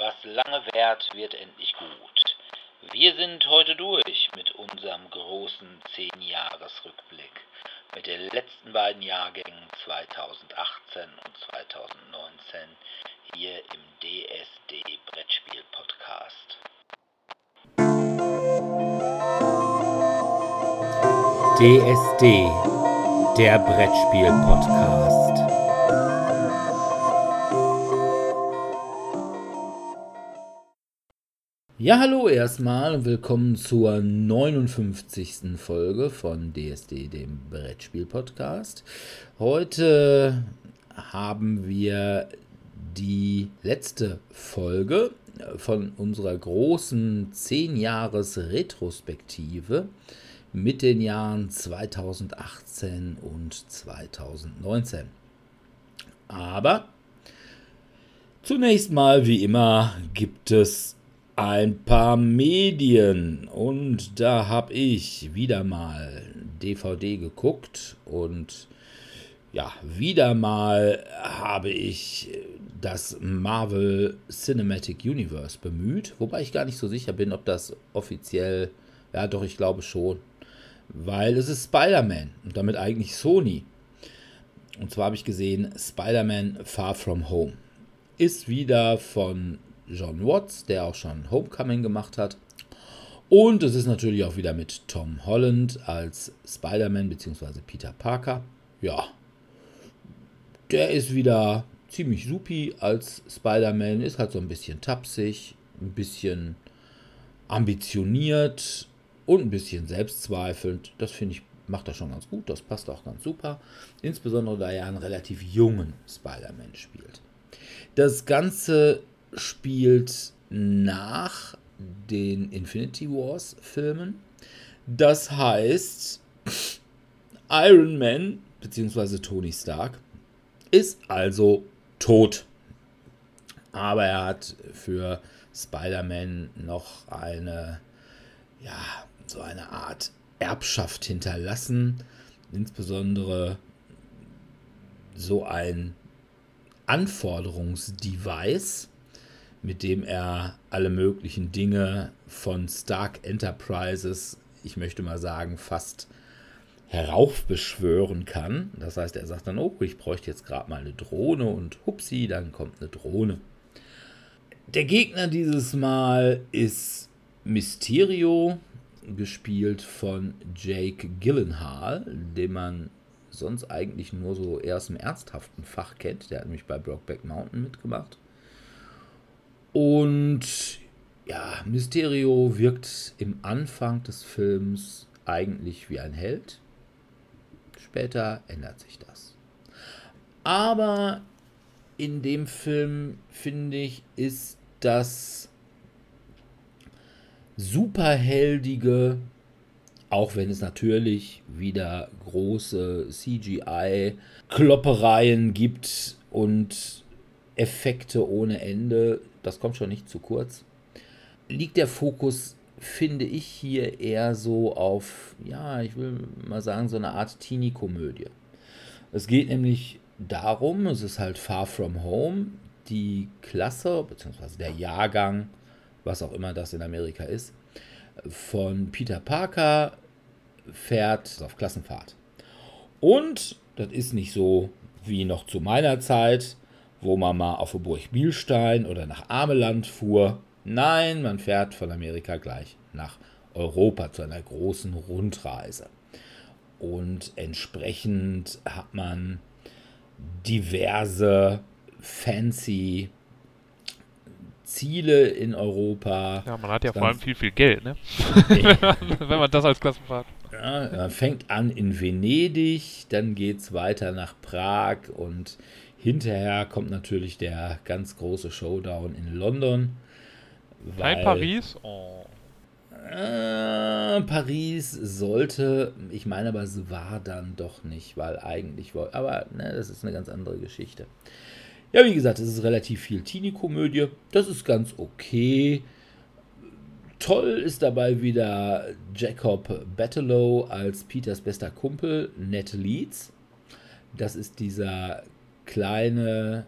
Was lange währt, wird endlich gut. Wir sind heute durch mit unserem großen 10-Jahres-Rückblick. Mit den letzten beiden Jahrgängen 2018 und 2019 hier im DSD Brettspiel Podcast. DSD, der Brettspiel Podcast. Ja, hallo erstmal und willkommen zur 59. Folge von DSD, dem Brettspiel-Podcast. Heute haben wir die letzte Folge von unserer großen 10-Jahres-Retrospektive mit den Jahren 2018 und 2019. Aber zunächst mal, wie immer, gibt es ein paar Medien. Und da habe ich wieder mal DVD geguckt. Und ja, wieder mal habe ich das Marvel Cinematic Universe bemüht, wobei ich gar nicht so sicher bin, ob das offiziell, ja doch, ich glaube schon, weil es ist Spider-Man und damit eigentlich Sony. Und zwar habe ich gesehen, Spider-Man Far From Home ist wieder von John Watts, der auch schon Homecoming gemacht hat. Und es ist natürlich auch wieder mit Tom Holland als Spider-Man bzw. Peter Parker. Ja, der ist wieder ziemlich supi als Spider-Man, ist halt so ein bisschen tapsig, ein bisschen ambitioniert und ein bisschen selbstzweifelnd. Das finde ich, macht er schon ganz gut, das passt auch ganz super. Insbesondere da er einen relativ jungen Spider-Man spielt. Das Ganze spielt nach den Infinity Wars Filmen. Das heißt, Iron Man bzw. Tony Stark ist also tot. Aber er hat für Spider-Man noch eine, ja, so eine Art Erbschaft hinterlassen. Insbesondere so ein Anforderungsdevice, mit dem er alle möglichen Dinge von Stark Enterprises, ich möchte mal sagen, fast heraufbeschwören kann. Das heißt, er sagt dann, oh, ich bräuchte jetzt gerade mal eine Drohne und hupsi, dann kommt eine Drohne. Der Gegner dieses Mal ist Mysterio, gespielt von Jake Gyllenhaal, den man sonst eigentlich nur so erst im ernsthaften Fach kennt. Der hat nämlich bei Brokeback Mountain mitgemacht. Und ja, Mysterio wirkt im Anfang des Films eigentlich wie ein Held. Später ändert sich das. Aber in dem Film, finde ich, ist das superheldige, auch wenn es natürlich wieder große CGI-Kloppereien gibt und Effekte ohne Ende, das kommt schon nicht zu kurz, liegt der Fokus, finde ich, hier eher so auf, ja, ich will mal sagen, so eine Art Teenie-Komödie. Es geht nämlich darum, es ist halt Far From Home, die Klasse, beziehungsweise der Jahrgang, was auch immer das in Amerika ist, von Peter Parker fährt auf Klassenfahrt. Und das ist nicht so wie noch zu meiner Zeit, wo man mal auf Burg Bielstein oder nach Ameland fuhr. Nein, man fährt von Amerika gleich nach Europa zu einer großen Rundreise. Und entsprechend hat man diverse fancy Ziele in Europa. Ja, man hat ja vor allem viel, viel Geld, ne? Wenn man das als Klassenfahrt. Ja, man fängt an in Venedig, dann geht es weiter nach Prag und hinterher kommt natürlich der ganz große Showdown in London. Kein Paris? Oh. Äh, Paris sollte, ich meine aber es war dann doch nicht, weil eigentlich, aber ne, das ist eine ganz andere Geschichte. Ja, wie gesagt, es ist relativ viel Teenie-Komödie. Das ist ganz okay. Toll ist dabei wieder Jacob Battelow als Peters bester Kumpel, Ned Leeds. Das ist dieser kleine,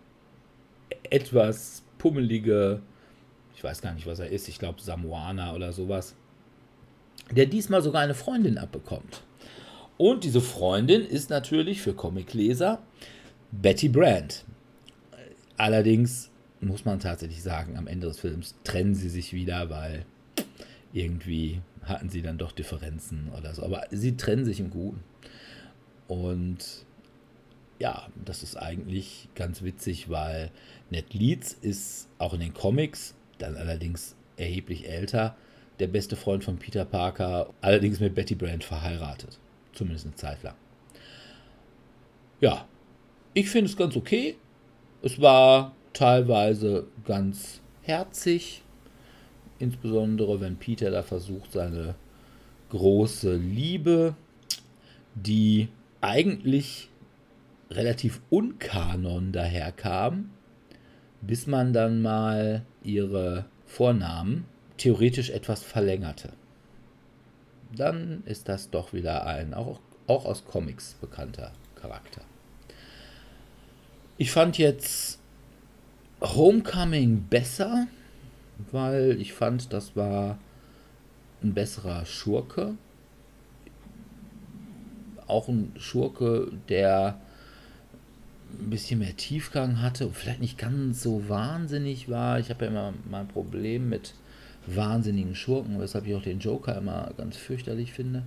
etwas pummelige ich weiß gar nicht, was er ist, ich glaube Samoaner oder sowas, der diesmal sogar eine Freundin abbekommt. Und diese Freundin ist natürlich für Comicleser Betty Brand. Allerdings muss man tatsächlich sagen, am Ende des Films trennen sie sich wieder, weil irgendwie hatten sie dann doch Differenzen oder so. Aber sie trennen sich im Guten. Und ja, das ist eigentlich ganz witzig, weil Ned Leeds ist auch in den Comics, dann allerdings erheblich älter, der beste Freund von Peter Parker, allerdings mit Betty Brand verheiratet. Zumindest eine Zeit lang. Ja, ich finde es ganz okay. Es war teilweise ganz herzig, insbesondere wenn Peter da versucht, seine große Liebe, die eigentlich relativ unkanon daherkam, bis man dann mal ihre Vornamen theoretisch etwas verlängerte. Dann ist das doch wieder ein, auch, auch aus Comics bekannter Charakter. Ich fand jetzt Homecoming besser, weil ich fand, das war ein besserer Schurke. Auch ein Schurke, der ein bisschen mehr Tiefgang hatte und vielleicht nicht ganz so wahnsinnig war. Ich habe ja immer mein Problem mit wahnsinnigen Schurken, weshalb ich auch den Joker immer ganz fürchterlich finde.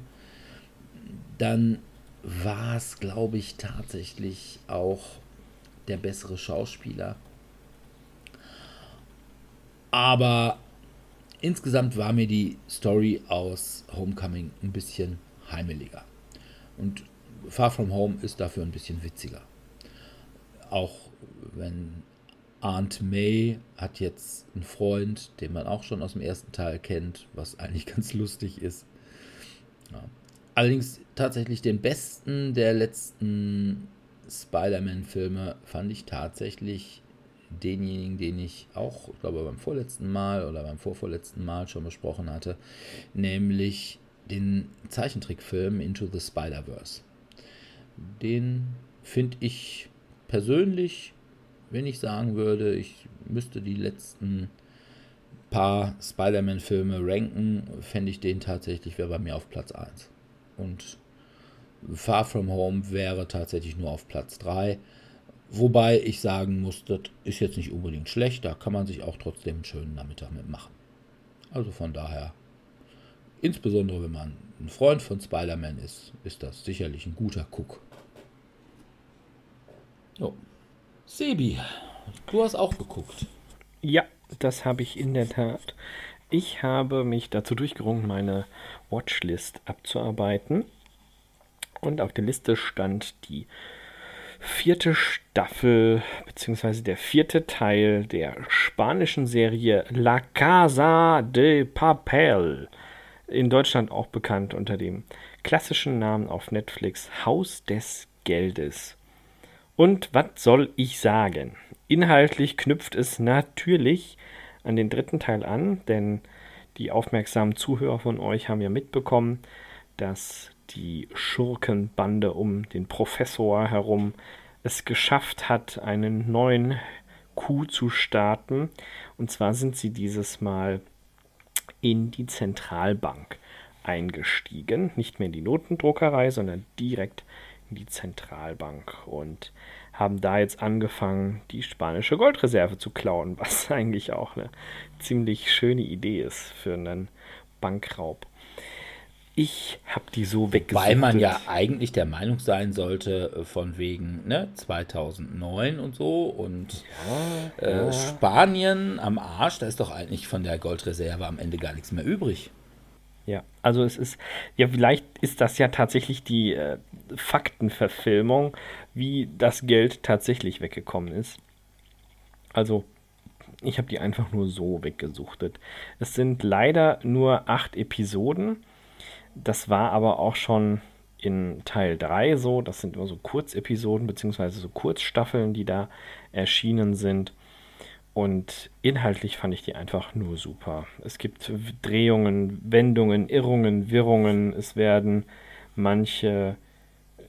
Dann war es, glaube ich, tatsächlich auch der bessere Schauspieler. Aber insgesamt war mir die Story aus Homecoming ein bisschen heimeliger. Und Far From Home ist dafür ein bisschen witziger. Auch wenn Aunt May hat jetzt einen Freund, den man auch schon aus dem ersten Teil kennt, was eigentlich ganz lustig ist. Ja. Allerdings tatsächlich den besten der letzten Spider-Man-Filme fand ich tatsächlich denjenigen, den ich auch, ich glaube, beim vorletzten Mal oder beim vorvorletzten Mal schon besprochen hatte, nämlich den Zeichentrickfilm Into the Spider-Verse. Den finde ich persönlich, wenn ich sagen würde, ich müsste die letzten paar Spider-Man-Filme ranken, fände ich den tatsächlich, wäre bei mir auf Platz 1. Und Far From Home wäre tatsächlich nur auf Platz 3. Wobei ich sagen muss, das ist jetzt nicht unbedingt schlecht, da kann man sich auch trotzdem einen schönen Nachmittag mitmachen. Also von daher, insbesondere wenn man ein Freund von Spider-Man ist, ist das sicherlich ein guter Cook. Jo. Sebi, du hast auch geguckt. Ja, das habe ich in der Tat. Ich habe mich dazu durchgerungen, meine Watchlist abzuarbeiten. Und auf der Liste stand die vierte Staffel beziehungsweise der vierte Teil der spanischen Serie La Casa de Papel. In Deutschland auch bekannt unter dem klassischen Namen auf Netflix Haus des Geldes. Und was soll ich sagen? Inhaltlich knüpft es natürlich an den dritten Teil an, denn die aufmerksamen Zuhörer von euch haben ja mitbekommen, dass die Schurkenbande um den Professor herum es geschafft hat, einen neuen Coup zu starten. Und zwar sind sie dieses Mal in die Zentralbank eingestiegen. Nicht mehr in die Notendruckerei, sondern direkt die Zentralbank und haben da jetzt angefangen, die spanische Goldreserve zu klauen, was eigentlich auch eine ziemlich schöne Idee ist für einen Bankraub. Ich habe die so weggesucht. Weil man ja eigentlich der Meinung sein sollte, äh, von wegen ne, 2009 und so und ja, äh, ja. Spanien am Arsch, da ist doch eigentlich von der Goldreserve am Ende gar nichts mehr übrig. Ja, also es ist, ja, vielleicht ist das ja tatsächlich die äh, Faktenverfilmung, wie das Geld tatsächlich weggekommen ist. Also, ich habe die einfach nur so weggesuchtet. Es sind leider nur acht Episoden das war aber auch schon in Teil 3 so. Das sind immer so Kurzepisoden beziehungsweise so Kurzstaffeln, die da erschienen sind. Und inhaltlich fand ich die einfach nur super. Es gibt Drehungen, Wendungen, Irrungen, Wirrungen. Es werden manche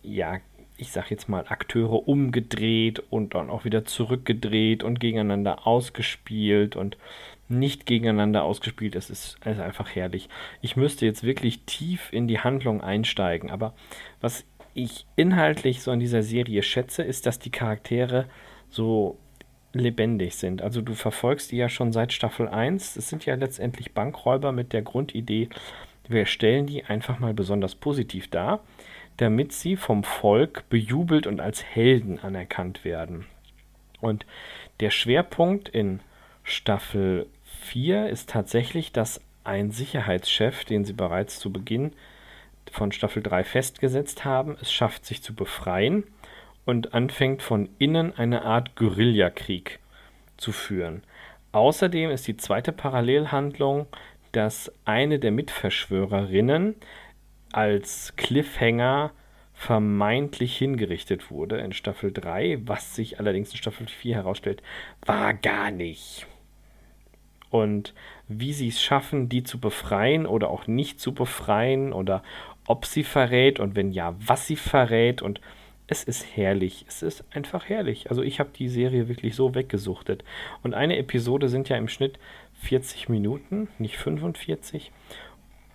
ja, ich sag jetzt mal, Akteure umgedreht und dann auch wieder zurückgedreht und gegeneinander ausgespielt und nicht gegeneinander ausgespielt. Es ist, es ist einfach herrlich. Ich müsste jetzt wirklich tief in die Handlung einsteigen, aber was ich inhaltlich so an dieser Serie schätze, ist, dass die Charaktere so lebendig sind. Also du verfolgst die ja schon seit Staffel 1. Es sind ja letztendlich Bankräuber mit der Grundidee, wir stellen die einfach mal besonders positiv dar, damit sie vom Volk bejubelt und als Helden anerkannt werden. Und der Schwerpunkt in Staffel 4 ist tatsächlich, dass ein Sicherheitschef, den sie bereits zu Beginn von Staffel 3 festgesetzt haben, es schafft, sich zu befreien und anfängt von innen eine Art Guerillakrieg zu führen. Außerdem ist die zweite Parallelhandlung, dass eine der Mitverschwörerinnen als Cliffhanger vermeintlich hingerichtet wurde in Staffel 3, was sich allerdings in Staffel 4 herausstellt, war gar nicht. Und wie sie es schaffen, die zu befreien oder auch nicht zu befreien oder ob sie verrät und wenn ja, was sie verrät und es ist herrlich. Es ist einfach herrlich. Also ich habe die Serie wirklich so weggesuchtet. Und eine Episode sind ja im Schnitt 40 Minuten, nicht 45.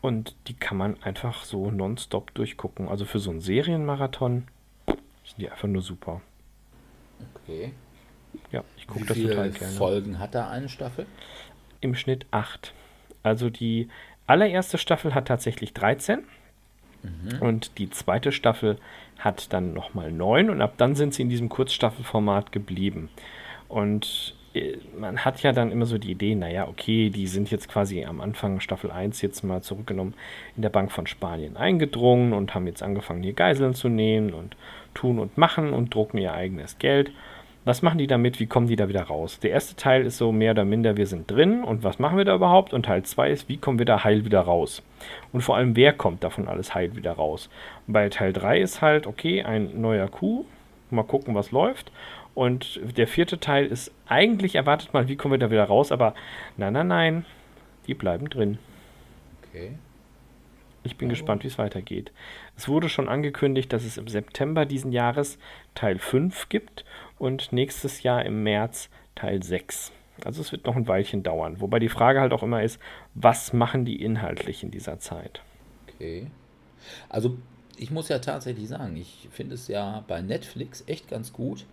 Und die kann man einfach so nonstop durchgucken. Also für so einen Serienmarathon sind die einfach nur super. Okay. Ja, ich gucke das total gerne. Folgen hat da eine Staffel? Im Schnitt 8. Also die allererste Staffel hat tatsächlich 13. Mhm. Und die zweite Staffel hat dann nochmal 9 und ab dann sind sie in diesem Kurzstaffelformat geblieben. Und äh, man hat ja dann immer so die Idee, naja, okay, die sind jetzt quasi am Anfang Staffel 1 jetzt mal zurückgenommen in der Bank von Spanien eingedrungen und haben jetzt angefangen, hier Geiseln zu nehmen und tun und machen und drucken ihr eigenes Geld. Was machen die damit? Wie kommen die da wieder raus? Der erste Teil ist so mehr oder minder, wir sind drin und was machen wir da überhaupt? Und Teil 2 ist, wie kommen wir da heil wieder raus? Und vor allem, wer kommt davon alles heil wieder raus? Und bei Teil 3 ist halt, okay, ein neuer Coup, mal gucken, was läuft. Und der vierte Teil ist eigentlich erwartet mal, wie kommen wir da wieder raus, aber nein, nein, nein, die bleiben drin. Okay. Ich bin oh. gespannt, wie es weitergeht. Es wurde schon angekündigt, dass es im September diesen Jahres Teil 5 gibt und nächstes Jahr im März Teil 6. Also es wird noch ein Weilchen dauern. Wobei die Frage halt auch immer ist, was machen die inhaltlich in dieser Zeit? Okay. Also ich muss ja tatsächlich sagen, ich finde es ja bei Netflix echt ganz gut,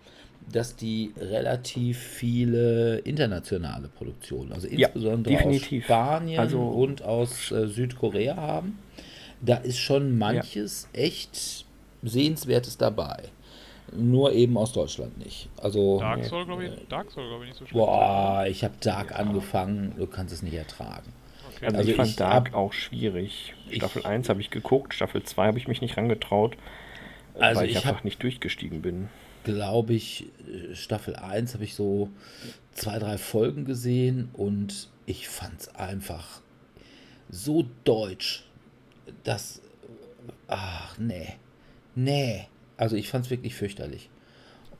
dass die relativ viele internationale Produktionen, also insbesondere ja, aus Spanien also, und aus äh, Südkorea haben. Da ist schon manches ja. echt Sehenswertes dabei. Nur eben aus Deutschland nicht. Also, Dark Soul, glaube ich, Dark Soul, glaube ich, nicht so schlecht. Boah, ich habe Dark ja. angefangen, du kannst es nicht ertragen. Okay. Also, also, ich fand ich Dark auch schwierig. Staffel ich, 1 habe ich geguckt, Staffel 2 habe ich mich nicht rangetraut, also weil ich, ich einfach hab, nicht durchgestiegen bin. Glaube ich, Staffel 1 habe ich so zwei, drei Folgen gesehen und ich fand es einfach so deutsch, dass. Ach, nee. Nee. Also ich fand es wirklich fürchterlich.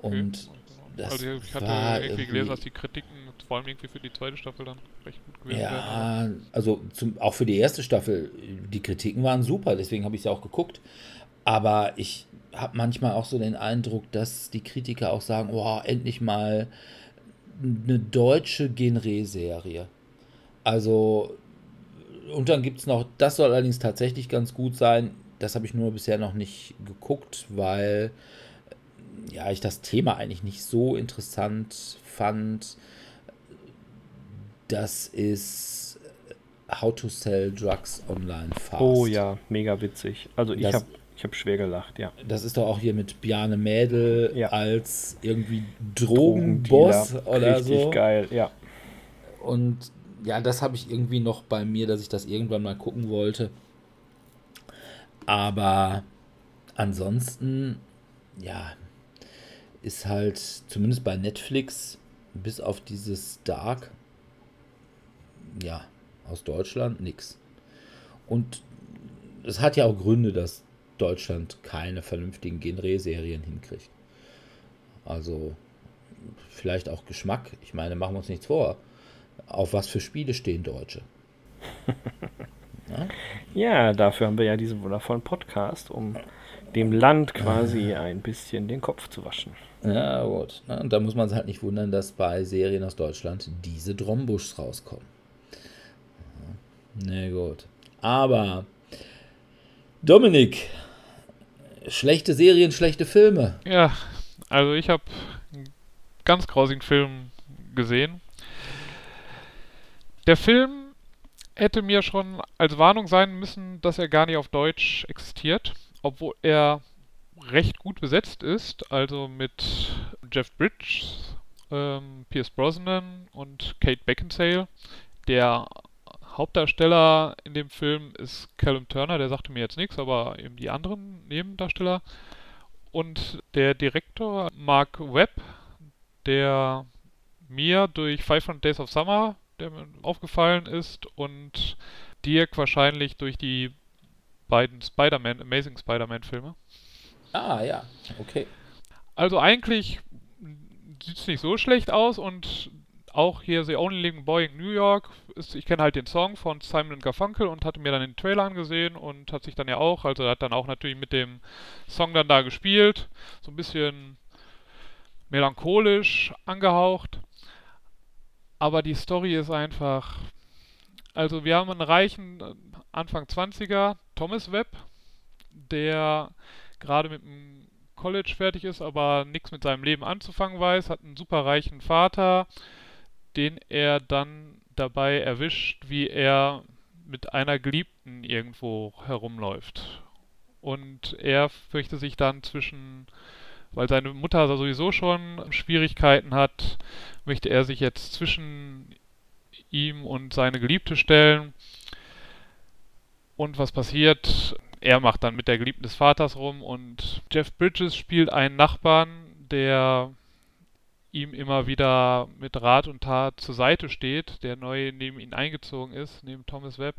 Und okay. das also ich hatte war irgendwie gelesen, dass die Kritiken vor allem irgendwie für die zweite Staffel dann recht gut gewesen ja, werden. Ja, also zum, auch für die erste Staffel, die Kritiken waren super, deswegen habe ich sie auch geguckt. Aber ich habe manchmal auch so den Eindruck, dass die Kritiker auch sagen, oh, endlich mal eine deutsche Genre-Serie. Also, und dann gibt es noch, das soll allerdings tatsächlich ganz gut sein, das habe ich nur bisher noch nicht geguckt, weil ja, ich das Thema eigentlich nicht so interessant fand. Das ist How to Sell Drugs Online Fast. Oh ja, mega witzig. Also ich habe ich habe schwer gelacht, ja. Das ist doch auch hier mit Bjarne Mädel ja. als irgendwie Drogenboss oder Richtig so. Richtig geil, ja. Und ja, das habe ich irgendwie noch bei mir, dass ich das irgendwann mal gucken wollte. Aber ansonsten, ja, ist halt zumindest bei Netflix bis auf dieses Dark, ja, aus Deutschland nichts. Und es hat ja auch Gründe, dass Deutschland keine vernünftigen Genre-Serien hinkriegt. Also vielleicht auch Geschmack. Ich meine, machen wir uns nichts vor. Auf was für Spiele stehen Deutsche? Ja? ja, dafür haben wir ja diesen wundervollen Podcast, um dem Land quasi ein bisschen den Kopf zu waschen. Ja, gut. Und da muss man sich halt nicht wundern, dass bei Serien aus Deutschland diese Drombuschs rauskommen. Na nee, gut. Aber Dominik, schlechte Serien, schlechte Filme. Ja, also ich habe einen ganz grausigen Film gesehen. Der Film hätte mir schon als Warnung sein müssen, dass er gar nicht auf Deutsch existiert, obwohl er recht gut besetzt ist, also mit Jeff Bridges, ähm, Pierce Brosnan und Kate Beckinsale. Der Hauptdarsteller in dem Film ist Callum Turner, der sagte mir jetzt nichts, aber eben die anderen Nebendarsteller. Und der Direktor Mark Webb, der mir durch 500 Days of Summer der mir aufgefallen ist und Dirk wahrscheinlich durch die beiden Spider-Man, Amazing Spider-Man Filme. Ah, ja, okay. Also eigentlich sieht es nicht so schlecht aus und auch hier The Only Living Boy in New York ist, ich kenne halt den Song von Simon Garfunkel und hatte mir dann den Trailer angesehen und hat sich dann ja auch, also hat dann auch natürlich mit dem Song dann da gespielt, so ein bisschen melancholisch angehaucht. Aber die Story ist einfach, also wir haben einen reichen Anfang 20er Thomas Webb, der gerade mit dem College fertig ist, aber nichts mit seinem Leben anzufangen weiß, hat einen super reichen Vater, den er dann dabei erwischt, wie er mit einer Geliebten irgendwo herumläuft. Und er fürchtet sich dann zwischen, weil seine Mutter sowieso schon Schwierigkeiten hat, möchte er sich jetzt zwischen ihm und seine Geliebte stellen. Und was passiert? Er macht dann mit der Geliebten des Vaters rum und Jeff Bridges spielt einen Nachbarn, der ihm immer wieder mit Rat und Tat zur Seite steht, der neu neben ihn eingezogen ist, neben Thomas Webb.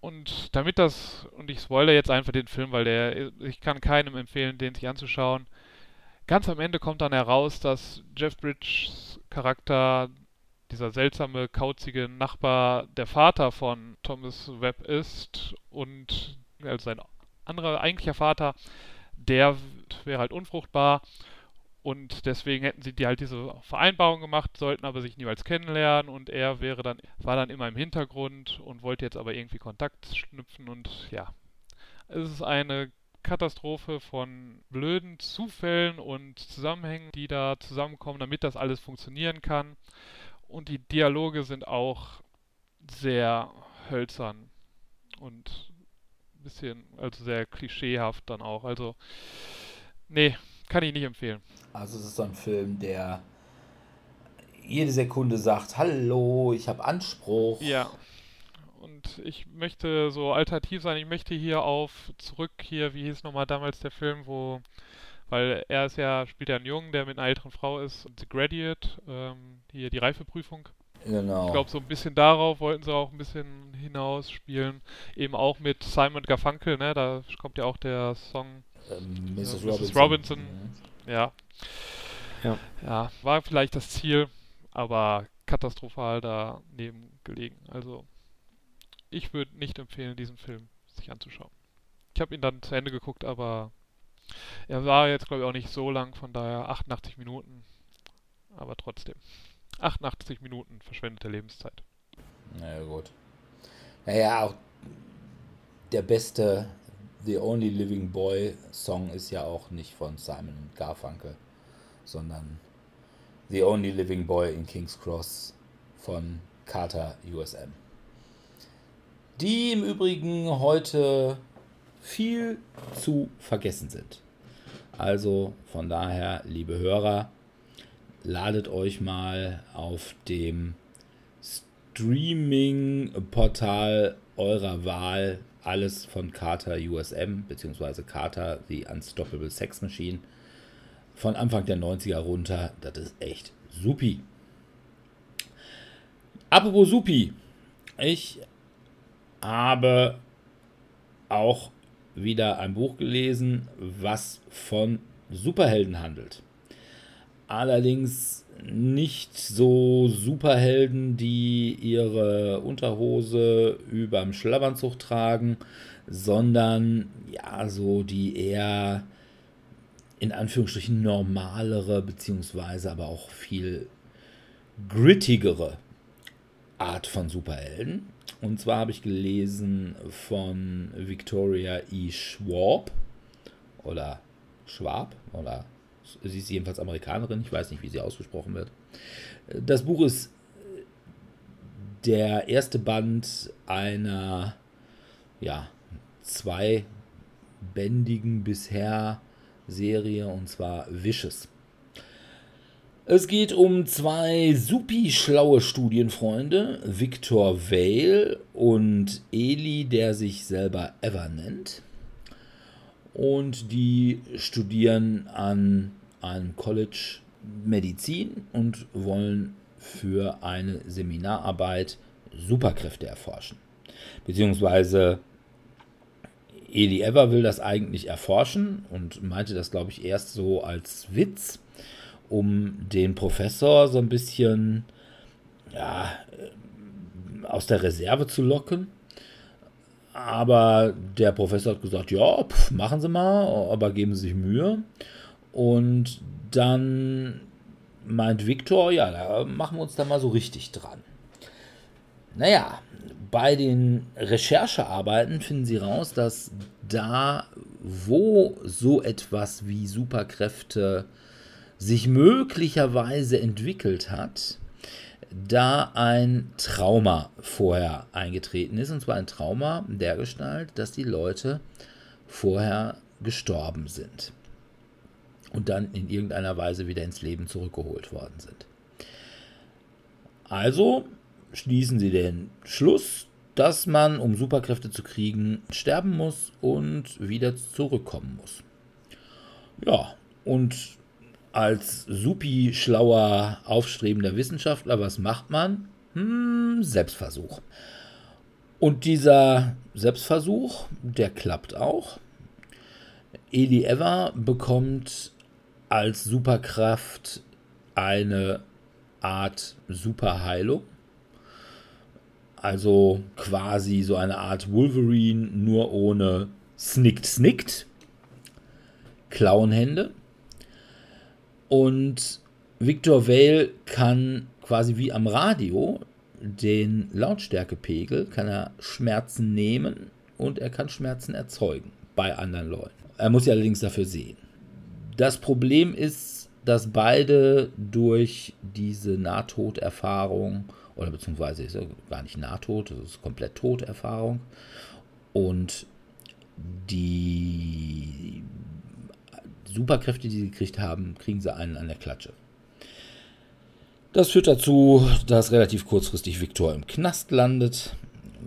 Und damit das, und ich spoilere jetzt einfach den Film, weil der, ich kann keinem empfehlen, den sich anzuschauen. Ganz am Ende kommt dann heraus, dass Jeff Bridges Charakter, dieser seltsame, kauzige Nachbar, der Vater von Thomas Webb ist und also sein anderer eigentlicher Vater, der wäre halt unfruchtbar und deswegen hätten sie die halt diese Vereinbarung gemacht, sollten aber sich niemals kennenlernen und er wäre dann, war dann immer im Hintergrund und wollte jetzt aber irgendwie Kontakt schnüpfen und ja. Es ist eine Katastrophe von blöden Zufällen und Zusammenhängen, die da zusammenkommen, damit das alles funktionieren kann. Und die Dialoge sind auch sehr hölzern und ein bisschen, also sehr klischeehaft dann auch. Also, nee, kann ich nicht empfehlen. Also es ist so ein Film, der jede Sekunde sagt, hallo, ich habe Anspruch. Ja. Und ich möchte so alternativ sein, ich möchte hier auf zurück hier, wie hieß nochmal damals der Film, wo, weil er ist ja, spielt ja einen Jungen, der mit einer älteren Frau ist, The Graduate, ähm, hier die Reifeprüfung. Genau. Ich glaube, so ein bisschen darauf wollten sie auch ein bisschen hinaus spielen. Eben auch mit Simon Garfunkel, ne? Da kommt ja auch der Song ähm, Mrs. Robinson. Mrs. Robinson. Mhm. Ja. ja. Ja, war vielleicht das Ziel, aber katastrophal daneben gelegen. Also, ich würde nicht empfehlen, diesen Film sich anzuschauen. Ich habe ihn dann zu Ende geguckt, aber er war jetzt, glaube ich, auch nicht so lang, von daher 88 Minuten. Aber trotzdem. 88 Minuten verschwendete Lebenszeit. Naja, gut. Naja, auch der beste The Only Living Boy Song ist ja auch nicht von Simon Garfunkel, sondern The Only Living Boy in King's Cross von Carter USM. Die im Übrigen heute viel zu vergessen sind. Also von daher, liebe Hörer, ladet euch mal auf dem Streaming-Portal eurer Wahl alles von Carter USM, beziehungsweise Carter The Unstoppable Sex Machine. Von Anfang der 90er runter, das ist echt supi. Apropos supi, ich habe auch wieder ein Buch gelesen, was von Superhelden handelt. allerdings nicht so Superhelden, die ihre Unterhose überm Schlafanzug tragen, sondern ja, so die eher in Anführungsstrichen normalere, beziehungsweise aber auch viel grittigere Art von Superhelden. Und zwar habe ich gelesen von Victoria E. Schwab oder Schwab oder sie ist jedenfalls Amerikanerin, ich weiß nicht, wie sie ausgesprochen wird. Das Buch ist der erste Band einer ja, zweibändigen bisher Serie und zwar Vicious. Es geht um zwei supi schlaue Studienfreunde, Victor Vale und Eli, der sich selber Ever nennt. Und die studieren an einem College Medizin und wollen für eine Seminararbeit Superkräfte erforschen. Beziehungsweise Eli Ever will das eigentlich erforschen und meinte das, glaube ich, erst so als Witz, um den Professor so ein bisschen ja, aus der Reserve zu locken. Aber der Professor hat gesagt, ja, pf, machen Sie mal, aber geben Sie sich Mühe. Und dann meint Viktor, ja, da machen wir uns da mal so richtig dran. Naja, bei den Recherchearbeiten finden sie raus, dass da, wo so etwas wie Superkräfte sich möglicherweise entwickelt hat, da ein Trauma vorher eingetreten ist. Und zwar ein Trauma der Gestalt, dass die Leute vorher gestorben sind und dann in irgendeiner Weise wieder ins Leben zurückgeholt worden sind. Also schließen sie den Schluss, dass man, um Superkräfte zu kriegen, sterben muss und wieder zurückkommen muss. Ja, und als supi schlauer, aufstrebender Wissenschaftler, was macht man? Hm, Selbstversuch. Und dieser Selbstversuch, der klappt auch. Eli Ever bekommt als Superkraft eine Art Superheilung. Also quasi so eine Art Wolverine, nur ohne Snickt Snickt. Klauenhände. Und Victor Vale kann quasi wie am Radio den Lautstärkepegel, kann er Schmerzen nehmen und er kann Schmerzen erzeugen bei anderen Leuten. Er muss sie allerdings dafür sehen. Das Problem ist, dass beide durch diese Nahtoderfahrung oder beziehungsweise ist ja gar nicht Nahtod, das ist komplett Toderfahrung. Und die Superkräfte, die sie gekriegt haben, kriegen sie einen an der Klatsche. Das führt dazu, dass relativ kurzfristig Viktor im Knast landet,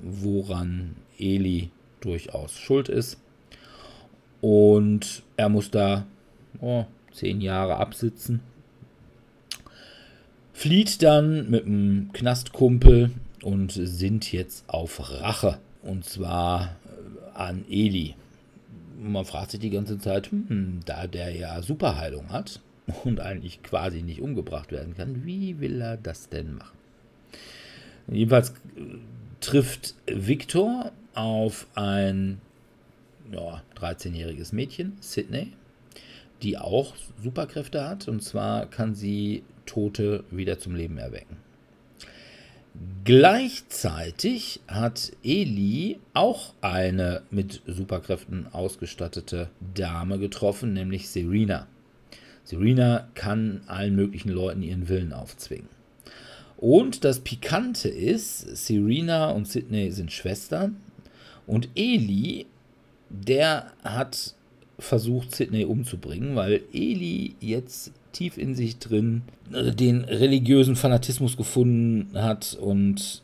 woran Eli durchaus schuld ist. Und er muss da oh, zehn Jahre absitzen flieht dann mit einem Knastkumpel und sind jetzt auf Rache. Und zwar äh, an Eli. Man fragt sich die ganze Zeit, hm, da der ja Superheilung hat und eigentlich quasi nicht umgebracht werden kann, wie will er das denn machen? Jedenfalls äh, trifft Victor auf ein ja, 13-jähriges Mädchen, Sydney, die auch Superkräfte hat. Und zwar kann sie Tote wieder zum Leben erwecken. Gleichzeitig hat Eli auch eine mit Superkräften ausgestattete Dame getroffen, nämlich Serena. Serena kann allen möglichen Leuten ihren Willen aufzwingen. Und das Pikante ist, Serena und Sydney sind Schwestern und Eli, der hat versucht, Sydney umzubringen, weil Eli jetzt tief in sich drin äh, den religiösen Fanatismus gefunden hat und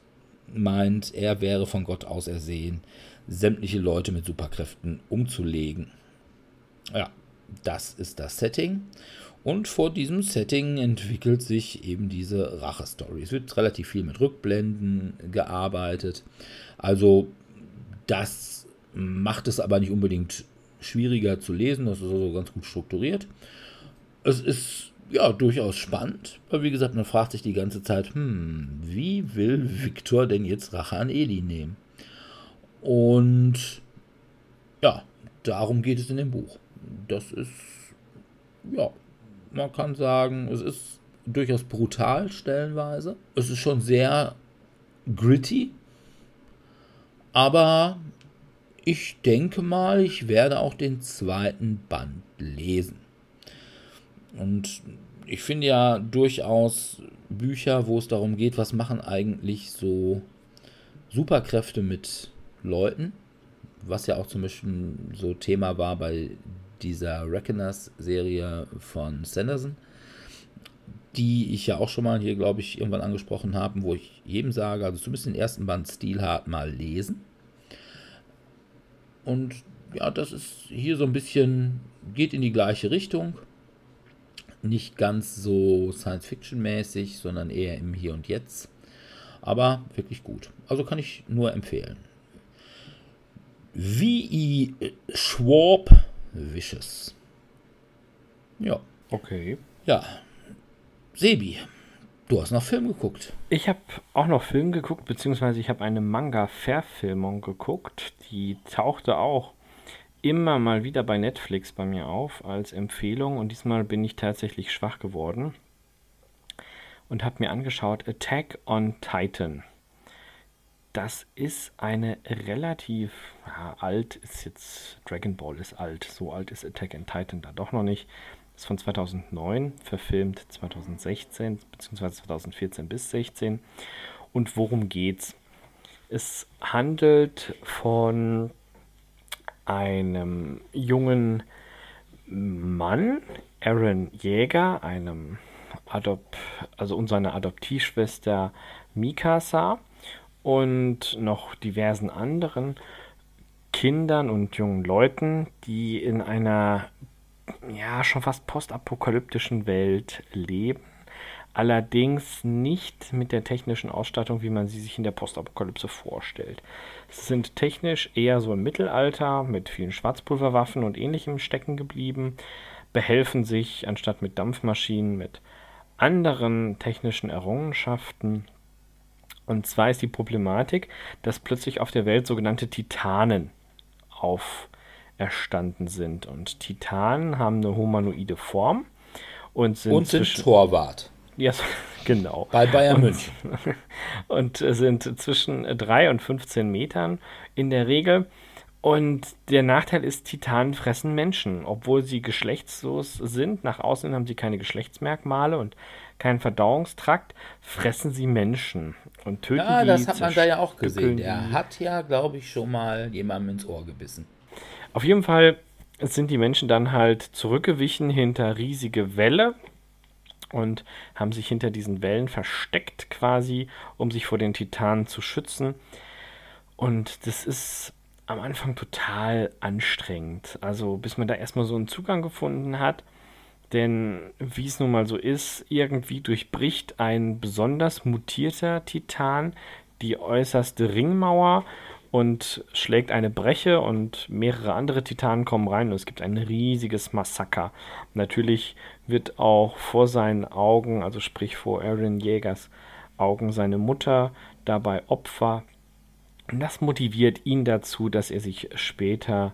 meint, er wäre von Gott ausersehen, sämtliche Leute mit Superkräften umzulegen. Ja, das ist das Setting. Und vor diesem Setting entwickelt sich eben diese Rache-Story. Es wird relativ viel mit Rückblenden gearbeitet. Also das macht es aber nicht unbedingt schwieriger zu lesen. Das ist also ganz gut strukturiert. Es ist ja, durchaus spannend, weil wie gesagt, man fragt sich die ganze Zeit, hm, wie will Viktor denn jetzt Rache an Eli nehmen? Und ja, darum geht es in dem Buch. Das ist, ja, man kann sagen, es ist durchaus brutal stellenweise. Es ist schon sehr gritty, aber ich denke mal, ich werde auch den zweiten Band lesen. Und ich finde ja durchaus Bücher, wo es darum geht, was machen eigentlich so Superkräfte mit Leuten, was ja auch zum Beispiel so Thema war bei dieser Reckoners-Serie von Sanderson, die ich ja auch schon mal hier, glaube ich, irgendwann angesprochen habe, wo ich jedem sage, also zumindest den ersten Band Stilhart mal lesen. Und ja, das ist hier so ein bisschen, geht in die gleiche Richtung. Nicht ganz so Science-Fiction-mäßig, sondern eher im Hier und Jetzt. Aber wirklich gut. Also kann ich nur empfehlen. V.E. Schwab Vicious. Ja. Okay. Ja. Sebi, du hast noch Film geguckt. Ich habe auch noch Film geguckt, beziehungsweise ich habe eine Manga-Verfilmung geguckt. Die tauchte auch immer mal wieder bei Netflix bei mir auf als Empfehlung und diesmal bin ich tatsächlich schwach geworden und habe mir angeschaut Attack on Titan. Das ist eine relativ ja, alt, ist jetzt Dragon Ball ist alt, so alt ist Attack on Titan da doch noch nicht. Ist von 2009, verfilmt 2016 bzw. 2014 bis 16. Und worum geht's? Es handelt von einem jungen Mann, Aaron Jäger, einem Adop also und seiner Adoptivschwester Mikasa und noch diversen anderen Kindern und jungen Leuten, die in einer ja schon fast postapokalyptischen Welt leben. Allerdings nicht mit der technischen Ausstattung, wie man sie sich in der Postapokalypse vorstellt. Sie sind technisch eher so im Mittelalter mit vielen Schwarzpulverwaffen und ähnlichem stecken geblieben, behelfen sich anstatt mit Dampfmaschinen mit anderen technischen Errungenschaften. Und zwar ist die Problematik, dass plötzlich auf der Welt sogenannte Titanen auferstanden sind. Und Titanen haben eine humanoide Form und sind, und sind Torwart. Ja, genau. Bei Bayern München. Und sind zwischen 3 und 15 Metern in der Regel. Und der Nachteil ist, Titanen fressen Menschen. Obwohl sie geschlechtslos sind, nach außen haben sie keine Geschlechtsmerkmale und keinen Verdauungstrakt, fressen sie Menschen und töten ja, die. Ja, das hat man da ja auch gesehen. Der hat ja, glaube ich, schon mal jemandem ins Ohr gebissen. Auf jeden Fall sind die Menschen dann halt zurückgewichen hinter riesige Wälle und haben sich hinter diesen Wellen versteckt quasi, um sich vor den Titanen zu schützen. Und das ist am Anfang total anstrengend. Also bis man da erstmal so einen Zugang gefunden hat. Denn wie es nun mal so ist, irgendwie durchbricht ein besonders mutierter Titan die äußerste Ringmauer und schlägt eine Breche und mehrere andere Titanen kommen rein und es gibt ein riesiges Massaker. Natürlich wird auch vor seinen Augen, also sprich vor Aaron Jägers Augen, seine Mutter dabei Opfer. Und das motiviert ihn dazu, dass er sich später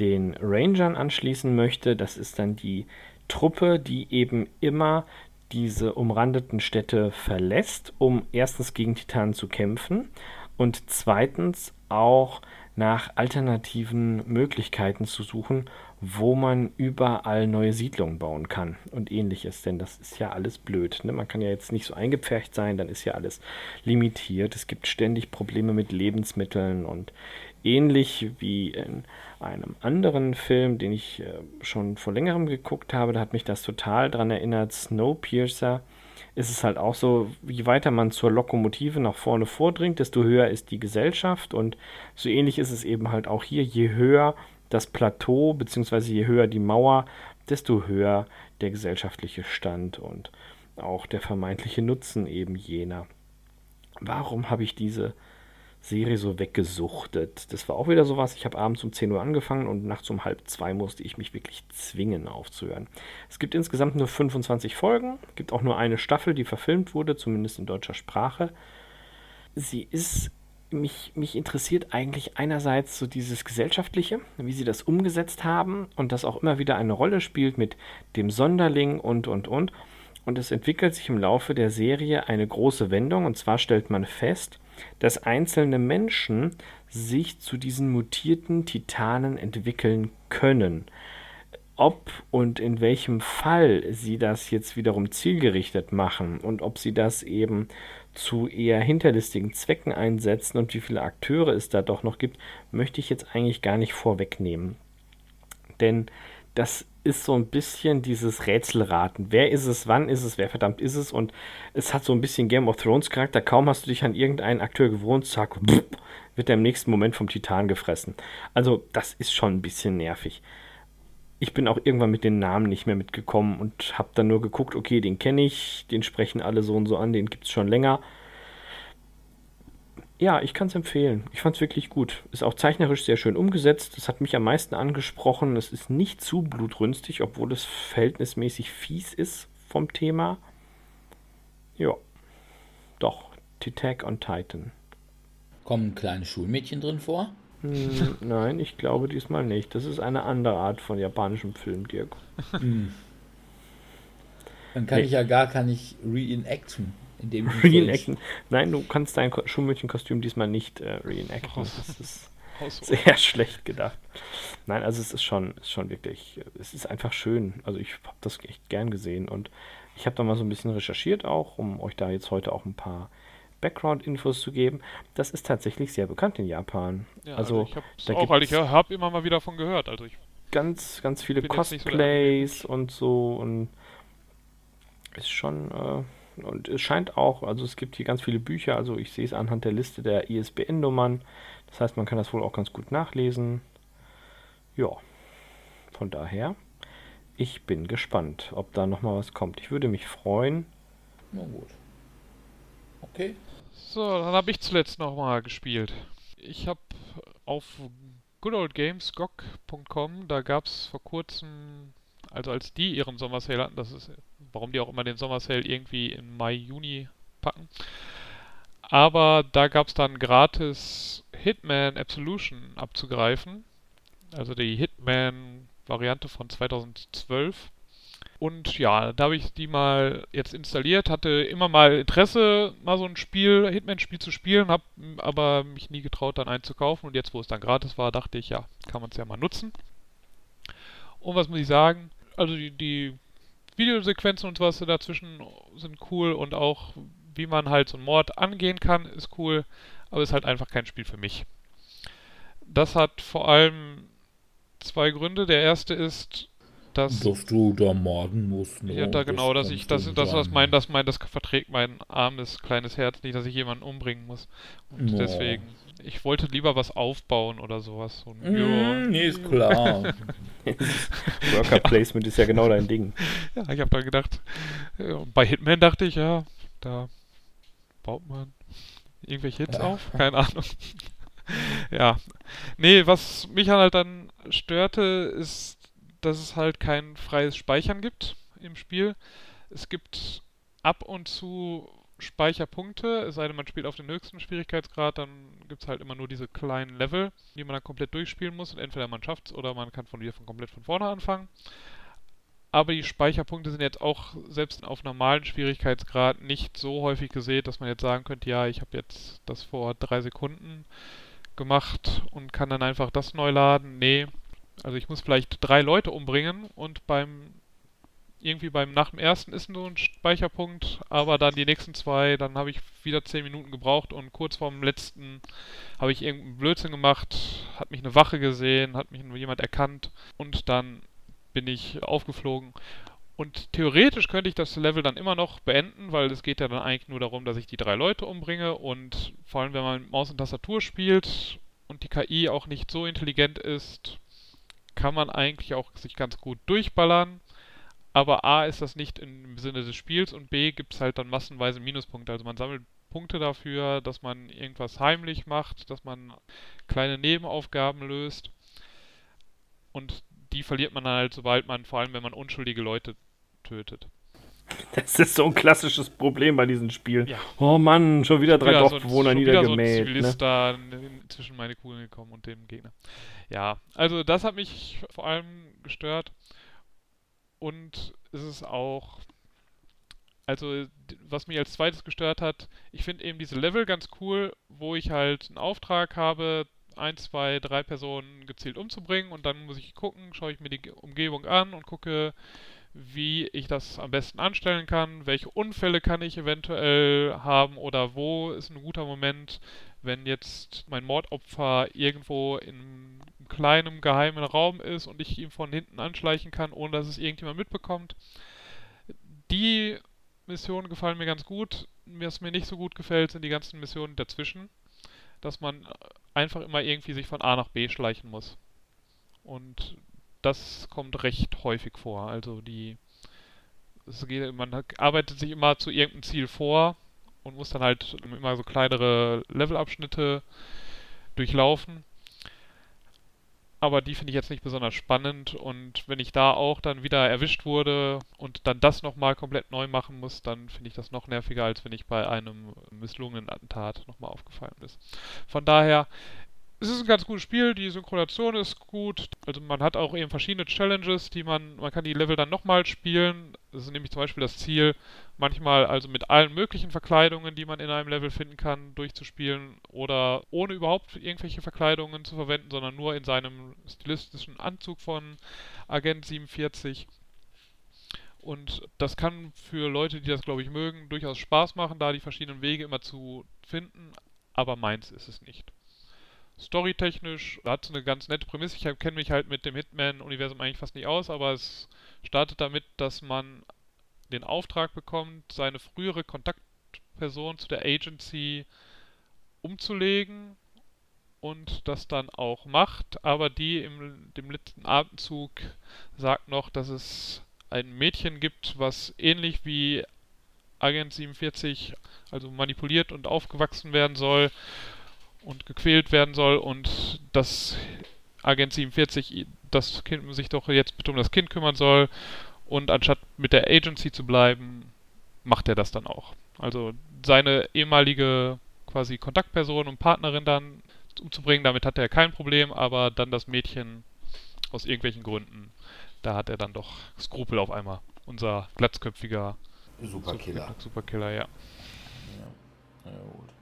den Rangern anschließen möchte. Das ist dann die Truppe, die eben immer diese umrandeten Städte verlässt, um erstens gegen Titanen zu kämpfen und zweitens auch nach alternativen Möglichkeiten zu suchen, wo man überall neue Siedlungen bauen kann und ähnliches. Denn das ist ja alles blöd. Ne? Man kann ja jetzt nicht so eingepfercht sein, dann ist ja alles limitiert. Es gibt ständig Probleme mit Lebensmitteln und ähnlich wie in einem anderen Film, den ich äh, schon vor längerem geguckt habe, da hat mich das total daran erinnert, Snowpiercer ist es halt auch so, je weiter man zur Lokomotive nach vorne vordringt, desto höher ist die Gesellschaft und so ähnlich ist es eben halt auch hier, je höher das Plateau bzw. je höher die Mauer, desto höher der gesellschaftliche Stand und auch der vermeintliche Nutzen eben jener. Warum habe ich diese Serie so weggesuchtet. Das war auch wieder sowas. Ich habe abends um 10 Uhr angefangen und nachts um halb zwei musste ich mich wirklich zwingen aufzuhören. Es gibt insgesamt nur 25 Folgen, gibt auch nur eine Staffel, die verfilmt wurde, zumindest in deutscher Sprache. Sie ist mich, mich interessiert eigentlich einerseits so dieses Gesellschaftliche, wie sie das umgesetzt haben und das auch immer wieder eine Rolle spielt mit dem Sonderling und, und, und. Und es entwickelt sich im Laufe der Serie eine große Wendung. Und zwar stellt man fest, dass einzelne Menschen sich zu diesen mutierten Titanen entwickeln können. Ob und in welchem Fall sie das jetzt wiederum zielgerichtet machen und ob sie das eben zu eher hinterlistigen Zwecken einsetzen und wie viele Akteure es da doch noch gibt, möchte ich jetzt eigentlich gar nicht vorwegnehmen. Denn das ist so ein bisschen dieses Rätselraten. Wer ist es, wann ist es, wer verdammt ist es? Und es hat so ein bisschen Game of Thrones Charakter. Kaum hast du dich an irgendeinen Akteur gewohnt, zack, wird er im nächsten Moment vom Titan gefressen. Also das ist schon ein bisschen nervig. Ich bin auch irgendwann mit den Namen nicht mehr mitgekommen und habe dann nur geguckt, okay, den kenne ich, den sprechen alle so und so an, den gibt es schon länger ja, ich kann es empfehlen. Ich fand es wirklich gut. Ist auch zeichnerisch sehr schön umgesetzt. Das hat mich am meisten angesprochen. Es ist nicht zu blutrünstig, obwohl es verhältnismäßig fies ist vom Thema. Ja, doch. Attack on Titan. Kommen kleine Schulmädchen drin vor? Hm, nein, ich glaube diesmal nicht. Das ist eine andere Art von japanischem Film, Dirk. Hm. Dann kann nee. ich ja gar kann ich reenacten. In dem reenacten. Nein, du kannst dein Schulmädchenkostüm diesmal nicht äh, reenacten. Das ist sehr schlecht gedacht. Nein, also es ist schon, ist schon wirklich, es ist einfach schön. Also ich habe das echt gern gesehen und ich habe da mal so ein bisschen recherchiert auch, um euch da jetzt heute auch ein paar Background-Infos zu geben. Das ist tatsächlich sehr bekannt in Japan. Ja, also, also ich da auch, weil ich habe immer mal wieder davon gehört. Also ich ganz, ganz viele Cosplays so und so und ist schon äh, und es scheint auch, also es gibt hier ganz viele Bücher, also ich sehe es anhand der Liste der ISBN-Nummern. Das heißt, man kann das wohl auch ganz gut nachlesen. Ja, von daher, ich bin gespannt, ob da nochmal was kommt. Ich würde mich freuen. Na gut. Okay. So, dann habe ich zuletzt nochmal gespielt. Ich habe auf goodoldgames.com, da gab es vor kurzem, also als die ihren Sommersale hatten, das ist warum die auch immer den Sommersale irgendwie im Mai, Juni packen. Aber da gab es dann gratis Hitman Absolution abzugreifen. Also die Hitman-Variante von 2012. Und ja, da habe ich die mal jetzt installiert, hatte immer mal Interesse, mal so ein Spiel, Hitman-Spiel zu spielen, habe aber mich nie getraut, dann einzukaufen. Und jetzt, wo es dann gratis war, dachte ich, ja, kann man es ja mal nutzen. Und was muss ich sagen? Also die, die Videosequenzen und was dazwischen sind cool und auch wie man halt so einen Mord angehen kann, ist cool, aber ist halt einfach kein Spiel für mich. Das hat vor allem zwei Gründe. Der erste ist, dass. Dass du da morden musst. Ne? Ja, da genau, dass ich, das, das, das, mein, das, mein, das verträgt mein armes, kleines Herz nicht, dass ich jemanden umbringen muss. Und no. deswegen ich wollte lieber was aufbauen oder sowas. So mm, nee, ist klar. Worker Placement ist ja genau dein Ding. Ja, ich habe da gedacht, bei Hitman dachte ich, ja, da baut man irgendwelche Hits ja. auf, keine Ahnung. ja. Nee, was mich halt dann störte, ist, dass es halt kein freies Speichern gibt im Spiel. Es gibt ab und zu Speicherpunkte, es sei denn, man spielt auf den höchsten Schwierigkeitsgrad, dann gibt es halt immer nur diese kleinen Level, die man dann komplett durchspielen muss und entweder man schafft es oder man kann von wieder von komplett von vorne anfangen. Aber die Speicherpunkte sind jetzt auch selbst auf normalen Schwierigkeitsgrad nicht so häufig gesehen, dass man jetzt sagen könnte, ja, ich habe jetzt das vor drei Sekunden gemacht und kann dann einfach das neu laden. Nee, also ich muss vielleicht drei Leute umbringen und beim irgendwie beim nach dem ersten ist nur ein Speicherpunkt, aber dann die nächsten zwei, dann habe ich wieder zehn Minuten gebraucht und kurz vorm letzten habe ich irgendeinen Blödsinn gemacht, hat mich eine Wache gesehen, hat mich jemand erkannt und dann bin ich aufgeflogen. Und theoretisch könnte ich das Level dann immer noch beenden, weil es geht ja dann eigentlich nur darum, dass ich die drei Leute umbringe und vor allem, wenn man Maus und Tastatur spielt und die KI auch nicht so intelligent ist, kann man eigentlich auch sich ganz gut durchballern aber A ist das nicht im Sinne des Spiels und B gibt es halt dann massenweise Minuspunkte. Also man sammelt Punkte dafür, dass man irgendwas heimlich macht, dass man kleine Nebenaufgaben löst. Und die verliert man halt, sobald man, vor allem wenn man unschuldige Leute tötet. Das ist so ein klassisches Problem bei diesen Spielen. Ja. Oh Mann, schon wieder drei ja, Dorfbewohner so, niedergemäht. So ein ne? da zwischen meine Kugeln gekommen und dem Gegner. Ja, also das hat mich vor allem gestört. Und es ist auch, also was mich als zweites gestört hat, ich finde eben diese Level ganz cool, wo ich halt einen Auftrag habe, ein, zwei, drei Personen gezielt umzubringen und dann muss ich gucken, schaue ich mir die Umgebung an und gucke, wie ich das am besten anstellen kann, welche Unfälle kann ich eventuell haben oder wo ist ein guter Moment, wenn jetzt mein Mordopfer irgendwo in einem kleinen geheimen Raum ist und ich ihn von hinten anschleichen kann, ohne dass es irgendjemand mitbekommt. Die Missionen gefallen mir ganz gut. Was mir nicht so gut gefällt, sind die ganzen Missionen dazwischen, dass man einfach immer irgendwie sich von A nach B schleichen muss. Und das kommt recht häufig vor. Also die geht, man arbeitet sich immer zu irgendeinem Ziel vor und muss dann halt immer so kleinere Levelabschnitte durchlaufen. Aber die finde ich jetzt nicht besonders spannend und wenn ich da auch dann wieder erwischt wurde und dann das nochmal komplett neu machen muss, dann finde ich das noch nerviger, als wenn ich bei einem misslungenen Attentat nochmal aufgefallen ist. Von daher, es ist ein ganz gutes Spiel, die Synchronisation ist gut. Also man hat auch eben verschiedene Challenges, die man, man kann die Level dann nochmal spielen. Das ist nämlich zum Beispiel das Ziel, manchmal also mit allen möglichen Verkleidungen, die man in einem Level finden kann, durchzuspielen oder ohne überhaupt irgendwelche Verkleidungen zu verwenden, sondern nur in seinem stilistischen Anzug von Agent 47. Und das kann für Leute, die das glaube ich mögen, durchaus Spaß machen, da die verschiedenen Wege immer zu finden, aber meins ist es nicht storytechnisch hat es eine ganz nette Prämisse. Ich kenne mich halt mit dem Hitman-Universum eigentlich fast nicht aus, aber es startet damit, dass man den Auftrag bekommt, seine frühere Kontaktperson zu der Agency umzulegen und das dann auch macht, aber die im dem letzten Atemzug sagt noch, dass es ein Mädchen gibt, was ähnlich wie Agent 47 also manipuliert und aufgewachsen werden soll und gequält werden soll und dass Agent 47 das Kind sich doch jetzt bitte um das Kind kümmern soll und anstatt mit der Agency zu bleiben, macht er das dann auch. Also seine ehemalige quasi Kontaktperson und Partnerin dann umzubringen, damit hat er kein Problem, aber dann das Mädchen aus irgendwelchen Gründen, da hat er dann doch Skrupel auf einmal. Unser glatzköpfiger Superkiller. Superkiller, ja. ja. ja gut.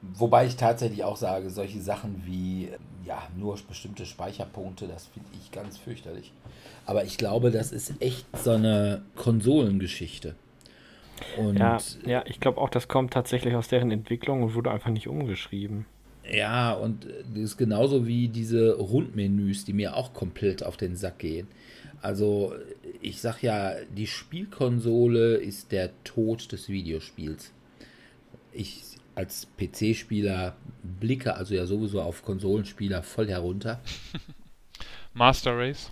Wobei ich tatsächlich auch sage, solche Sachen wie ja, nur bestimmte Speicherpunkte, das finde ich ganz fürchterlich. Aber ich glaube, das ist echt so eine Konsolengeschichte. Und ja, ja, ich glaube auch, das kommt tatsächlich aus deren Entwicklung und wurde einfach nicht umgeschrieben. Ja, und das ist genauso wie diese Rundmenüs, die mir auch komplett auf den Sack gehen. Also, ich sag ja, die Spielkonsole ist der Tod des Videospiels. Ich als PC-Spieler blicke also ja sowieso auf Konsolenspieler voll herunter. Master Race.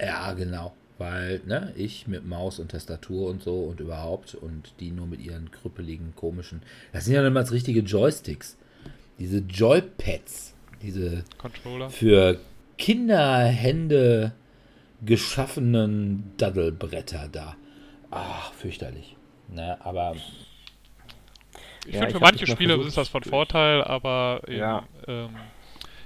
Ja, genau. Weil, ne, ich mit Maus und Tastatur und so und überhaupt und die nur mit ihren krüppeligen, komischen. Das sind ja niemals richtige Joysticks. Diese Joypads, diese Controller. für Kinderhände geschaffenen Daddelbretter da. Ach, fürchterlich. Ne, aber ich ja, finde, für manche Spiele ist das von Vorteil, aber eben, ja. ähm,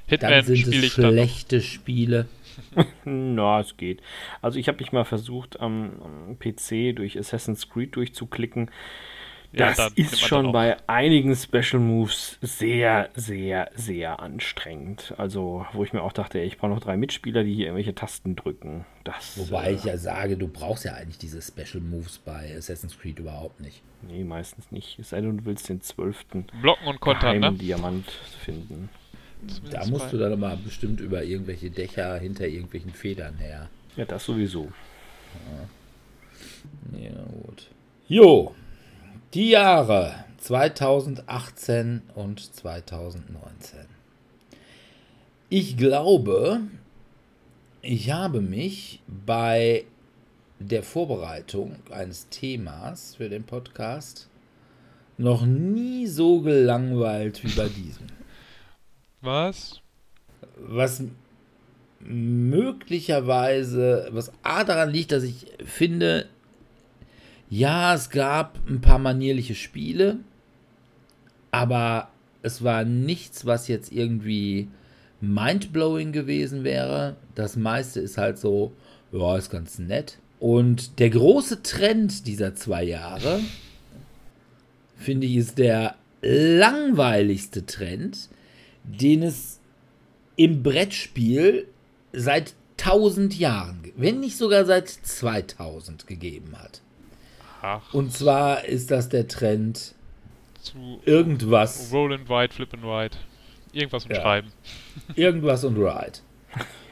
Hitman spiele ich dann. Schlechte Spiele. Na, es geht. Also ich habe mich mal versucht, am, am, PC durch Assassin's Creed durchzuklicken. Das ja, ist schon bei einigen Special Moves sehr, sehr, sehr anstrengend. Also, wo ich mir auch dachte, ich brauche noch drei Mitspieler, die hier irgendwelche Tasten drücken. Das, Wobei äh, ich ja sage, du brauchst ja eigentlich diese Special Moves bei Assassin's Creed überhaupt nicht. Nee, meistens nicht. Es sei denn, du willst den zwölften Blocken und Kontern, ne? Diamant finden. Zumindest da musst du dann mal bestimmt über irgendwelche Dächer hinter irgendwelchen Federn her. Ja, das sowieso. Ja, ja gut. Jo, die Jahre 2018 und 2019. Ich glaube, ich habe mich bei der Vorbereitung eines Themas für den Podcast noch nie so gelangweilt wie bei diesem. Was? Was möglicherweise, was A daran liegt, dass ich finde, ja, es gab ein paar manierliche Spiele, aber es war nichts, was jetzt irgendwie mindblowing gewesen wäre. Das meiste ist halt so, ja, ist ganz nett. Und der große Trend dieser zwei Jahre, finde ich, ist der langweiligste Trend, den es im Brettspiel seit 1000 Jahren, wenn nicht sogar seit 2000 gegeben hat. Ach, Und zwar ist das der Trend zu irgendwas, Roll and Ride, Flip and Ride. Irgendwas Ja. umschreiben. irgendwas und Ride.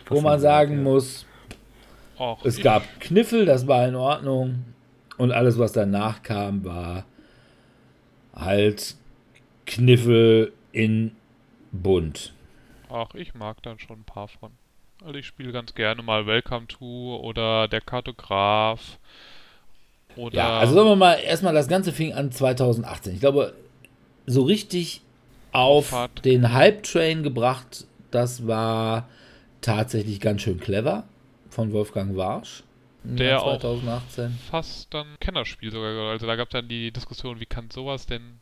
Wo man sagen muss, Och, es gab Kniffel, das war in Ordnung. Und alles, was danach kam, war halt Kniffel in bunt. Ach, ich mag dann schon ein paar von. Also ich spiele ganz gerne mal Welcome to oder der Kartograf. Oder Ja, also sagen wir mal, erstmal das Ganze fing an 2018. Ich glaube, so richtig auf Fahrt. den Hype-Train gebracht, das war tatsächlich ganz schön clever von Wolfgang Warsch. Der Jahr auch 2018. fast dann Kennerspiel sogar. Also da gab es dann die Diskussion, wie kann sowas denn,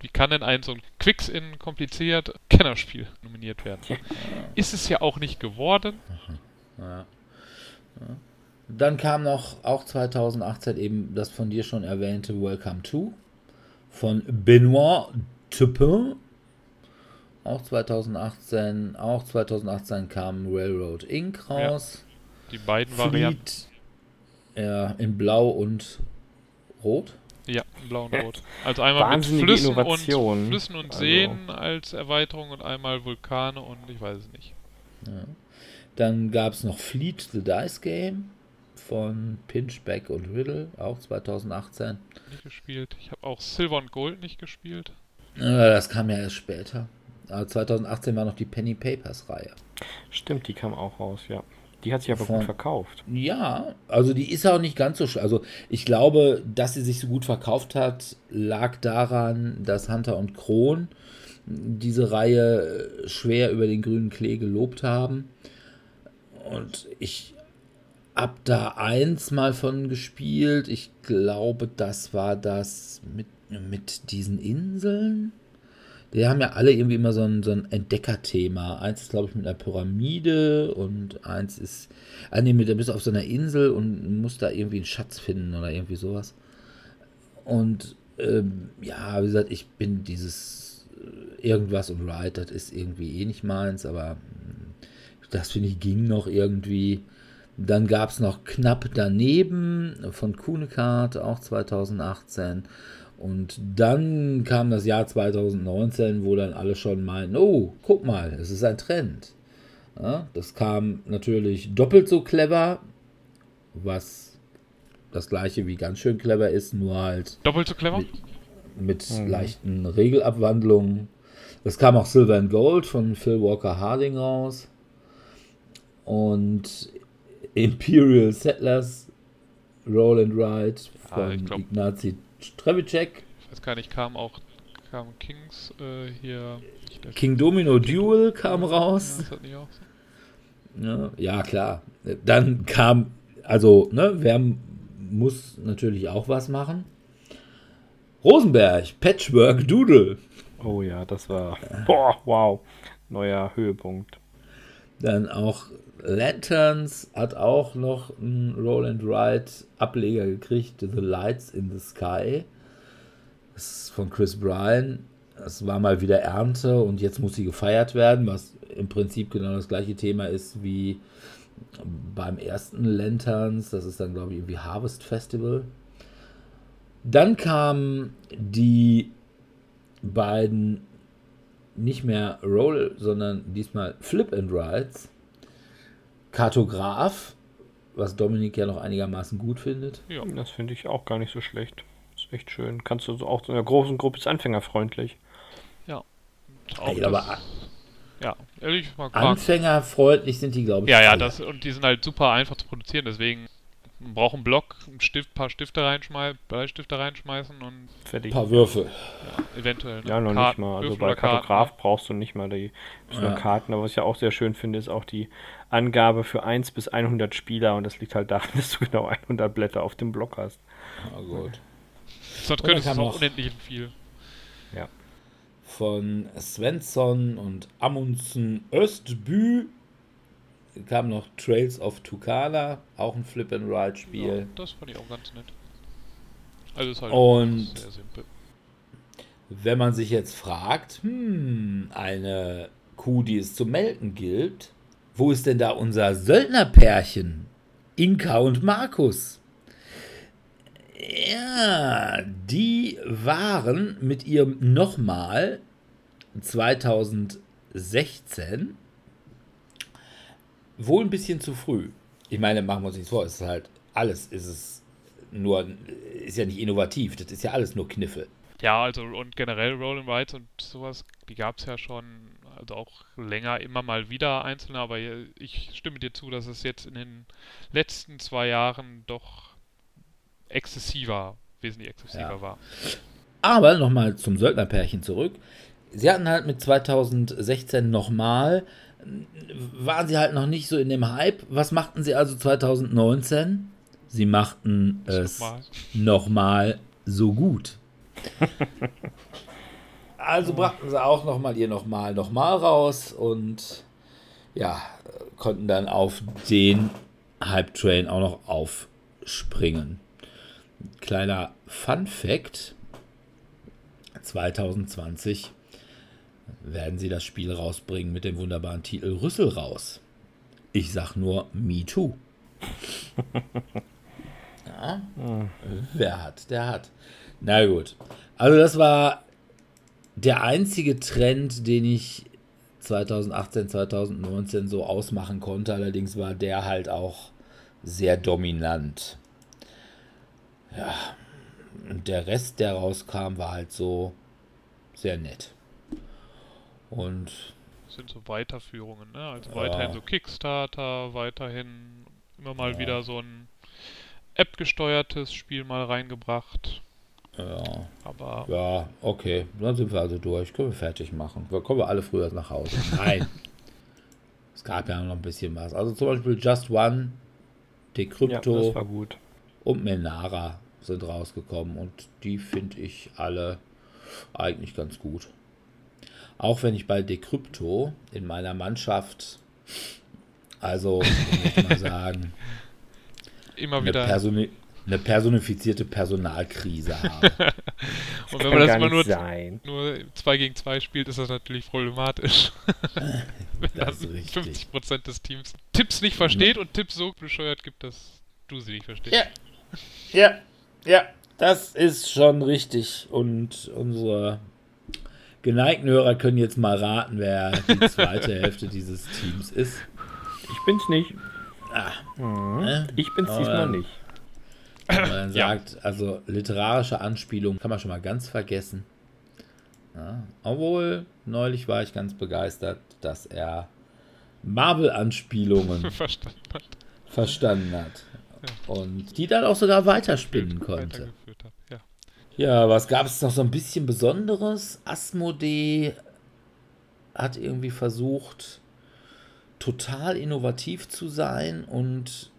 wie kann denn ein so ein Quicks in kompliziert Kennerspiel nominiert werden? Ist es ja auch nicht geworden. Ja. Ja. Dann kam noch auch 2018 eben das von dir schon erwähnte Welcome to von Benoit Tupin. Auch 2018. Auch 2018 kam Railroad Inc. raus. Die beiden Varianten. Fleet ja, in Blau und Rot. Ja, in blau und rot. Also einmal mit Flüssen Innovation. und Flüssen und Also- Seen als Erweiterung und einmal Vulkane und ich weiß es nicht. Dann gab es noch Fleet the Dice Game von Pinchback und Riddle, auch 2018. Nicht gespielt. Ich habe auch Silver und Gold nicht gespielt. Das kam ja erst später. Aber 2018 war noch die Penny Papers Reihe. Stimmt, die kam auch raus, ja. Die hat sich aber Von- gut verkauft. Ja, also die ist auch nicht ganz so sch Also ich glaube, dass sie sich so gut verkauft hat, lag daran, dass Hunter und Kron diese Reihe schwer über den grünen Klee gelobt haben. Und ich hab da eins mal von gespielt. Ich glaube, das war das mit, mit diesen Inseln. Die haben ja alle irgendwie immer so ein, so ein Entdeckerthema. Eins ist, glaube ich, mit einer Pyramide und eins ist. Ah, nee, mit, da bist du auf so einer Insel und musst da irgendwie einen Schatz finden oder irgendwie sowas. Und ähm, ja, wie gesagt, ich bin dieses äh, irgendwas und Ride, das ist irgendwie eh nicht meins, aber mm, das finde ich ging noch irgendwie. Dann gab es noch knapp daneben von Kunekart, auch 2018. Und dann kam das Jahr 2019, wo dann alle schon meinen, oh, guck mal, es ist ein Trend. Ja, das kam natürlich doppelt so clever, was das gleiche wie ganz schön clever ist, nur halt Doppelt so clever? mit, mit Mhm. leichten Regelabwandlungen. Es kam auch Silver and Gold von Phil Walker Harding raus. Und Imperial Settlers Roll and Ride Ja, von ich glaub- Ignacy Trevicek. Ich weiß gar nicht, kam auch kam Kings äh, hier. King Domino Duel kam Ja, raus. auch so? Ja, ja, klar. Dann kam, also, ne, wer muss natürlich auch was machen? Rosenberg, Patchwork Doodle. Oh ja, das war. Boah, wow. Neuer Höhepunkt. Dann auch Lanterns hat auch noch einen Roll and Ride Ableger gekriegt, The Lights in the Sky. Das ist von Chris Bryan. Das war mal wieder Ernte und jetzt muss sie gefeiert werden, was im Prinzip genau das gleiche Thema ist wie beim ersten Lanterns. Das ist dann, glaube ich, irgendwie Harvest Festival. Dann kamen die beiden nicht mehr Roll, sondern diesmal Flip and Rides. Kartograf, was Dominik ja noch einigermaßen gut findet. Ja. Das finde ich auch gar nicht so schlecht. Ist echt schön. Kannst du so auch so in einer großen Gruppe ist anfängerfreundlich. Auch Ey, aber ja, ehrlich, mal. Anfängerfreundlich sind die, glaube ich. Ja, ja, das und die sind halt super einfach zu produzieren, deswegen Man braucht einen Block, ein Stift, paar Stifte reinschmeißen, Bleistifte reinschmeißen und Fertig. Ein paar Würfel. ja, eventuell. Ne? Ja, noch Karten, nicht mal. Also Würfel bei oder Karten, Kartograf ne? brauchst du nicht mal die Ja. Karten. Aber was ich auch sehr schön finde, ist auch die Angabe für 1 bis 100 Spieler. Und das liegt halt daran, dass du genau 100 Blätter auf dem Block hast. Na gut. Sonst könntest du auch noch- unendlich viel. Von Svensson und Amundsen Östbü kam noch Trails of Tucana, auch ein Flip-and-Ride-Spiel. Ja, das fand ich auch ganz nett. Also ist halt Und- sehr simpel. Wenn man sich jetzt fragt, hm, eine Kuh, die es zu melken gilt, wo ist denn da unser Söldnerpärchen? Inka und Markus. Ja, die waren mit ihrem nochmal 2016 wohl ein bisschen zu früh. Ich meine, machen wir uns nichts vor, es ist halt alles ist es nur, ist ja nicht innovativ, das ist ja alles nur Kniffe. Ja, also und generell Roll and Rides und sowas, die gab es ja schon, also auch länger immer mal wieder einzelne, aber ich stimme dir zu, dass es jetzt in den letzten zwei Jahren doch exzessiver, wesentlich exzessiver Ja. war. Aber nochmal zum Söldnerpärchen zurück. Sie hatten halt mit 2016 nochmal, waren sie halt noch nicht so in dem Hype. Was machten sie also 2019? Sie machten es Nochmal. nochmal so gut. Also brachten sie auch nochmal ihr nochmal nochmal raus und ja, konnten dann auf den Hype-Train auch noch aufspringen. Kleiner Fun Fact: 2020 werden sie das Spiel rausbringen mit dem wunderbaren Titel Rüssel raus. Ich sag nur Me Too. Ja, wer hat, der hat. Na gut. Also das war der einzige Trend, den ich 2018, 2019 so ausmachen konnte. Allerdings war der halt auch sehr dominant. Ja, und der Rest, der rauskam, war halt so sehr nett. Und Das sind so Weiterführungen, ne? Also Ja. weiterhin so Kickstarter, weiterhin immer mal Ja. wieder so ein App-gesteuertes Spiel mal reingebracht. ja, Aber ja, okay, dann sind wir also durch. Können wir fertig machen. Wir kommen wir alle früher nach Hause. Nein. es gab ja noch ein bisschen was. Also zum Beispiel Just One, Ja, Decrypto gut. und Menara sind rausgekommen und die finde ich alle eigentlich ganz gut. Auch wenn ich bei Decrypto in meiner Mannschaft, also ich möchte mal sagen, immer eine, wieder. Personi eine personifizierte Personalkrise habe. Und wenn man das immer nur, sein. nur 2 gegen 2 spielt, ist das natürlich problematisch. wenn Das dann ist richtig. 50% des Teams Tipps nicht versteht und Tipps so bescheuert gibt, dass du sie nicht verstehst. Ja. Ja, ja, das ist schon richtig. Und unsere geneigten Hörer können jetzt mal raten, wer die zweite Hälfte dieses Teams ist. Ich bin's nicht. Ah, ne? Ich bin's Aber- diesmal nicht. Wenn man Ja. sagt, also literarische Anspielung kann man schon mal ganz vergessen. Ja, obwohl, neulich war ich ganz begeistert, dass er Marvel-Anspielungen Verstanden hat. verstanden hat. Und die dann auch sogar weiterspinnen konnte. Hat. Ja. Ja, was gab es noch so ein bisschen Besonderes? Asmodee hat irgendwie versucht, total innovativ zu sein und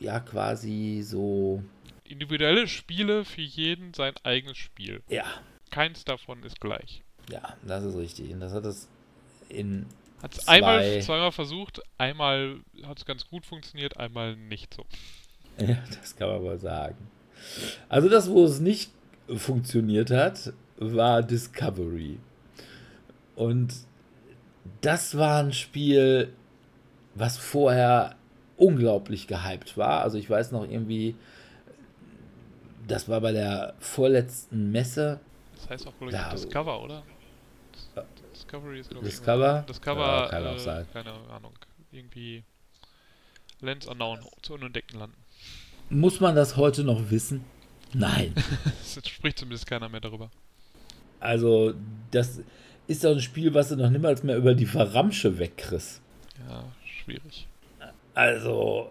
ja, quasi so, Individuelle Spiele für jeden sein eigenes Spiel. ja, Keins davon ist gleich. ja, das ist richtig. Und das hat es in, Hat es Zwei- einmal, zweimal versucht, einmal hat es ganz gut funktioniert, einmal nicht so. ja, das kann man mal sagen. Also das, wo es nicht funktioniert hat, war Discovery. Und das war ein Spiel, was vorher unglaublich gehypt war. Also ich weiß noch irgendwie, das war bei der vorletzten Messe. Das heißt auch, glaube ich, Ja, Discover, oder? Discovery ist, glaube ich. Discover? Discover, Ja, kann auch äh, sein. keine Ahnung. Irgendwie Lands Unknown, zu unentdeckten Landen. Muss man das heute noch wissen? Nein. Es spricht zumindest keiner mehr darüber. Also das ist doch ein Spiel, was du noch niemals mehr über die Verramsche wegkriegst. Ja, schwierig. Also,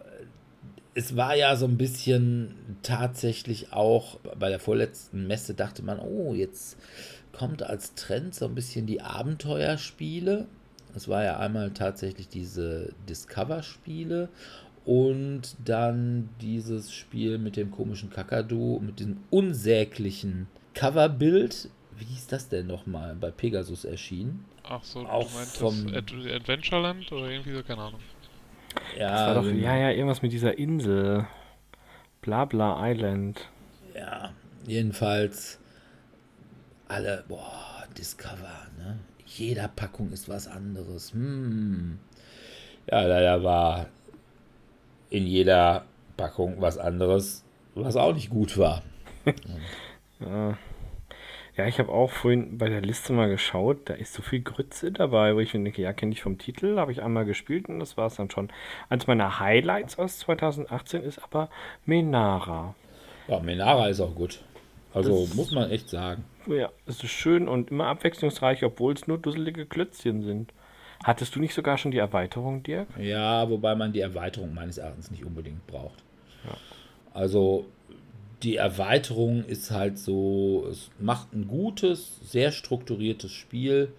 es war ja so ein bisschen tatsächlich auch bei der vorletzten Messe dachte man, oh, jetzt kommt als Trend so ein bisschen die Abenteuerspiele. Es war ja einmal tatsächlich diese Discover-Spiele und dann dieses Spiel mit dem komischen Kakadu, mit diesem unsäglichen Coverbild. Wie hieß das denn nochmal? Bei Pegasus erschienen. Ach so, Auch du meinst vom- Adventureland oder irgendwie so, keine Ahnung. Ja, Das war doch, ja, ja, irgendwas mit dieser Insel. Blabla Island. Ja, jedenfalls alle, boah, Discover, ne? Jeder Packung ist was anderes. Hm. Ja, leider war in jeder Packung was anderes, was auch nicht gut war. Ja, ja ich habe auch vorhin bei der Liste mal geschaut, da ist so viel Grütze dabei, wo ich mir denke, ja, kenne ich vom Titel, habe ich einmal gespielt und das war es dann schon. Eins meiner Highlights aus 2018 ist aber Menara. Ja, Menara ist auch gut. Also Das- muss man echt sagen. Ja, es ist schön und immer abwechslungsreich, obwohl es nur dusselige Klötzchen sind. Hattest du nicht sogar schon die Erweiterung, Dirk? Ja, wobei man die Erweiterung meines Erachtens nicht unbedingt braucht. Ja. Also die Erweiterung ist halt so, es macht ein gutes, sehr strukturiertes Spiel,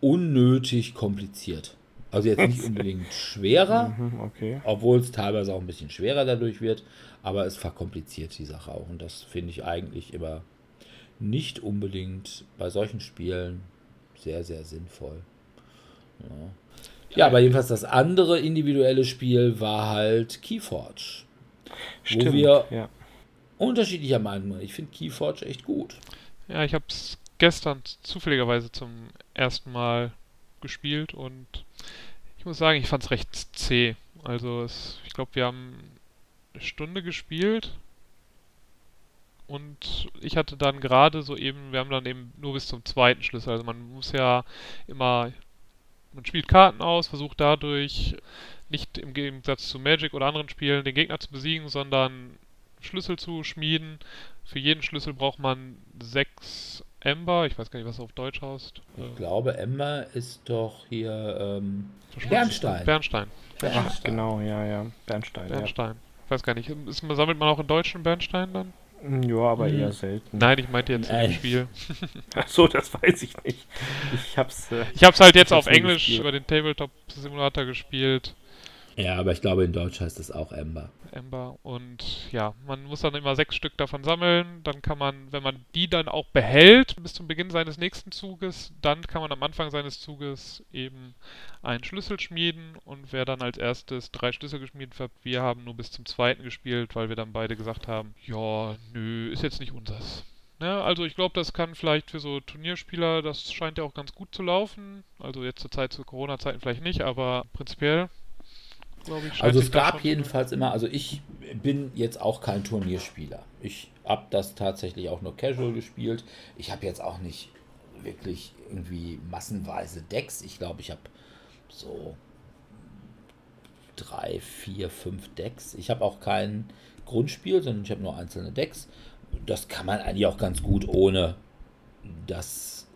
unnötig kompliziert. Also jetzt nicht unbedingt schwerer, Mhm, okay. obwohl es teilweise auch ein bisschen schwerer dadurch wird, aber es verkompliziert die Sache auch. Und das finde ich eigentlich immer nicht unbedingt bei solchen Spielen sehr, sehr sinnvoll. Ja, ja aber jedenfalls das andere individuelle Spiel war halt Keyforge. Stimmt, wir- ja. Unterschiedlicher Meinung. Ich finde Keyforge echt gut. Ja, ich habe es gestern zufälligerweise zum ersten Mal gespielt und ich muss sagen, ich fand es recht zäh. Also es, ich glaube, wir haben eine Stunde gespielt und ich hatte dann gerade so eben, wir haben dann eben nur bis zum zweiten Schlüssel. Also man muss ja immer, man spielt Karten aus, versucht dadurch nicht im Gegensatz zu Magic oder anderen Spielen den Gegner zu besiegen, sondern Schlüssel zu schmieden. Für jeden Schlüssel braucht man sechs Ember. Ich weiß gar nicht, was auf Deutsch heißt. Ich glaube, Emma ist doch hier ähm, Verschmutzt- Bernstein. Bernstein. Ach, genau, ja, ja. Bernstein, Bernstein. Ich weiß gar nicht. Ist, sammelt man auch in Deutschen Bernstein dann? Ja. Aber Hm. eher selten. Nein, ich meinte jetzt Nein. im Spiel. Ach so, das weiß ich nicht. Ich hab's. Äh, Ich habe es halt jetzt Ich hab's auf Englisch gespielt. über den Tabletop Simulator gespielt. Ja, aber ich glaube, in Deutsch heißt es auch Ember. Ember. Und ja, man muss dann immer sechs Stück davon sammeln. Dann kann man, wenn man die dann auch behält bis zum Beginn seines nächsten Zuges, dann kann man am Anfang seines Zuges eben einen Schlüssel schmieden. Und wer dann als erstes drei Schlüssel geschmiedet hat, wir haben nur bis zum zweiten gespielt, weil wir dann beide gesagt haben, ja, nö, ist jetzt nicht unseres. Ne, also ich glaube, das kann vielleicht für so Turnierspieler, das scheint ja auch ganz gut zu laufen. Also jetzt zur Zeit, zu Corona-Zeiten vielleicht nicht, aber prinzipiell, glaube ich, Also es gab jedenfalls immer, also ich bin jetzt auch kein Turnierspieler. Ich habe das tatsächlich auch nur casual gespielt. Ich habe jetzt auch nicht wirklich irgendwie massenweise Decks. Ich glaube, ich habe so drei, vier, fünf Decks. Ich habe auch kein Grundspiel, sondern ich habe nur einzelne Decks. Das kann man eigentlich auch ganz gut ohne das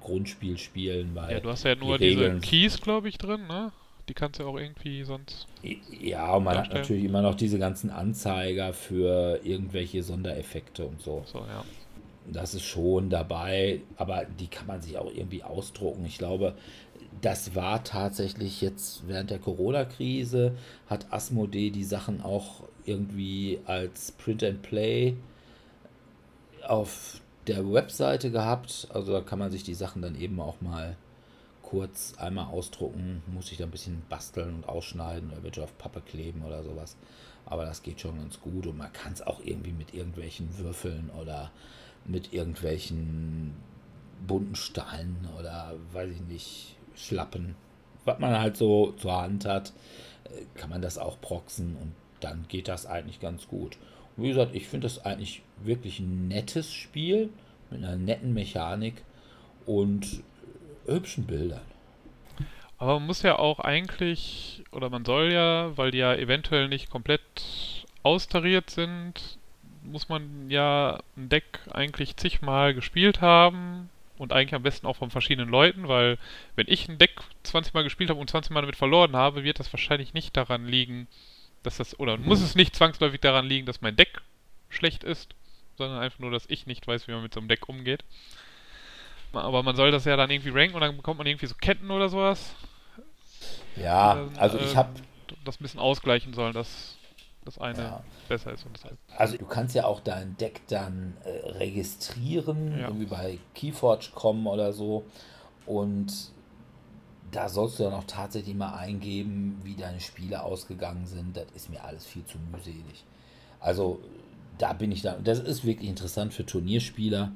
Grundspiel spielen, weil Ja, du hast ja die nur diese Regeln- Keys, glaube ich, drin, ne? Die kannst du ja auch irgendwie sonst. Ja, und man hat darstellen. natürlich immer noch diese ganzen Anzeiger für irgendwelche Sondereffekte und so. So, ja. Das ist schon dabei, aber die kann man sich auch irgendwie ausdrucken. Ich glaube, das war tatsächlich jetzt während der Corona-Krise, hat Asmodee die Sachen auch irgendwie als Print and Play auf der Webseite gehabt. Also da kann man sich die Sachen dann eben auch mal kurz einmal ausdrucken, muss sich da ein bisschen basteln und ausschneiden oder wird auf Pappe kleben oder sowas. Aber das geht schon ganz gut und man kann es auch irgendwie mit irgendwelchen Würfeln oder mit irgendwelchen bunten Steinen oder weiß ich nicht, Schlappen, was man halt so zur Hand hat, äh, kann man das auch proxen und dann geht das eigentlich ganz gut. Und wie gesagt, ich finde das eigentlich wirklich ein nettes Spiel mit einer netten Mechanik und hübschen Bildern. Aber man muss ja auch eigentlich, oder man soll ja, weil die ja eventuell nicht komplett austariert sind, muss man ja ein Deck eigentlich zigmal gespielt haben und eigentlich am besten auch von verschiedenen Leuten, weil wenn ich ein Deck 20 Mal gespielt habe und 20 Mal damit verloren habe, wird das wahrscheinlich nicht daran liegen, dass das, oder muss es nicht zwangsläufig daran liegen, dass mein Deck schlecht ist, sondern einfach nur, dass ich nicht weiß, wie man mit so einem Deck umgeht. Aber man soll das ja dann irgendwie ranken und dann bekommt man irgendwie so Ketten oder sowas. Ja, dann, also ich äh, habe das ein bisschen ausgleichen sollen, dass das eine ja. besser ist. Und das also du kannst ja auch dein Deck dann äh, registrieren, ja. irgendwie bei Keyforge kommen oder so. Und da sollst du ja noch tatsächlich mal eingeben, wie deine Spiele ausgegangen sind. Das ist mir alles viel zu mühselig. Also da bin ich da. Das ist wirklich interessant für Turnierspieler.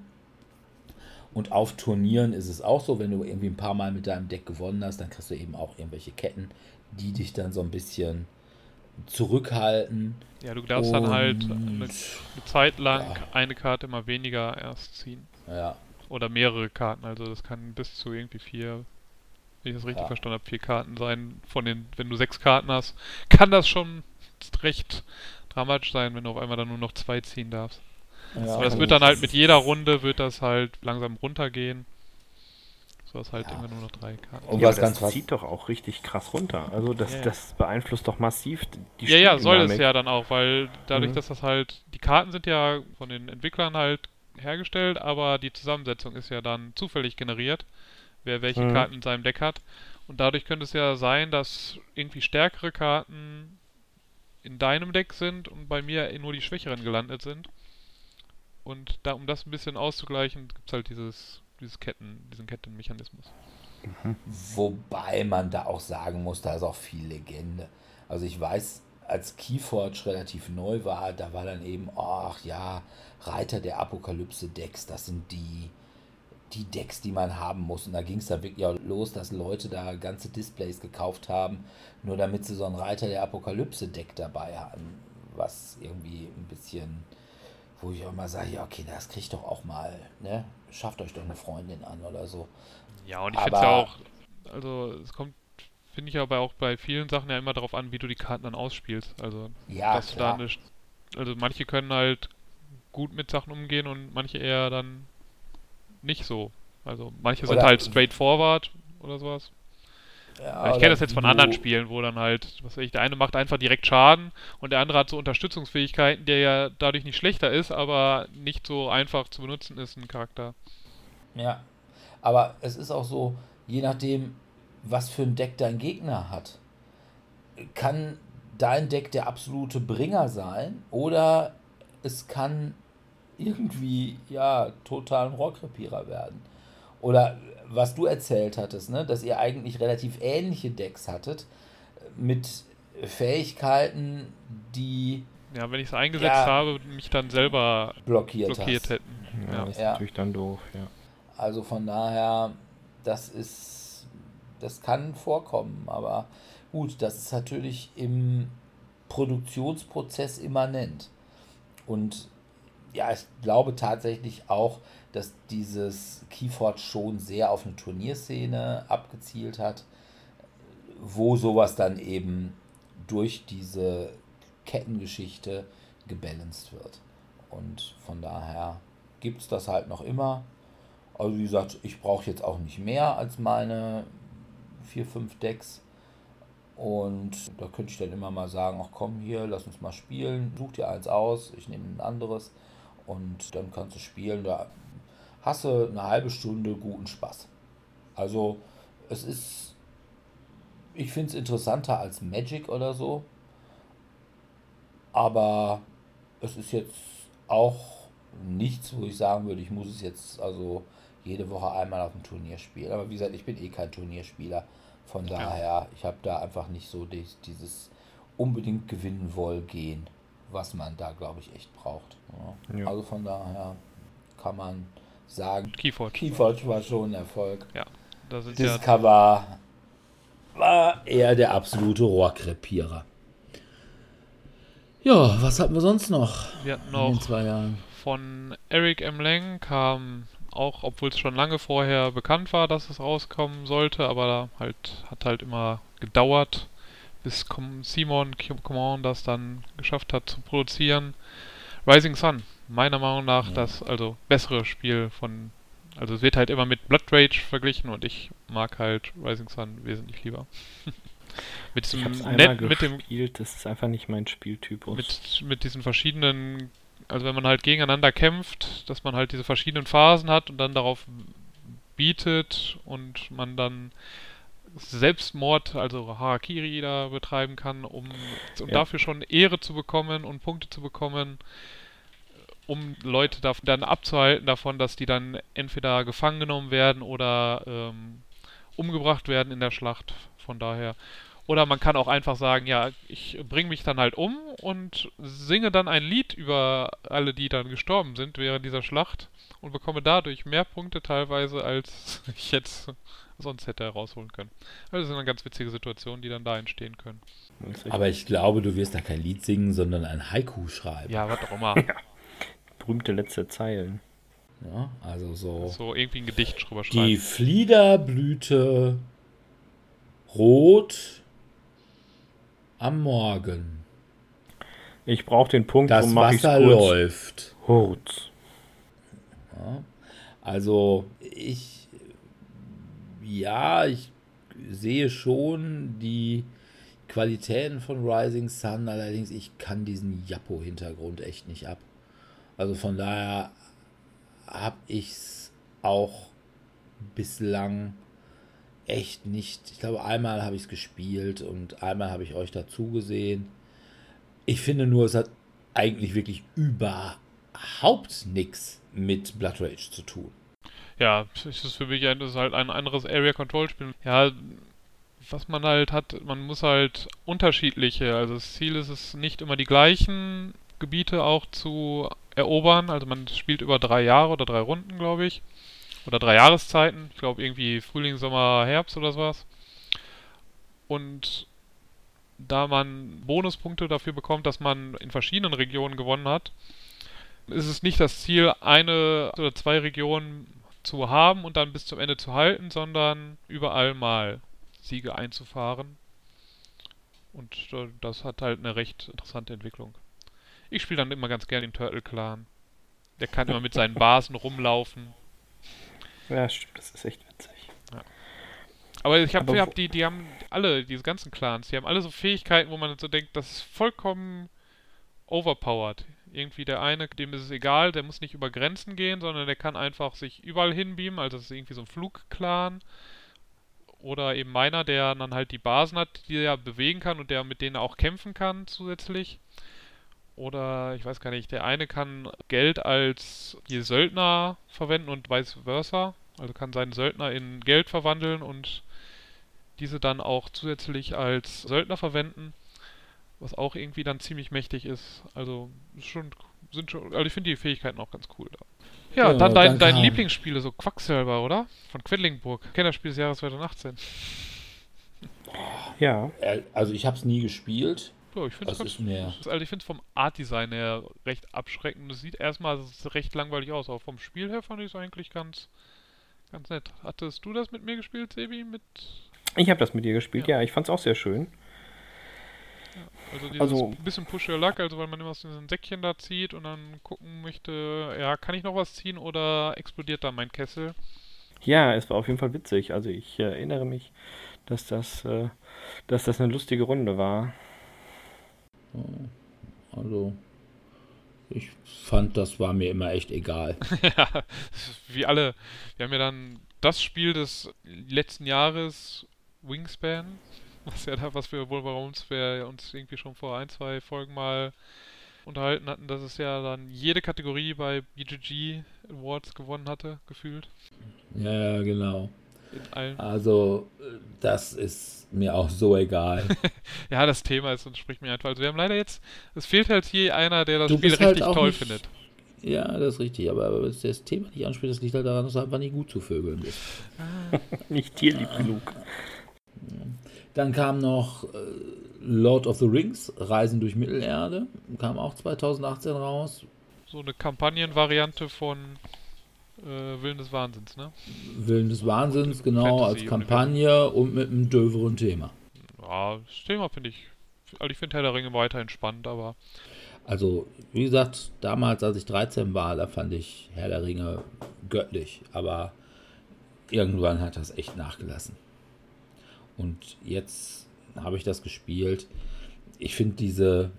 Und auf Turnieren ist es auch so, wenn du irgendwie ein paar Mal mit deinem Deck gewonnen hast, dann kriegst du eben auch irgendwelche Ketten, die dich dann so ein bisschen zurückhalten. Ja, du darfst dann halt eine, eine Zeit lang ja. eine Karte immer weniger erst ziehen. Ja. Oder mehrere Karten, also das kann bis zu irgendwie vier, wenn ich das richtig ja. verstanden habe, vier Karten sein. Von den, wenn du sechs Karten hast, kann das schon recht dramatisch sein, wenn du auf einmal dann nur noch zwei ziehen darfst. Ja, Aber das wird dann halt mit jeder Runde wird das halt langsam runtergehen. So dass halt ja. immer nur noch drei Karten. Und ja, was das zieht doch auch richtig krass runter. Also das, ja, das beeinflusst doch massiv die Ja, ja, soll es ja dann auch, weil dadurch, mhm. dass das halt, die Karten sind ja von den Entwicklern halt hergestellt, aber die Zusammensetzung ist ja dann zufällig generiert, wer welche mhm. Karten in seinem Deck hat. Und dadurch könnte es ja sein, dass irgendwie stärkere Karten in deinem Deck sind und bei mir nur die schwächeren gelandet sind. Und da, um das ein bisschen auszugleichen, gibt es halt dieses, dieses Ketten, diesen Kettenmechanismus. Mhm. Wobei man da auch sagen muss, da ist auch viel Legende. Also ich weiß, als Keyforge relativ neu war, da war dann eben, ach ja, Reiter der Apokalypse-Decks, das sind die, die Decks, die man haben muss. Und da ging es dann wirklich auch los, dass Leute da ganze Displays gekauft haben, nur damit sie so ein Reiter der Apokalypse-Deck dabei hatten, was irgendwie ein bisschen wo ich auch mal sage, ja, okay, das kriegt doch auch mal, ne? Schafft euch doch eine Freundin an oder so. Ja, und ich finde es ja auch, also es kommt, finde ich aber auch bei vielen Sachen ja immer darauf an, wie du die Karten dann ausspielst. Also, ja, dass klar. Eine, also manche können halt gut mit Sachen umgehen und manche eher dann nicht so. Also manche sind oder halt straightforward oder sowas. Ja, ich kenne das jetzt von anderen Spielen, wo dann halt, was weiß ich, der eine macht einfach direkt Schaden und der andere hat so Unterstützungsfähigkeiten, der ja dadurch nicht schlechter ist, aber nicht so einfach zu benutzen ist, ein Charakter. Ja, aber es ist auch so, je nachdem, was für ein Deck dein Gegner hat, kann dein Deck der absolute Bringer sein oder es kann irgendwie, ja, total ein Rohrkrepierer werden. Oder was du erzählt hattest, ne, dass ihr eigentlich relativ ähnliche Decks hattet mit Fähigkeiten, die ja, wenn ich es eingesetzt ja, habe, mich dann selber blockiert, blockiert hätten. Ja, ja, das ist ja. natürlich dann doof, ja. Also von daher, das ist, das kann vorkommen, aber gut, das ist natürlich im Produktionsprozess immanent. Und ja, ich glaube tatsächlich auch, dass dieses Keyforge schon sehr auf eine Turnierszene abgezielt hat, wo sowas dann eben durch diese Kettengeschichte gebalanced wird. Und von daher gibt es das halt noch immer. Also wie gesagt, ich brauche jetzt auch nicht mehr als meine 4, 5 Decks. Und da könnte ich dann immer mal sagen, ach komm hier, lass uns mal spielen, such dir eins aus, ich nehme ein anderes und dann kannst du spielen. Da hast du eine halbe Stunde guten Spaß. Also es ist, ich finde es interessanter als Magic oder so, aber es ist jetzt auch nichts, wo ich sagen würde, ich muss es jetzt also jede Woche einmal auf dem Turnier spielen. Aber wie gesagt, ich bin eh kein Turnierspieler. Von daher, ich habe da einfach nicht so dieses unbedingt gewinnen woll gehen, was man da, glaube ich, echt braucht. Ja. Ja. Also von daher kann man sagen, Keyforge, Keyforge war schon ein Erfolg. Ja, das ist Discover ja war eher der absolute Rohrkrepierer. Ja, was hatten wir sonst noch? Wir hatten noch von Eric M. Lang kam auch, obwohl es schon lange vorher bekannt war, dass es rauskommen sollte, aber halt hat halt immer gedauert, bis Simon Command das dann geschafft hat zu produzieren. Rising Sun meiner Meinung nach ja. das also bessere Spiel von. Also es wird halt immer mit Blood Rage verglichen und ich mag halt Rising Sun wesentlich lieber. Mit diesem Ich net, mit dem das ist einfach nicht mein Spieltypus. mit, mit diesen verschiedenen, also wenn man halt gegeneinander kämpft, dass man halt diese verschiedenen Phasen hat und dann darauf bietet und man dann Selbstmord, also Harakiri da betreiben kann, um, um Ja. dafür schon Ehre zu bekommen und Punkte zu bekommen, um Leute dav- dann abzuhalten davon, dass die dann entweder gefangen genommen werden oder ähm, umgebracht werden in der Schlacht. Von daher. Oder man kann auch einfach sagen, ja, ich bringe mich dann halt um und singe dann ein Lied über alle, die dann gestorben sind während dieser Schlacht und bekomme dadurch mehr Punkte teilweise, als ich jetzt sonst hätte herausholen können. Also das sind dann ganz witzige Situationen, die dann da entstehen können. Aber ich glaube, du wirst da kein Lied singen, sondern ein Haiku schreiben. Ja, was auch immer. berühmte letzte Zeilen. Ja, also so. So irgendwie ein Gedicht drüber schreiben. Die Fliederblüte rot am Morgen. Ich brauche den Punkt, Das ich Wasser kurz. läuft. Kurz. Also ich, ja, ich sehe schon die Qualitäten von Rising Sun, allerdings ich kann diesen Jappo-Hintergrund echt nicht ab. Also von daher habe ich es auch bislang echt nicht. Ich glaube, einmal habe ich es gespielt und einmal habe ich euch dazu gesehen. Ich finde nur, es hat eigentlich wirklich überhaupt nichts mit Blood Rage zu tun. Ja, es ist für mich ein, ist halt ein anderes Area Control Spiel. Ja, was man halt hat, man muss halt unterschiedliche, also das Ziel ist es nicht immer die gleichen Gebiete auch zu erobern. Also man spielt über drei Jahre oder drei Runden, glaube ich. Oder drei Jahreszeiten. Ich glaube irgendwie Frühling, Sommer, Herbst oder sowas. Und da man Bonuspunkte dafür bekommt, dass man in verschiedenen Regionen gewonnen hat, ist es nicht das Ziel, eine oder zwei Regionen zu haben und dann bis zum Ende zu halten, sondern überall mal Siege einzufahren. Und äh, das hat halt eine recht interessante Entwicklung. Ich spiele dann immer ganz gerne den Turtle Clan. Der kann immer mit seinen Basen rumlaufen. Ja, stimmt, das ist echt witzig. Aber ich habe hab die, die haben alle, diese ganzen Clans, die haben alle so Fähigkeiten, wo man so denkt, das ist vollkommen overpowered. Irgendwie der eine, dem ist es egal, der muss nicht über Grenzen gehen, sondern der kann einfach sich überall hinbeamen, also das ist irgendwie so ein Flugclan. Oder eben meiner, der dann halt die Basen hat, die er bewegen kann und der mit denen auch kämpfen kann zusätzlich. Oder ich weiß gar nicht, der eine kann Geld als die Söldner verwenden und vice versa. Also kann seinen Söldner in Geld verwandeln und diese dann auch zusätzlich als Söldner verwenden, was auch irgendwie dann ziemlich mächtig ist. Also schon sind schon, also ich finde die Fähigkeiten auch ganz cool da. Ja, Ja, dann dein, dein Lieblingsspiele, so Quacksilber, oder? Von Quedlingburg. Kennerspiel des Jahres 2018. Ja, Äh, Also ich habe es nie gespielt. Ja, ich finde Das es Also ich finde es vom Art-Design her recht abschreckend. Es sieht erstmal recht langweilig aus, aber vom Spiel her fand ich es eigentlich ganz, ganz nett. Hattest du das mit mir gespielt, Sebi? Mit ich habe das mit dir gespielt. Ja. Ja, ich fand's auch sehr schön. Also dieses Also- bisschen Push Your Luck, also weil man immer aus diesem Säckchen da zieht und dann gucken möchte, ja, kann ich noch was ziehen oder explodiert da mein Kessel? Ja, es war auf jeden Fall witzig. Also ich erinnere mich, dass das, äh, dass das eine lustige Runde war. Also ich fand, das war mir immer echt egal. ja, wie alle. Wir haben ja dann das Spiel des letzten Jahres, Wingspan, was ja da, was wir wohl bei uns, wir uns irgendwie schon vor ein, zwei Folgen mal unterhalten hatten, dass es ja dann jede Kategorie bei BGG Awards gewonnen hatte, gefühlt. Ja, genau. In allen. Also das ist mir auch so egal. Ja, das Thema ist und spricht mir einfach. Also wir haben leider jetzt, es fehlt halt je einer, der das Du Spiel halt richtig auch toll nicht- findet. ja, das ist richtig. Aber aber wenn du das Thema nicht anspricht, das liegt halt daran, dass du einfach nicht gut zu Vögeln bist. Nicht tierlieb genug. Dann kam noch äh, Lord of the Rings, Reisen durch Mittelerde. Kam auch 2018 raus. So eine Kampagnenvariante von äh, Willen des Wahnsinns, ne? Willen des Wahnsinns, genau, Fantasy- als Kampagne und mit einem döveren Thema. Ja, das Thema finde ich, also ich finde Herr der Ringe weiterhin spannend, aber Also, wie gesagt, damals, als ich 13 war, da fand ich Herr der Ringe göttlich. Aber irgendwann hat das echt nachgelassen. Und jetzt habe ich das gespielt. Ich finde diese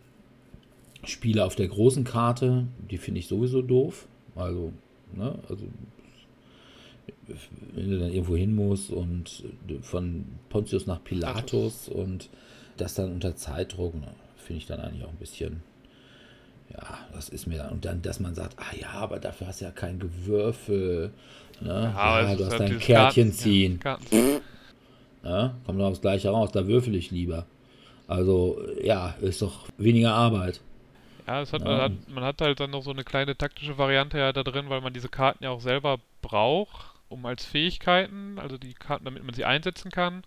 Spiele auf der großen Karte, die finde ich sowieso doof. Also, ne, also wenn du dann irgendwo hin musst und von Pontius nach Pilatus und das dann unter Zeitdruck, ne, finde ich dann eigentlich auch ein bisschen, ja, das ist mir dann, und dann, dass man sagt, ah ja, aber dafür hast du ja kein Gewürfel, ne? ja, ja du hast dein Kärtchen Karten, ziehen. Ja, ja, kommt doch aufs Gleiche raus, da würfel ich lieber. Also, ja, ist doch weniger Arbeit. Ja, hat, ja. Man, hat, man hat halt dann noch so eine kleine taktische Variante ja da drin, weil man diese Karten ja auch selber braucht, um als Fähigkeiten, also die Karten, damit man sie einsetzen kann.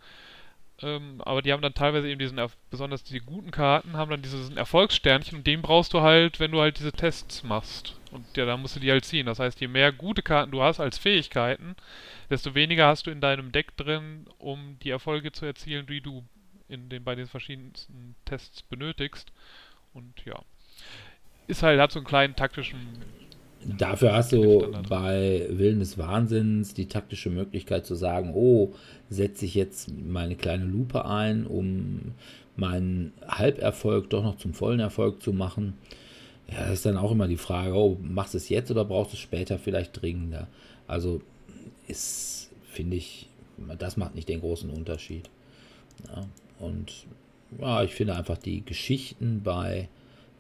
Ähm, aber die haben dann teilweise eben diesen, besonders die guten Karten, haben dann dieses Erfolgssternchen und den brauchst du halt, wenn du halt diese Tests machst. Und ja, da musst du die halt ziehen. Das heißt, je mehr gute Karten du hast als Fähigkeiten, desto weniger hast du in deinem Deck drin, um die Erfolge zu erzielen, die du in den, bei den verschiedensten Tests benötigst. Und ja, ist halt, hat so einen kleinen taktischen. Dafür hast du bei Willen des Wahnsinns die taktische Möglichkeit zu sagen, oh, setze ich jetzt meine kleine Lupe ein, um meinen Halberfolg doch noch zum vollen Erfolg zu machen. Ja, das ist dann auch immer die Frage, oh, machst du es jetzt oder brauchst du es später vielleicht dringender? Also ist, finde ich, das macht nicht den großen Unterschied. Ja, und ja, ich finde einfach die Geschichten bei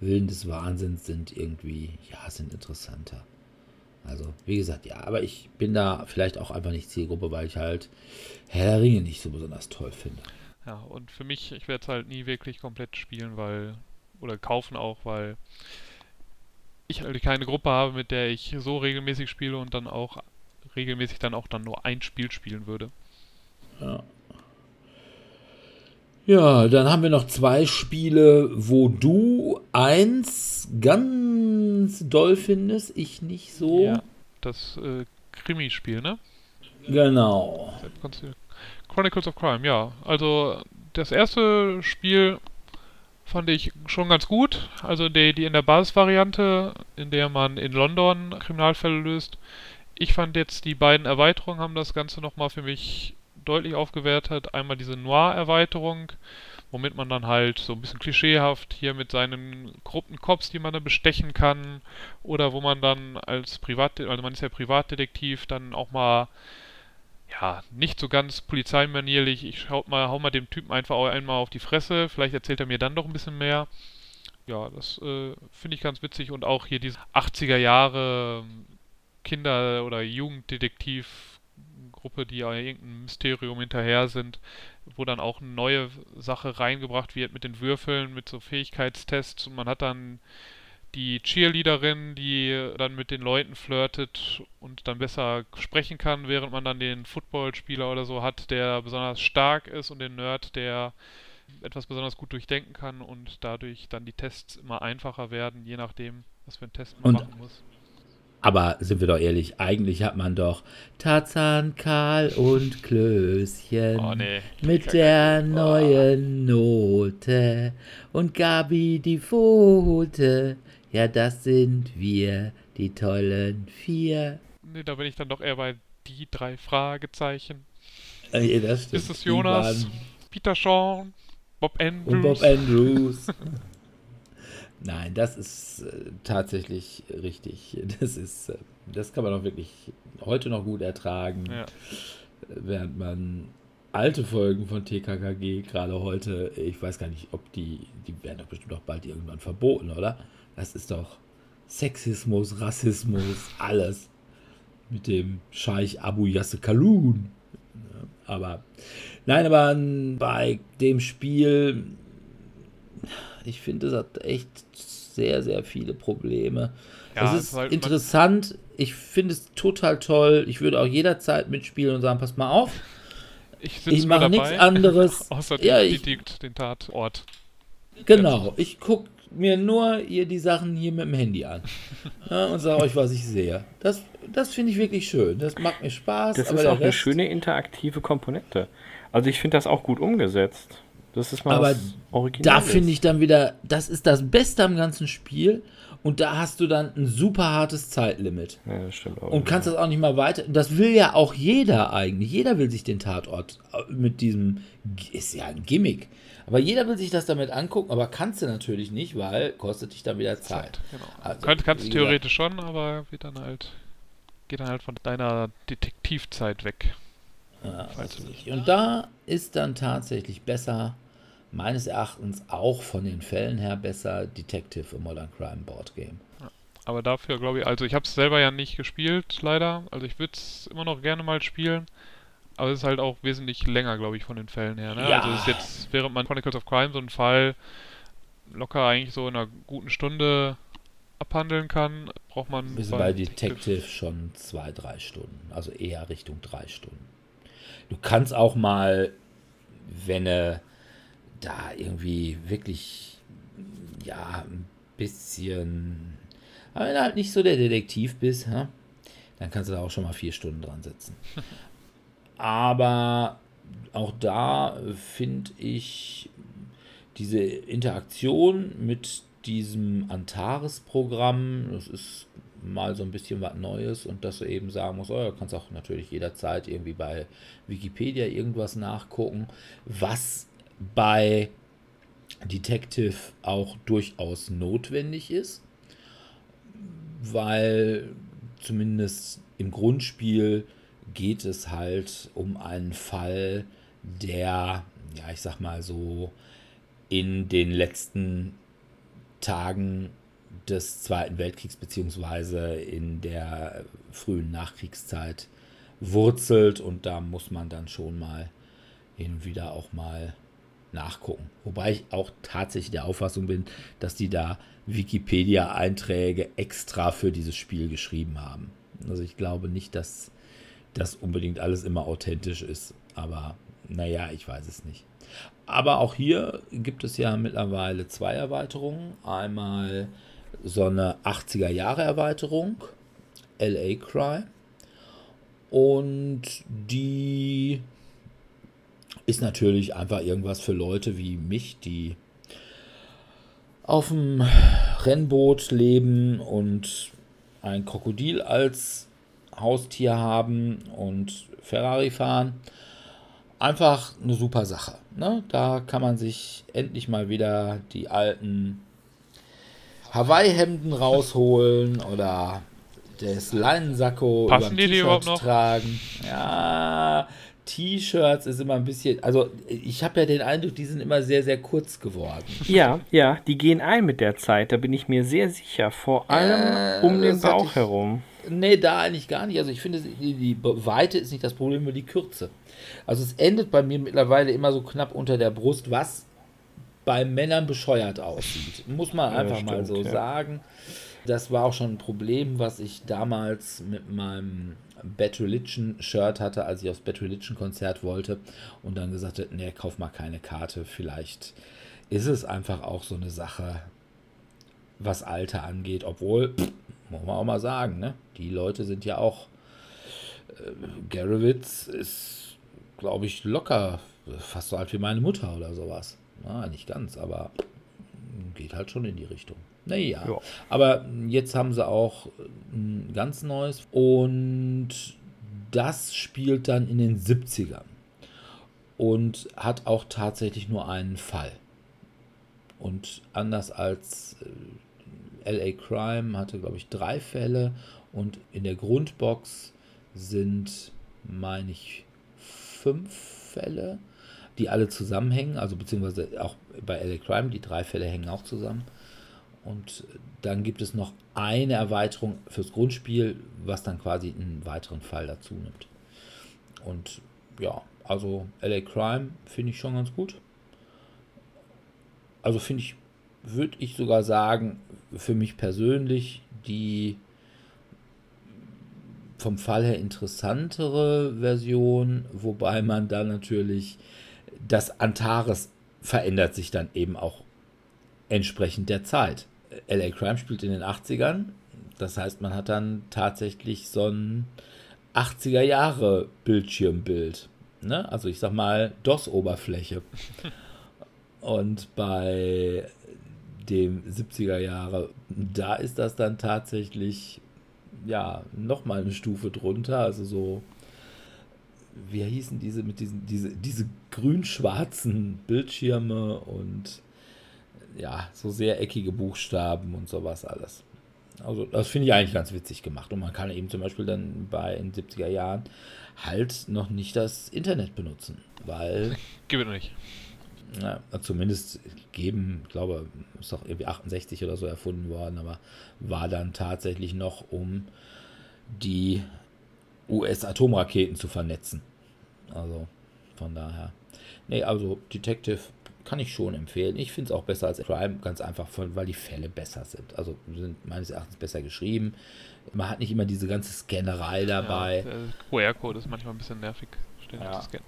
Willen des Wahnsinns sind irgendwie, ja, sind interessanter. Also, wie gesagt, ja, aber ich bin da vielleicht auch einfach nicht Zielgruppe, weil ich halt Herr der Ringe nicht so besonders toll finde. Ja, und für mich, ich werde es halt nie wirklich komplett spielen, weil, oder kaufen auch, weil ich halt keine Gruppe habe, mit der ich so regelmäßig spiele und dann auch regelmäßig dann auch dann nur ein Spiel spielen würde. Ja. Ja, dann haben wir noch zwei Spiele, wo du eins ganz doll findest, ich nicht so. Ja, das äh, Krimi-Spiel, ne? Genau. Chronicles of Crime, ja. Also das erste Spiel fand ich schon ganz gut. Also die, die in der Basisvariante, in der man in London Kriminalfälle löst. Ich fand jetzt die beiden Erweiterungen haben das Ganze nochmal für mich deutlich aufgewertet. Einmal diese Noir-Erweiterung, womit man dann halt so ein bisschen klischeehaft hier mit seinen korrupten Cops, die man dann bestechen kann, oder wo man dann als Privat, also man ist ja Privatdetektiv, dann auch mal ja, nicht so ganz polizeimanierlich, ich schau mal, hau mal dem Typen einfach einmal auf die Fresse, vielleicht erzählt er mir dann doch ein bisschen mehr. Ja, das äh, finde ich ganz witzig und auch hier diese 80er Jahre Kinder- oder Jugenddetektiv Gruppe, die ja irgendein Mysterium hinterher sind, wo dann auch eine neue Sache reingebracht wird mit den Würfeln, mit so Fähigkeitstests und man hat dann die Cheerleaderin, die dann mit den Leuten flirtet und dann besser sprechen kann, während man dann den Footballspieler oder so hat, der besonders stark ist und den Nerd, der etwas besonders gut durchdenken kann und dadurch dann die Tests immer einfacher werden, je nachdem, was für einen Test man und machen muss. Aber sind wir doch ehrlich, eigentlich hat man doch Tarzan, Karl und Klößchen oh, nee. mit der neuen Note und Gabi die Pfote. Ja, das sind wir, die tollen vier. Nee, da bin ich dann doch eher bei die drei Fragezeichen. Ja, das stimmt. Ist es Jonas, Peter Shaw, Bob Andrews? Und Bob Andrews. Nein, das ist äh, tatsächlich richtig. Das ist, äh, das kann man auch wirklich heute noch gut ertragen, ja. während man alte Folgen von TKKG gerade heute, ich weiß gar nicht, ob die, die werden doch bestimmt auch bald irgendwann verboten, oder? Das ist doch Sexismus, Rassismus, alles mit dem Scheich Abu Yasse Kalun. Aber nein, aber bei dem Spiel ich finde, es hat echt sehr, sehr viele Probleme. Ja, es ist halt interessant. Ich finde es total toll. Ich würde auch jederzeit mitspielen und sagen, pass mal auf. Ich, ich mache nichts anderes. Außer ja, ich, die, den Tatort. Genau. Ich gucke mir nur hier die Sachen hier mit dem Handy an ja, und sage euch, was ich sehe. Das, das finde ich wirklich schön. Das macht mir Spaß. Das ist auch Rest... eine schöne interaktive Komponente. Also ich finde das auch gut umgesetzt. Das ist mal Aber da finde ich dann wieder, das ist das Beste am ganzen Spiel. Und da hast du dann ein super hartes Zeitlimit. Ja, das stimmt auch. Und kannst ja. das auch nicht mal weiter. Das will ja auch jeder eigentlich. Jeder will sich den Tatort äh, mit diesem. Ist ja ein Gimmick. Aber jeder will sich das damit angucken, aber kannst du natürlich nicht, weil kostet dich dann wieder Zeit. Zeit genau. also, Könnt, kannst du theoretisch schon, aber wird dann halt. Geht dann halt von deiner Detektivzeit weg. Ja, und da ist dann tatsächlich besser, meines Erachtens auch von den Fällen her besser Detective im Modern Crime Board Game. aber dafür glaube ich, also ich habe es selber ja nicht gespielt, leider. Also ich würde es immer noch gerne mal spielen. Aber es ist halt auch wesentlich länger, glaube ich, von den Fällen her. Ne? Ja. Also es ist jetzt, während man Chronicles of Crime so einen Fall locker eigentlich so in einer guten Stunde abhandeln kann, braucht man. Wir sind bei Detective, Detective schon zwei, drei Stunden. Also eher Richtung drei Stunden. Du kannst auch mal, wenn du da irgendwie wirklich, ja, ein bisschen, aber wenn du halt nicht so der Detektiv bist, ja, dann kannst du da auch schon mal vier Stunden dran sitzen. aber auch da finde ich diese Interaktion mit diesem Antares-Programm, das ist mal so ein bisschen was Neues und dass du eben sagen musst, oh, du kannst auch natürlich jederzeit irgendwie bei Wikipedia irgendwas nachgucken, was bei Detective auch durchaus notwendig ist, weil zumindest im Grundspiel geht es halt um einen Fall, der, ja, ich sag mal so, in den letzten Tagen des Zweiten Weltkriegs beziehungsweise in der frühen Nachkriegszeit wurzelt und da muss man dann schon mal hin und wieder auch mal nachgucken. Wobei ich auch tatsächlich der Auffassung bin, dass die da Wikipedia-Einträge extra für dieses Spiel geschrieben haben. Also ich glaube nicht, dass das unbedingt alles immer authentisch ist, aber naja, ich weiß es nicht. Aber auch hier gibt es ja mittlerweile zwei Erweiterungen. Einmal so eine 80er Jahre Erweiterung, LA Cry. Und die ist natürlich einfach irgendwas für Leute wie mich, die auf dem Rennboot leben und ein Krokodil als Haustier haben und Ferrari fahren. Einfach eine super Sache. Ne? Da kann man sich endlich mal wieder die alten Hawaii-Hemden rausholen oder das Leinensacko Passen die, die überhaupt noch? tragen. Ja, T-Shirts ist immer ein bisschen, also ich habe ja den Eindruck, die sind immer sehr, sehr kurz geworden. Ja, ja, die gehen ein mit der Zeit, da bin ich mir sehr sicher, vor allem äh, um den Bauch ich, herum. Nee, da eigentlich gar nicht. Also ich finde, die, die Weite ist nicht das Problem, nur die Kürze. Also es endet bei mir mittlerweile immer so knapp unter der Brust, was bei Männern bescheuert aussieht. Muss man einfach ja, stimmt, mal so ja. sagen. Das war auch schon ein Problem, was ich damals mit meinem Bad Religion Shirt hatte, als ich aufs Bad Religion Konzert wollte und dann gesagt habe, nee, kauf mal keine Karte. Vielleicht ist es einfach auch so eine Sache, was Alter angeht, obwohl, pff, muss man auch mal sagen, ne? die Leute sind ja auch, äh, Garowitz ist, glaube ich, locker fast so alt wie meine Mutter oder sowas. Na, nicht ganz, aber geht halt schon in die Richtung. Naja, ja. aber jetzt haben sie auch ein ganz neues und das spielt dann in den 70ern und hat auch tatsächlich nur einen Fall. Und anders als äh, LA Crime hatte, glaube ich, drei Fälle und in der Grundbox sind, meine ich, fünf Fälle die alle zusammenhängen, also beziehungsweise auch bei LA Crime, die drei Fälle hängen auch zusammen. Und dann gibt es noch eine Erweiterung fürs Grundspiel, was dann quasi einen weiteren Fall dazu nimmt. Und ja, also LA Crime finde ich schon ganz gut. Also finde ich, würde ich sogar sagen, für mich persönlich die vom Fall her interessantere Version, wobei man da natürlich das Antares verändert sich dann eben auch entsprechend der Zeit. LA Crime spielt in den 80ern. Das heißt, man hat dann tatsächlich so ein 80er Jahre Bildschirmbild. Ne? Also ich sag mal DOS-Oberfläche. Und bei dem 70er Jahre, da ist das dann tatsächlich ja nochmal eine Stufe drunter. Also so, wie hießen diese mit diesen, diese, diese grün-schwarzen Bildschirme und ja, so sehr eckige Buchstaben und sowas alles. Also das finde ich eigentlich ganz witzig gemacht. Und man kann eben zum Beispiel dann bei in den 70er Jahren halt noch nicht das Internet benutzen, weil... Gib es nicht. Ja, zumindest geben, ich glaube, ist doch irgendwie 68 oder so erfunden worden, aber war dann tatsächlich noch, um die US-Atomraketen zu vernetzen. Also von daher. Nee, also Detective kann ich schon empfehlen. Ich finde es auch besser als Crime, ganz einfach, weil die Fälle besser sind. Also sind meines Erachtens besser geschrieben. Man hat nicht immer diese ganze Scannerei dabei. Ja, QR-Code ist manchmal ein bisschen nervig, ständig ja. zu scannen.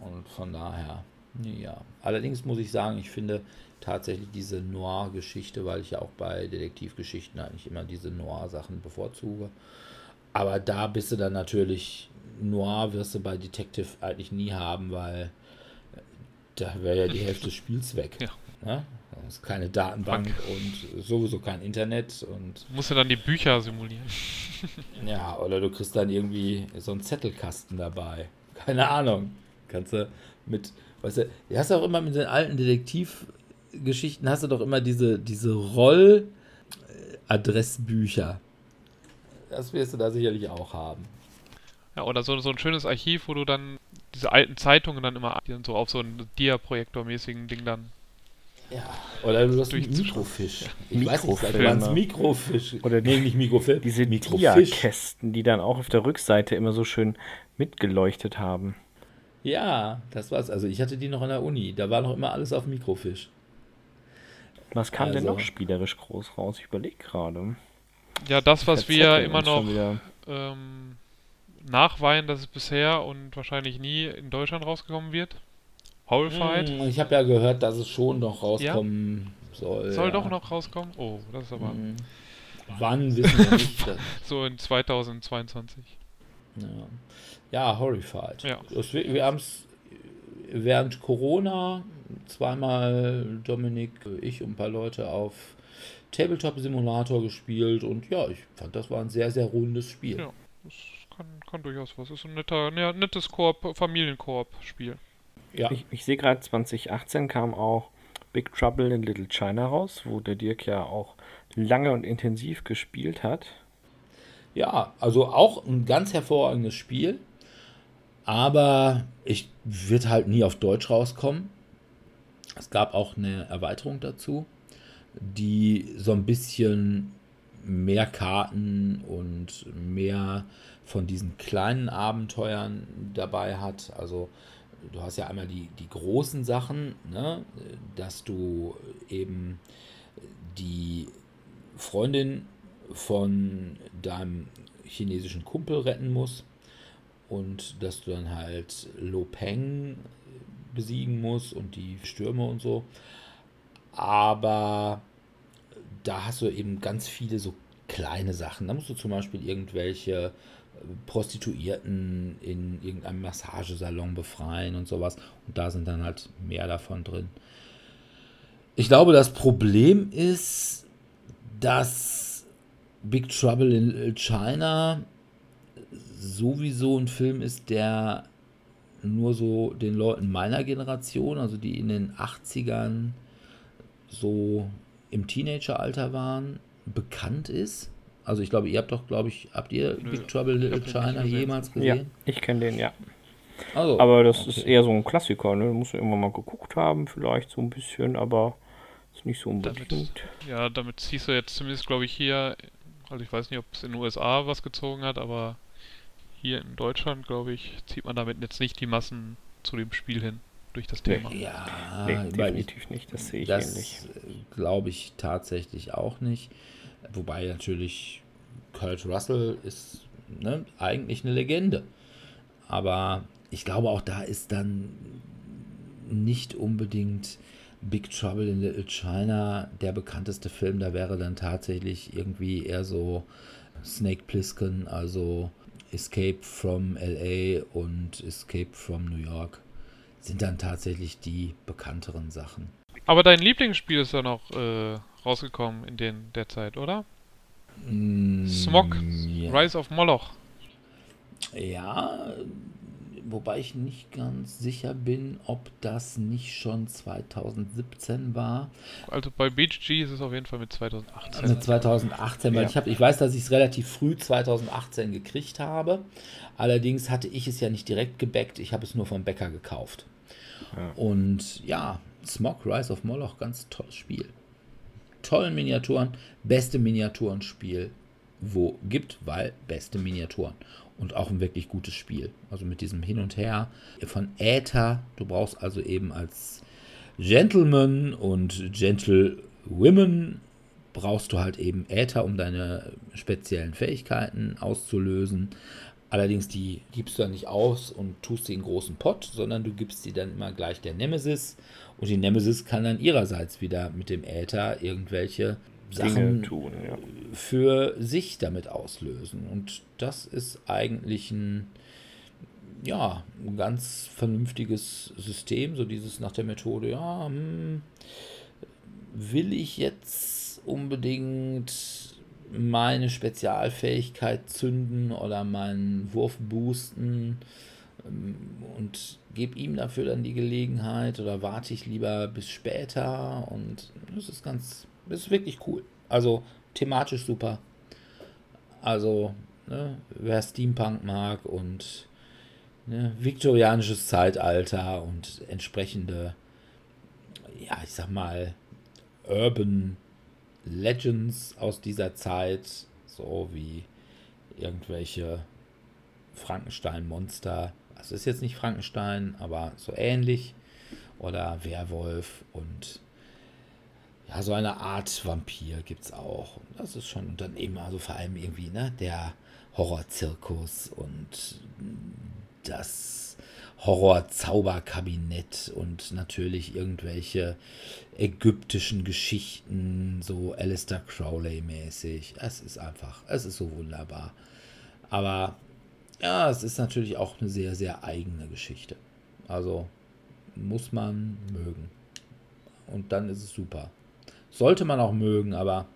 Und von daher, ja. Allerdings muss ich sagen, ich finde tatsächlich diese Noir-Geschichte, weil ich ja auch bei Detektivgeschichten eigentlich immer diese Noir-Sachen bevorzuge. Aber da bist du dann natürlich, Noir wirst du bei Detective eigentlich nie haben, weil da wäre ja die Hälfte des Spiels weg. Ja. Ne? Das ist keine Datenbank Fuck. und sowieso kein Internet und. Du musst ja dann die Bücher simulieren. ja, oder du kriegst dann irgendwie so einen Zettelkasten dabei. Keine Ahnung. Kannst du mit, weißt du, du hast auch immer mit den alten Detektivgeschichten hast du doch immer diese, diese Rolladressbücher. Das wirst du da sicherlich auch haben. Ja, oder so, so ein schönes Archiv, wo du dann diese alten Zeitungen dann immer so auf so einen Dia-Projektor-mäßigen Ding dann. Ja, oder du hast Mikrofisch. Ich Mikrofilme. weiß nicht, Mikrofisch. Oder nee, nicht Mikrofilm. Diese Dia-Kästen, die dann auch auf der Rückseite immer so schön mitgeleuchtet haben. Ja, das war's. Also ich hatte die noch an der Uni. Da war noch immer alles auf Mikrofisch. Was kam also. denn noch spielerisch groß raus? Ich überlege gerade. Ja, das, was wir immer noch ähm, nachweinen, dass es bisher und wahrscheinlich nie in Deutschland rausgekommen wird. Horrified. Hm, ich habe ja gehört, dass es schon noch rauskommen ja? soll. Soll ja. doch noch rauskommen? Oh, das ist aber. Hm. Wann wissen wir nicht. so in 2022. Ja, ja Horrified. Ja. Das, wir haben es während Corona zweimal Dominik, ich und ein paar Leute auf Tabletop Simulator gespielt und ja, ich fand, das war ein sehr, sehr rundes Spiel. Ja, das kann, durchaus was. Ist ein netter, ja, nettes Koop, Familienkoop-Spiel. Ja. Ich, ich sehe gerade, 2018 kam auch Big Trouble in Little China raus, wo der Dirk ja auch lange und intensiv gespielt hat. Ja, also auch ein ganz hervorragendes Spiel, aber ich wird halt nie auf Deutsch rauskommen. Es gab auch eine Erweiterung dazu, die so ein bisschen mehr Karten und mehr von diesen kleinen Abenteuern dabei hat. Also du hast ja einmal die, die großen Sachen, ne? dass du eben die Freundin von deinem chinesischen Kumpel retten musst und dass du dann halt Lo Peng besiegen musst und die Stürme und so. Aber da hast du eben ganz viele so kleine Sachen. Da musst du zum Beispiel irgendwelche Prostituierten in irgendeinem Massagesalon befreien und sowas. Und da sind dann halt mehr davon drin. Ich glaube, das Problem ist, dass Big Trouble in China sowieso ein Film ist, der nur so den Leuten meiner Generation, also die in den 80ern so im Teenageralter waren, bekannt ist. Also ich glaube, ihr habt doch, glaube ich, habt ihr Nö, Big Trouble Little China jemals gesehen? Ja, ich kenne den, ja. Also, aber das okay. ist eher so ein Klassiker, ne? Du musst irgendwann mal geguckt haben, vielleicht so ein bisschen, aber ist nicht so unbedingt. Damit, ja, damit ziehst du jetzt zumindest, glaube ich, hier, also ich weiß nicht, ob es in den USA was gezogen hat, aber hier in Deutschland, glaube ich, zieht man damit jetzt nicht die Massen zu dem Spiel hin durch das Thema. Ja, nee, definitiv nicht, das sehe ich das ähnlich. Glaube ich tatsächlich auch nicht. Wobei natürlich Kurt Russell ist ne, eigentlich eine Legende. Aber ich glaube, auch da ist dann nicht unbedingt Big Trouble in Little China der bekannteste Film. Da wäre dann tatsächlich irgendwie eher so Snake Plissken, also Escape from LA und Escape from New York. Sind dann tatsächlich die bekannteren Sachen. Aber dein Lieblingsspiel ist ja noch äh, rausgekommen in den, der Zeit, oder? Mm, Smog, ja. Rise of Moloch. Ja, wobei ich nicht ganz sicher bin, ob das nicht schon 2017 war. Also bei Beach G ist es auf jeden Fall mit 2018. Also 2018, weil Ja. ich, hab, ich weiß, dass ich es relativ früh 2018 gekriegt habe. Allerdings hatte ich es ja nicht direkt gebackt, ich habe es nur vom Bäcker gekauft. Ja. Und ja, Smog Rise of Moloch, ganz tolles Spiel. Tollen Miniaturen, beste Miniaturenspiel, wo gibt, weil beste Miniaturen. Und auch ein wirklich gutes Spiel. Also mit diesem Hin und Her von Äther. Du brauchst also eben als Gentleman und Gentlewomen brauchst du halt eben Äther, um deine speziellen Fähigkeiten auszulösen. Allerdings die gibst du dann nicht aus und tust sie in großen Pott, sondern du gibst sie dann immer gleich der Nemesis. Und die Nemesis kann dann ihrerseits wieder mit dem Äther irgendwelche Sachen tun, ja. für sich damit auslösen. Und das ist eigentlich ein, ja, ein ganz vernünftiges System, so dieses nach der Methode, ja, hm, will ich jetzt unbedingt meine Spezialfähigkeit zünden oder meinen Wurf boosten ähm, und gebe ihm dafür dann die Gelegenheit oder warte ich lieber bis später und das ist ganz, ist wirklich cool. Also thematisch super. Also, ne, wer Steampunk mag und ne, viktorianisches Zeitalter und entsprechende, ja, ich sag mal, Urban Legends aus dieser Zeit, so wie irgendwelche Frankenstein-Monster. Also ist jetzt nicht Frankenstein, aber so ähnlich. Oder Werwolf und ja, so eine Art Vampir gibt es auch. Und das ist schon, und also vor allem irgendwie, ne, der Horrorzirkus und das Horrorzauberkabinett und natürlich irgendwelche ägyptischen Geschichten, so Alistair Crowley-mäßig. Es ist einfach, es ist so wunderbar. Aber ja, es ist natürlich auch eine sehr, sehr eigene Geschichte. Also muss man mögen. Und dann ist es super. Sollte man auch mögen, aber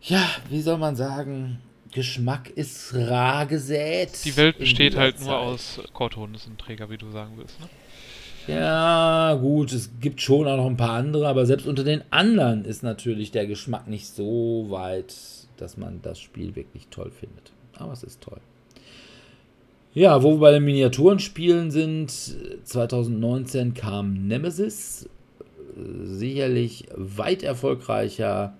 ja, wie soll man sagen, Geschmack ist rar gesät. Die Welt besteht halt nur aus Korthornissenträger, wie du sagen willst. Ne? Ja, gut, es gibt schon auch noch ein paar andere, aber selbst unter den anderen ist natürlich der Geschmack nicht so weit, dass man das Spiel wirklich toll findet. Aber es ist toll. Ja, wo wir bei den Miniaturenspielen sind, 2019 kam Nemesis, sicherlich weit erfolgreicher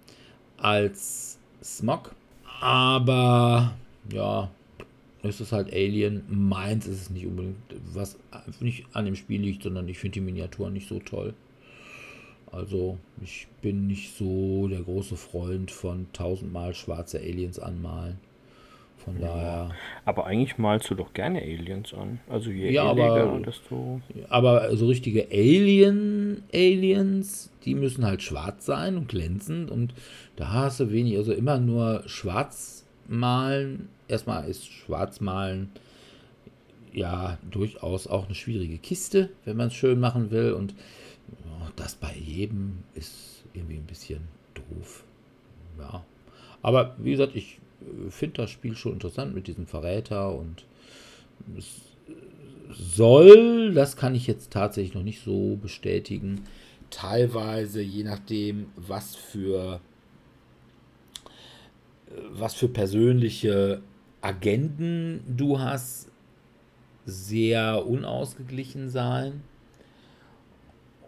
als Smog, aber ja, es ist halt Alien. Meins ist es nicht unbedingt, was nicht an dem Spiel liegt, sondern ich finde die Miniaturen nicht so toll. Also, ich bin nicht so der große Freund von tausendmal schwarze Aliens anmalen. Von daher. Aber eigentlich malst du doch gerne Aliens an. Also je Ja, aber- desto. Aber so richtige Alien-Aliens, die müssen halt schwarz sein und glänzend. Und da hast du wenig, also immer nur schwarz malen. Erstmal ist schwarz malen ja durchaus auch eine schwierige Kiste, wenn man es schön machen will. Und ja, das bei jedem ist irgendwie ein bisschen doof. Ja. Aber wie gesagt, ich finde das Spiel schon interessant mit diesem Verräter und es soll, das kann ich jetzt tatsächlich noch nicht so bestätigen, teilweise je nachdem, was für was für persönliche Agenden du hast, sehr unausgeglichen sein.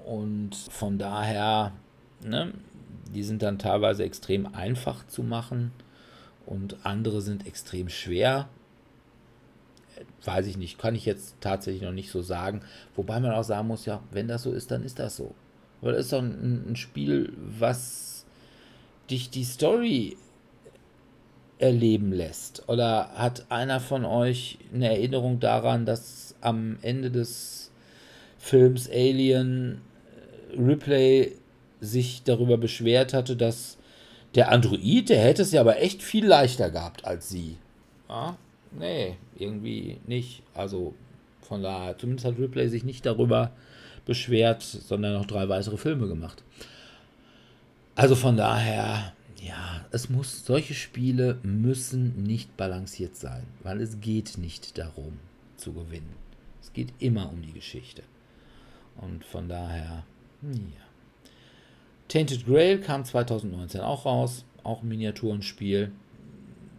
Und von daher, ne, die sind dann teilweise extrem einfach zu machen und andere sind extrem schwer. Weiß ich nicht, kann ich jetzt tatsächlich noch nicht so sagen. Wobei man auch sagen muss, ja, wenn das so ist, dann ist das so. Weil das ist doch ein, ein Spiel, was dich die Story erleben lässt. Oder hat einer von euch eine Erinnerung daran, dass am Ende des Films Alien äh, Ripley sich darüber beschwert hatte, dass der Android, der hätte es ja aber echt viel leichter gehabt als sie. Ja? Nee, irgendwie nicht. Also Von daher, zumindest hat Ripley sich nicht darüber beschwert, sondern noch drei weitere Filme gemacht. Also von daher, ja, es muss, solche Spiele müssen nicht balanciert sein, weil es geht nicht darum zu gewinnen. Es geht immer um die Geschichte. Und von daher, ja. Tainted Grail kam 2019 auch raus, auch ein Miniaturenspiel.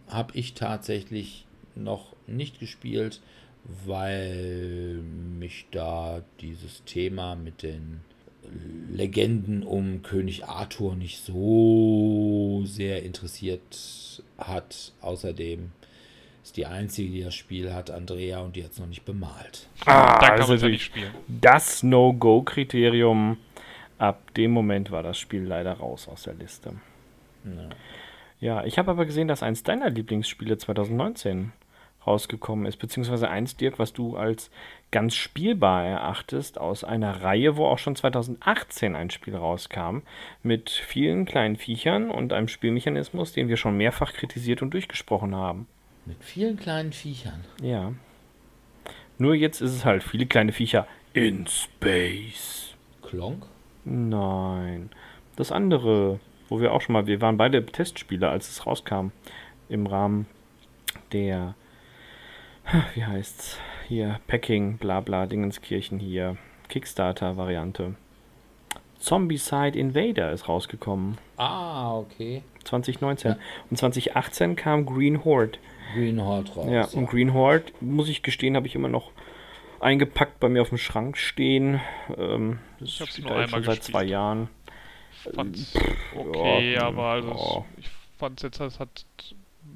Habe ich tatsächlich noch nicht gespielt, weil mich da dieses Thema mit den Legenden um König Arthur nicht so sehr interessiert hat. Außerdem ist die einzige, die das Spiel hat, Andrea, und die hat es noch nicht bemalt. Ah, da kann man ja nicht spielen. Das No-Go-Kriterium. Ab dem Moment war das Spiel leider raus aus der Liste. Ja, ja ich habe aber gesehen, dass eins deiner Lieblingsspiele 2019 rausgekommen ist, beziehungsweise eins, Dirk, was du als ganz spielbar erachtest, aus einer Reihe, wo auch schon 2018 ein Spiel rauskam, mit vielen kleinen Viechern und einem Spielmechanismus, den wir schon mehrfach kritisiert und durchgesprochen haben. Mit vielen kleinen Viechern? Ja. Nur jetzt ist es halt viele kleine Viecher in Space. Klonk? Nein. Das andere, wo wir auch schon mal, wir waren beide Testspieler, als es rauskam, im Rahmen der wie heißt's? Hier, Packing, bla bla, Dingenskirchen hier. Kickstarter-Variante. Zombicide Invader ist rausgekommen. Ah, okay. 2019. Ja. Und 2018 kam Green Horde. Green Horde raus. Ja, und Green Horde, muss ich gestehen, habe ich immer noch eingepackt bei mir auf dem Schrank stehen. Ähm, das ich spielt halt schon seit zwei Jahren. Fand's okay, ja, aber also ja. ich fand jetzt, das hat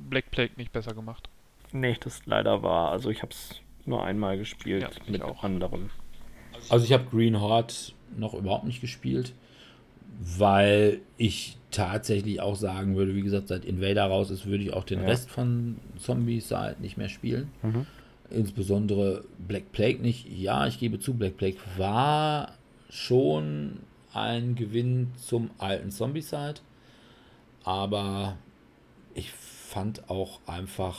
Black Plague nicht besser gemacht. Nee, das leider war. Also ich habe es nur einmal gespielt ja, mit auch. anderen. Also ich habe Green Horde noch überhaupt nicht gespielt, weil ich tatsächlich auch sagen würde, wie gesagt, seit Invader raus ist, würde ich auch den ja. Rest von Zombies halt nicht mehr spielen. Mhm. Insbesondere Black Plague nicht. Ja, ich gebe zu, Black Plague war schon ein Gewinn zum alten Zombie-Side. Aber ich fand auch einfach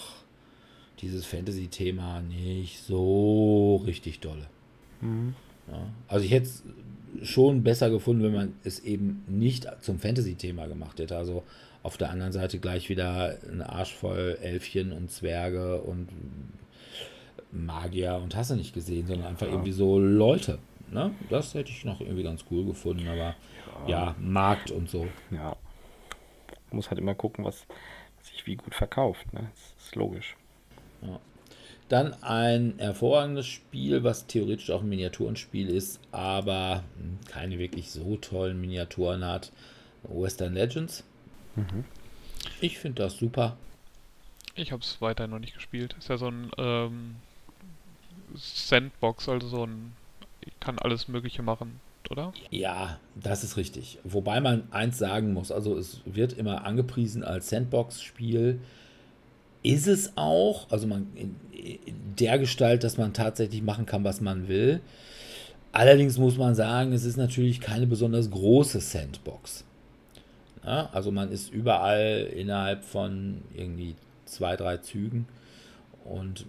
dieses Fantasy-Thema nicht so richtig dolle. Mhm. Ja, also ich hätte es schon besser gefunden, wenn man es eben nicht zum Fantasy-Thema gemacht hätte. Also auf der anderen Seite gleich wieder ein Arsch voll Elfchen und Zwerge und Magier und hast du nicht gesehen, sondern einfach ja. irgendwie so Leute. Ne? Das hätte ich noch irgendwie ganz cool gefunden, aber ja, ja Markt und so. Ja. Muss halt immer gucken, was sich wie gut verkauft. Ne? Das ist logisch. Ja. Dann ein hervorragendes Spiel, was theoretisch auch ein Miniaturenspiel ist, aber keine wirklich so tollen Miniaturen hat. Western Legends. Mhm. Ich finde das super. Ich habe es weiter noch nicht gespielt. Ist ja so ein ähm, Sandbox, also so ein. Kann alles Mögliche machen, oder? Ja, das ist richtig. Wobei man eins sagen muss: also, es wird immer angepriesen als Sandbox-Spiel ist es auch, also man in, in der Gestalt, dass man tatsächlich machen kann, was man will. Allerdings muss man sagen, es ist natürlich keine besonders große Sandbox. Ja, also man ist überall innerhalb von irgendwie zwei, drei Zügen. Und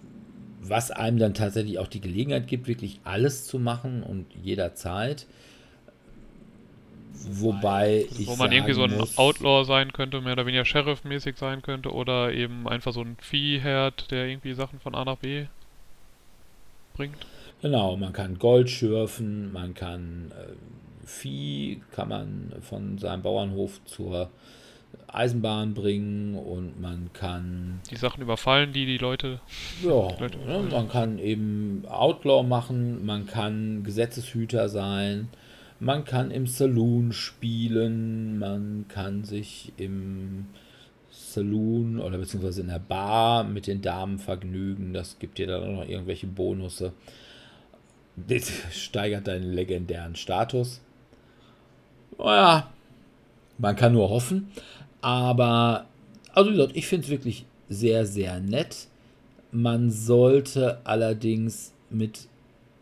was einem dann tatsächlich auch die Gelegenheit gibt, wirklich alles zu machen und jederzeit. Wobei ich Wo man irgendwie so ein muss, Outlaw sein könnte, mehr oder weniger Sheriff-mäßig sein könnte, oder eben einfach so ein Viehherd, der irgendwie Sachen von A nach B bringt. Genau, man kann Gold schürfen, man kann äh, Vieh, kann man von seinem Bauernhof zur Eisenbahn bringen und man kann. Die Sachen überfallen, die die Leute. Ja, die Leute ne, man kann eben Outlaw machen, man kann Gesetzeshüter sein man kann im Saloon spielen, man kann sich im Saloon oder beziehungsweise in der Bar mit den Damen vergnügen. Das gibt dir dann noch irgendwelche Bonusse. Das steigert deinen legendären Status. Naja, man kann nur hoffen. Aber, also wie gesagt, ich finde es wirklich sehr, sehr nett. Man sollte allerdings mit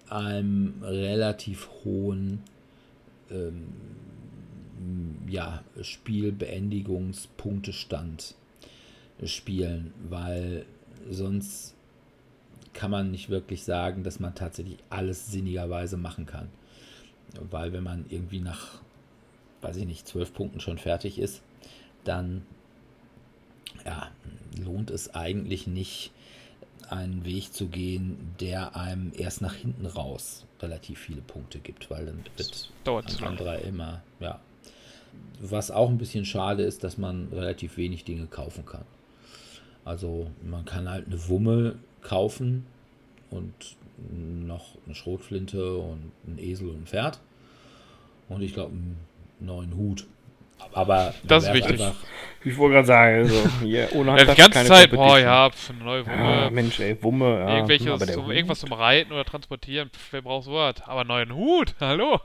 einem relativ hohen ähm, ja, Spielbeendigungspunktestand spielen, weil sonst kann man nicht wirklich sagen, dass man tatsächlich alles sinnigerweise machen kann. Weil wenn man irgendwie nach, weiß ich nicht, zwölf Punkten schon fertig ist, dann ja, lohnt es eigentlich nicht, einen Weg zu gehen, der einem erst nach hinten raus relativ viele Punkte gibt, weil dann wird Anfang 3 immer, ja. Was auch ein bisschen schade ist, dass man relativ wenig Dinge kaufen kann. Also man kann halt eine Wumme kaufen und noch eine Schrotflinte und ein Esel und ein Pferd. Und ich glaube einen neuen Hut. Aber das ist wichtig. Einfach, ich wollte gerade sagen, also hier, ohne ja, die ganze Zeit, boah, ja, für eine neue Wumme. Ja, Mensch, ey, Wumme, ja. Irgendwelches, zum, irgendwas zum Reiten oder Transportieren, pff, wer braucht sowas? Aber neuen Hut, hallo.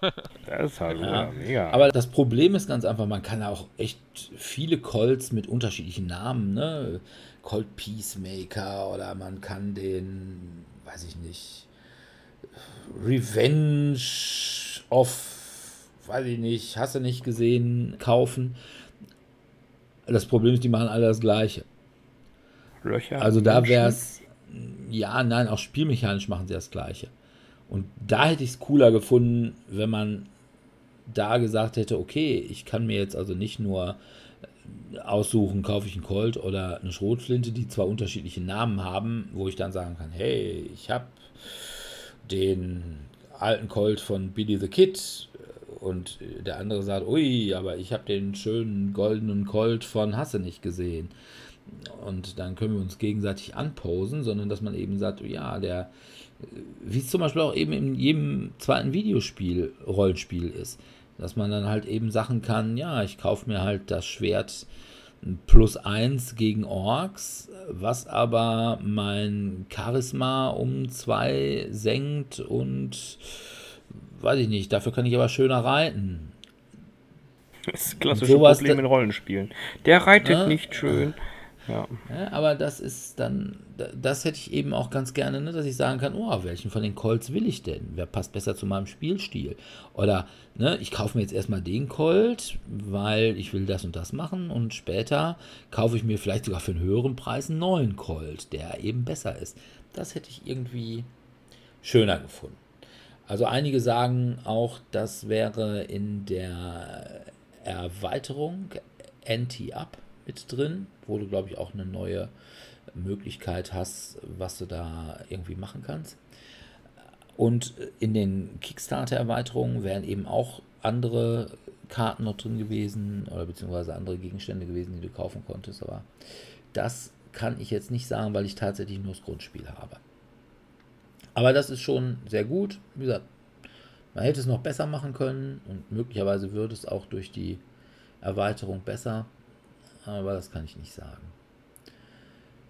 Das ist halt ja. mega. Aber das Problem ist ganz einfach, man kann auch echt viele Colts mit unterschiedlichen Namen, ne? Colt Peacemaker oder man kann den, weiß ich nicht, Revenge of weiß ich nicht, hast du nicht gesehen, kaufen. Das Problem ist, die machen alle das Gleiche. Löcher. Also da wäre es, ja, nein, auch spielmechanisch machen sie das Gleiche. Und da hätte ich es cooler gefunden, wenn man da gesagt hätte, okay, ich kann mir jetzt also nicht nur aussuchen, kaufe ich einen Colt oder eine Schrotflinte, die zwar unterschiedliche Namen haben, wo ich dann sagen kann, hey, ich habe den alten Colt von Billy the Kid und der andere sagt, ui, aber ich habe den schönen goldenen Colt von Hasse nicht gesehen. Und dann können wir uns gegenseitig anposen, sondern dass man eben sagt, ja, der, wie es zum Beispiel auch eben in jedem zweiten Videospiel, Rollenspiel ist, dass man dann halt eben Sachen kann, ja, ich kaufe mir halt das Schwert plus eins gegen Orks, was aber mein Charisma um zwei senkt und weiß ich nicht, dafür kann ich aber schöner reiten. Das ist klassische sowas, Problem in Rollenspielen. Der reitet ne? nicht schön. Ja. ja. aber das ist dann, das hätte ich eben auch ganz gerne, ne, dass ich sagen kann, oh, welchen von den Colts will ich denn? Wer passt besser zu meinem Spielstil? Oder, ne, ich kaufe mir jetzt erstmal den Colt, weil ich will das und das machen und später kaufe ich mir vielleicht sogar für einen höheren Preis einen neuen Colt, der eben besser ist. Das hätte ich irgendwie schöner gefunden. Also einige sagen auch, das wäre in der Erweiterung NT-Up mit drin, wo du, glaube ich, auch eine neue Möglichkeit hast, was du da irgendwie machen kannst. Und in den Kickstarter-Erweiterungen wären eben auch andere Karten noch drin gewesen oder beziehungsweise andere Gegenstände gewesen, die du kaufen konntest. Aber das kann ich jetzt nicht sagen, weil ich tatsächlich nur das Grundspiel habe. Aber das ist schon sehr gut. Wie gesagt, man hätte es noch besser machen können und möglicherweise würde es auch durch die Erweiterung besser. Aber das kann ich nicht sagen.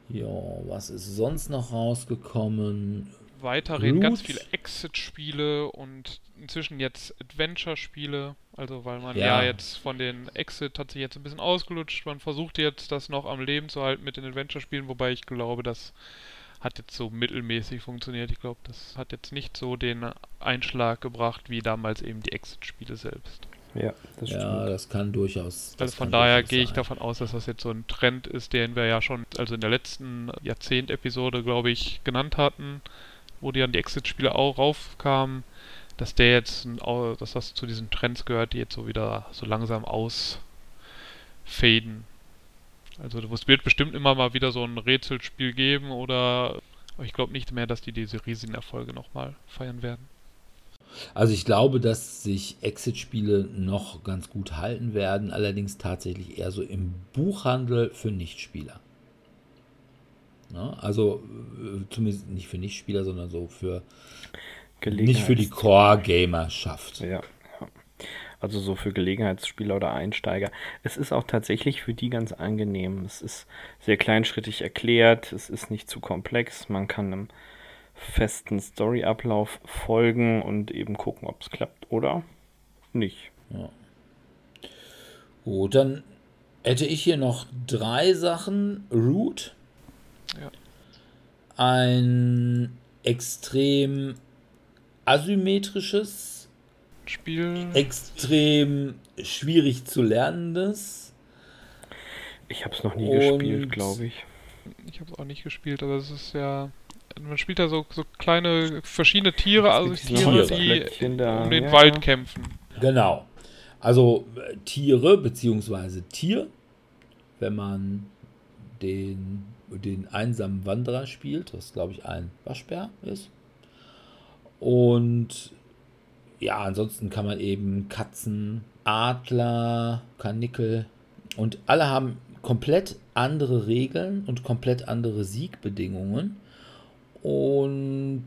Ja, was ist sonst noch rausgekommen? Weiterreden ganz viele Exit-Spiele und inzwischen jetzt Adventure-Spiele. Also weil man ja. ja. jetzt von den Exit hat sich jetzt ein bisschen ausgelutscht. Man versucht jetzt das noch am Leben zu halten mit den Adventure-Spielen, wobei ich glaube, dass hat jetzt so mittelmäßig funktioniert. Ich glaube, das hat jetzt nicht so den Einschlag gebracht wie damals eben die Exit-Spiele selbst. Ja, das stimmt. Ja, das kann durchaus. Also von daher gehe ich davon aus, dass das jetzt so ein Trend ist, den wir ja schon, also in der letzten Jahrzehnt-Episode, glaube ich, genannt hatten, wo die dann die Exit-Spiele auch raufkamen, dass der jetzt, dass das zu diesen Trends gehört, die jetzt so wieder so langsam ausfaden. Also es wird bestimmt immer mal wieder so ein Rätselspiel geben oder ich glaube nicht mehr, dass die diese riesigen Erfolge nochmal feiern werden. Also ich glaube, dass sich Exit-Spiele noch ganz gut halten werden, allerdings tatsächlich eher so im Buchhandel für Nichtspieler. Ja, also äh, zumindest nicht für Nichtspieler, sondern so für nicht für die Core-Gamerschaft. Ja also so für Gelegenheitsspieler oder Einsteiger. Es ist auch tatsächlich für die ganz angenehm. Es ist sehr kleinschrittig erklärt, es ist nicht zu komplex, man kann einem festen Storyablauf folgen und eben gucken, ob es klappt oder nicht. Ja. Gut, dann hätte ich hier noch drei Sachen. Root. Ja. Ein extrem asymmetrisches Spiel. Extrem schwierig zu lernendes. Ich habe es noch nie Und gespielt, glaube ich. Ich habe es auch nicht gespielt, aber es ist ja man spielt da so, so kleine verschiedene Tiere, also Tiere, Tiere, die da. um den ja, Wald kämpfen. Genau. Also äh, Tiere beziehungsweise Tier, wenn man den, den einsamen Wanderer spielt, was glaube ich ein Waschbär ist. Und ja, ansonsten kann man eben Katzen, Adler, Karnickel und alle haben komplett andere Regeln und komplett andere Siegbedingungen. Und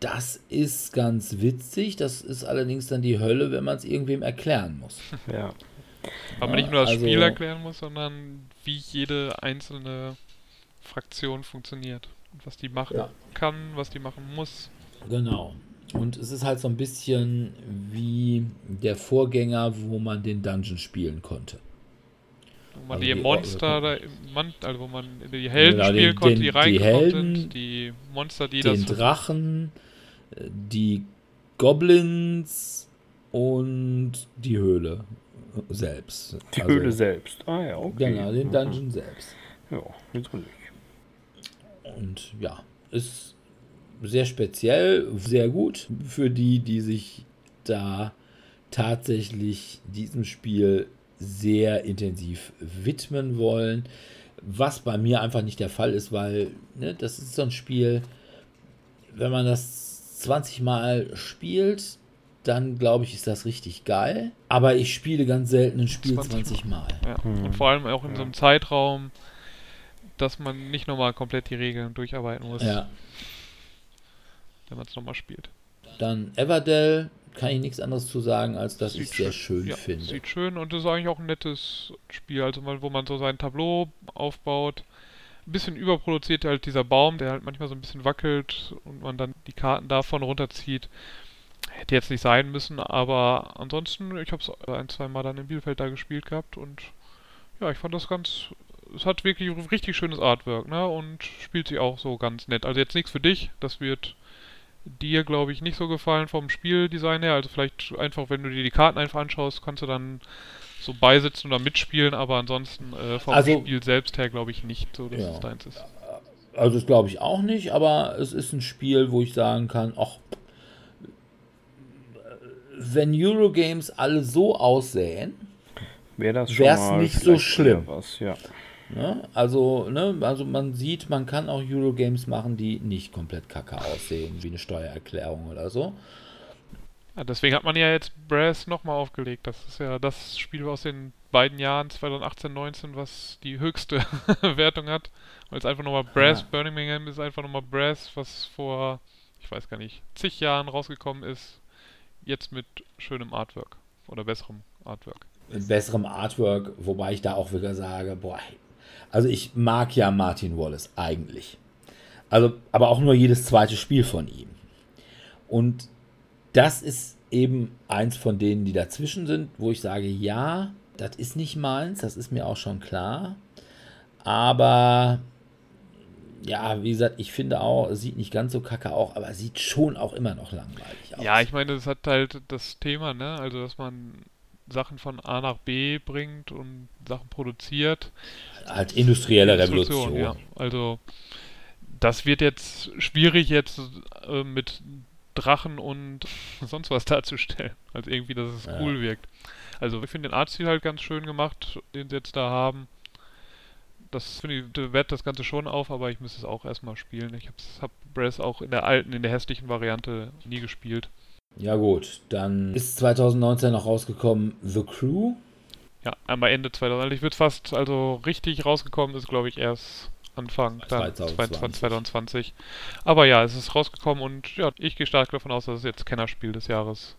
das ist ganz witzig. Das ist allerdings dann die Hölle, wenn man es irgendwem erklären muss. Ja. Aber Ja, nicht nur das also- Spiel erklären muss, sondern wie jede einzelne Fraktion funktioniert. Und was die machen Ja. kann, was die machen muss. Genau. Und es ist halt so ein bisschen wie der Vorgänger, wo man den Dungeon spielen konnte. Wo man Also die die Monster, Or- da, im Mon- also wo man die Helden Genau, den- spielen konnte, den- die die reingekommen Helden, sind, die Monster, die den das Drachen, äh, die Goblins und die Höhle selbst. Die Also, Höhle selbst. Ah ja, okay. Genau, den Mhm. Dungeon selbst. Ja, nicht? Und ja, ist sehr speziell, sehr gut für die, die sich da tatsächlich diesem Spiel sehr intensiv widmen wollen. Was bei mir einfach nicht der Fall ist, weil ne, das ist so ein Spiel, wenn man das 20 Mal spielt, dann glaube ich, ist das richtig geil. Aber ich spiele ganz selten ein Spiel 20 20 Mal. Ja. Hm. Und vor allem auch in so Ja. einem Zeitraum, dass man nicht nochmal komplett die Regeln durcharbeiten muss, Ja. Wenn man es nochmal spielt. Dann Everdell, kann ich nichts anderes zu sagen, als dass ich es sehr schön- schön ja, finde. Sieht schön und ist eigentlich auch ein nettes Spiel, also mal, wo man so sein Tableau aufbaut. Ein bisschen überproduziert halt dieser Baum, der halt manchmal so ein bisschen wackelt und man dann die Karten davon runterzieht. Hätte jetzt nicht sein müssen, aber ansonsten, ich habe es ein, zwei Mal dann in Bielefeld da gespielt gehabt und ja, ich fand das ganz. Es hat wirklich richtig schönes Artwork, ne? Und spielt sich auch so ganz nett. Also jetzt nichts für dich, das wird dir, glaube ich, nicht so gefallen vom Spieldesign her. Also vielleicht einfach, wenn du dir die Karten einfach anschaust, kannst du dann so beisitzen oder mitspielen, aber ansonsten äh, vom Also- Spiel selbst her glaube ich nicht so, dass Ja. es deins ist. Also das glaube ich auch nicht, aber es ist ein Spiel, wo ich sagen kann, ach, wenn Eurogames alle so aussähen, Wäre das schon Wär's mal nicht so schlimm. Was, ja. Ne, also, ne, also man sieht, man kann auch Eurogames machen, die nicht komplett kacke aussehen, wie eine Steuererklärung oder so. Ja, deswegen hat man ja jetzt Brass nochmal aufgelegt. Das ist ja das Spiel aus den beiden Jahren 2018, 19, was die höchste Wertung hat. Weil es einfach nochmal Brass, Ja. Birmingham ist einfach nochmal Brass, was vor, ich weiß gar nicht, zig Jahren rausgekommen ist. Jetzt mit schönem Artwork. Oder besserem Artwork. Mit besserem Artwork, wobei ich da auch wieder sage, boah, also ich mag ja Martin Wallace eigentlich. Also, aber auch nur jedes zweite Spiel von ihm. Und das ist eben eins von denen, die dazwischen sind, wo ich sage, ja, das ist nicht meins, das ist mir auch schon klar. Aber ja, wie gesagt, ich finde auch, es sieht nicht ganz so kacke auch, aber sieht schon auch immer noch langweilig aus. Ja, ich meine, das hat halt das Thema, ne? Also, dass man Sachen von A nach B bringt und Sachen produziert. halt industrielle Revolution. Ja. Also das wird jetzt schwierig jetzt äh, mit Drachen und sonst was darzustellen. Also irgendwie, dass es Ja. cool wirkt. Also ich finde den Artstil halt ganz schön gemacht, den sie jetzt da haben. Das finde ich, wert das Ganze schon auf, aber ich müsste es auch erstmal spielen. Ich habe hab Brass auch in der alten, in der hässlichen Variante nie gespielt. Ja gut, dann ist 2019 noch rausgekommen The Crew. Ja, einmal Ende 2000. Ich würde fast, also richtig rausgekommen ist, glaube ich, erst Anfang dann 2020. 2020. Aber ja, es ist rausgekommen und ja, ich gehe stark davon aus, dass es jetzt Kennerspiel des Jahres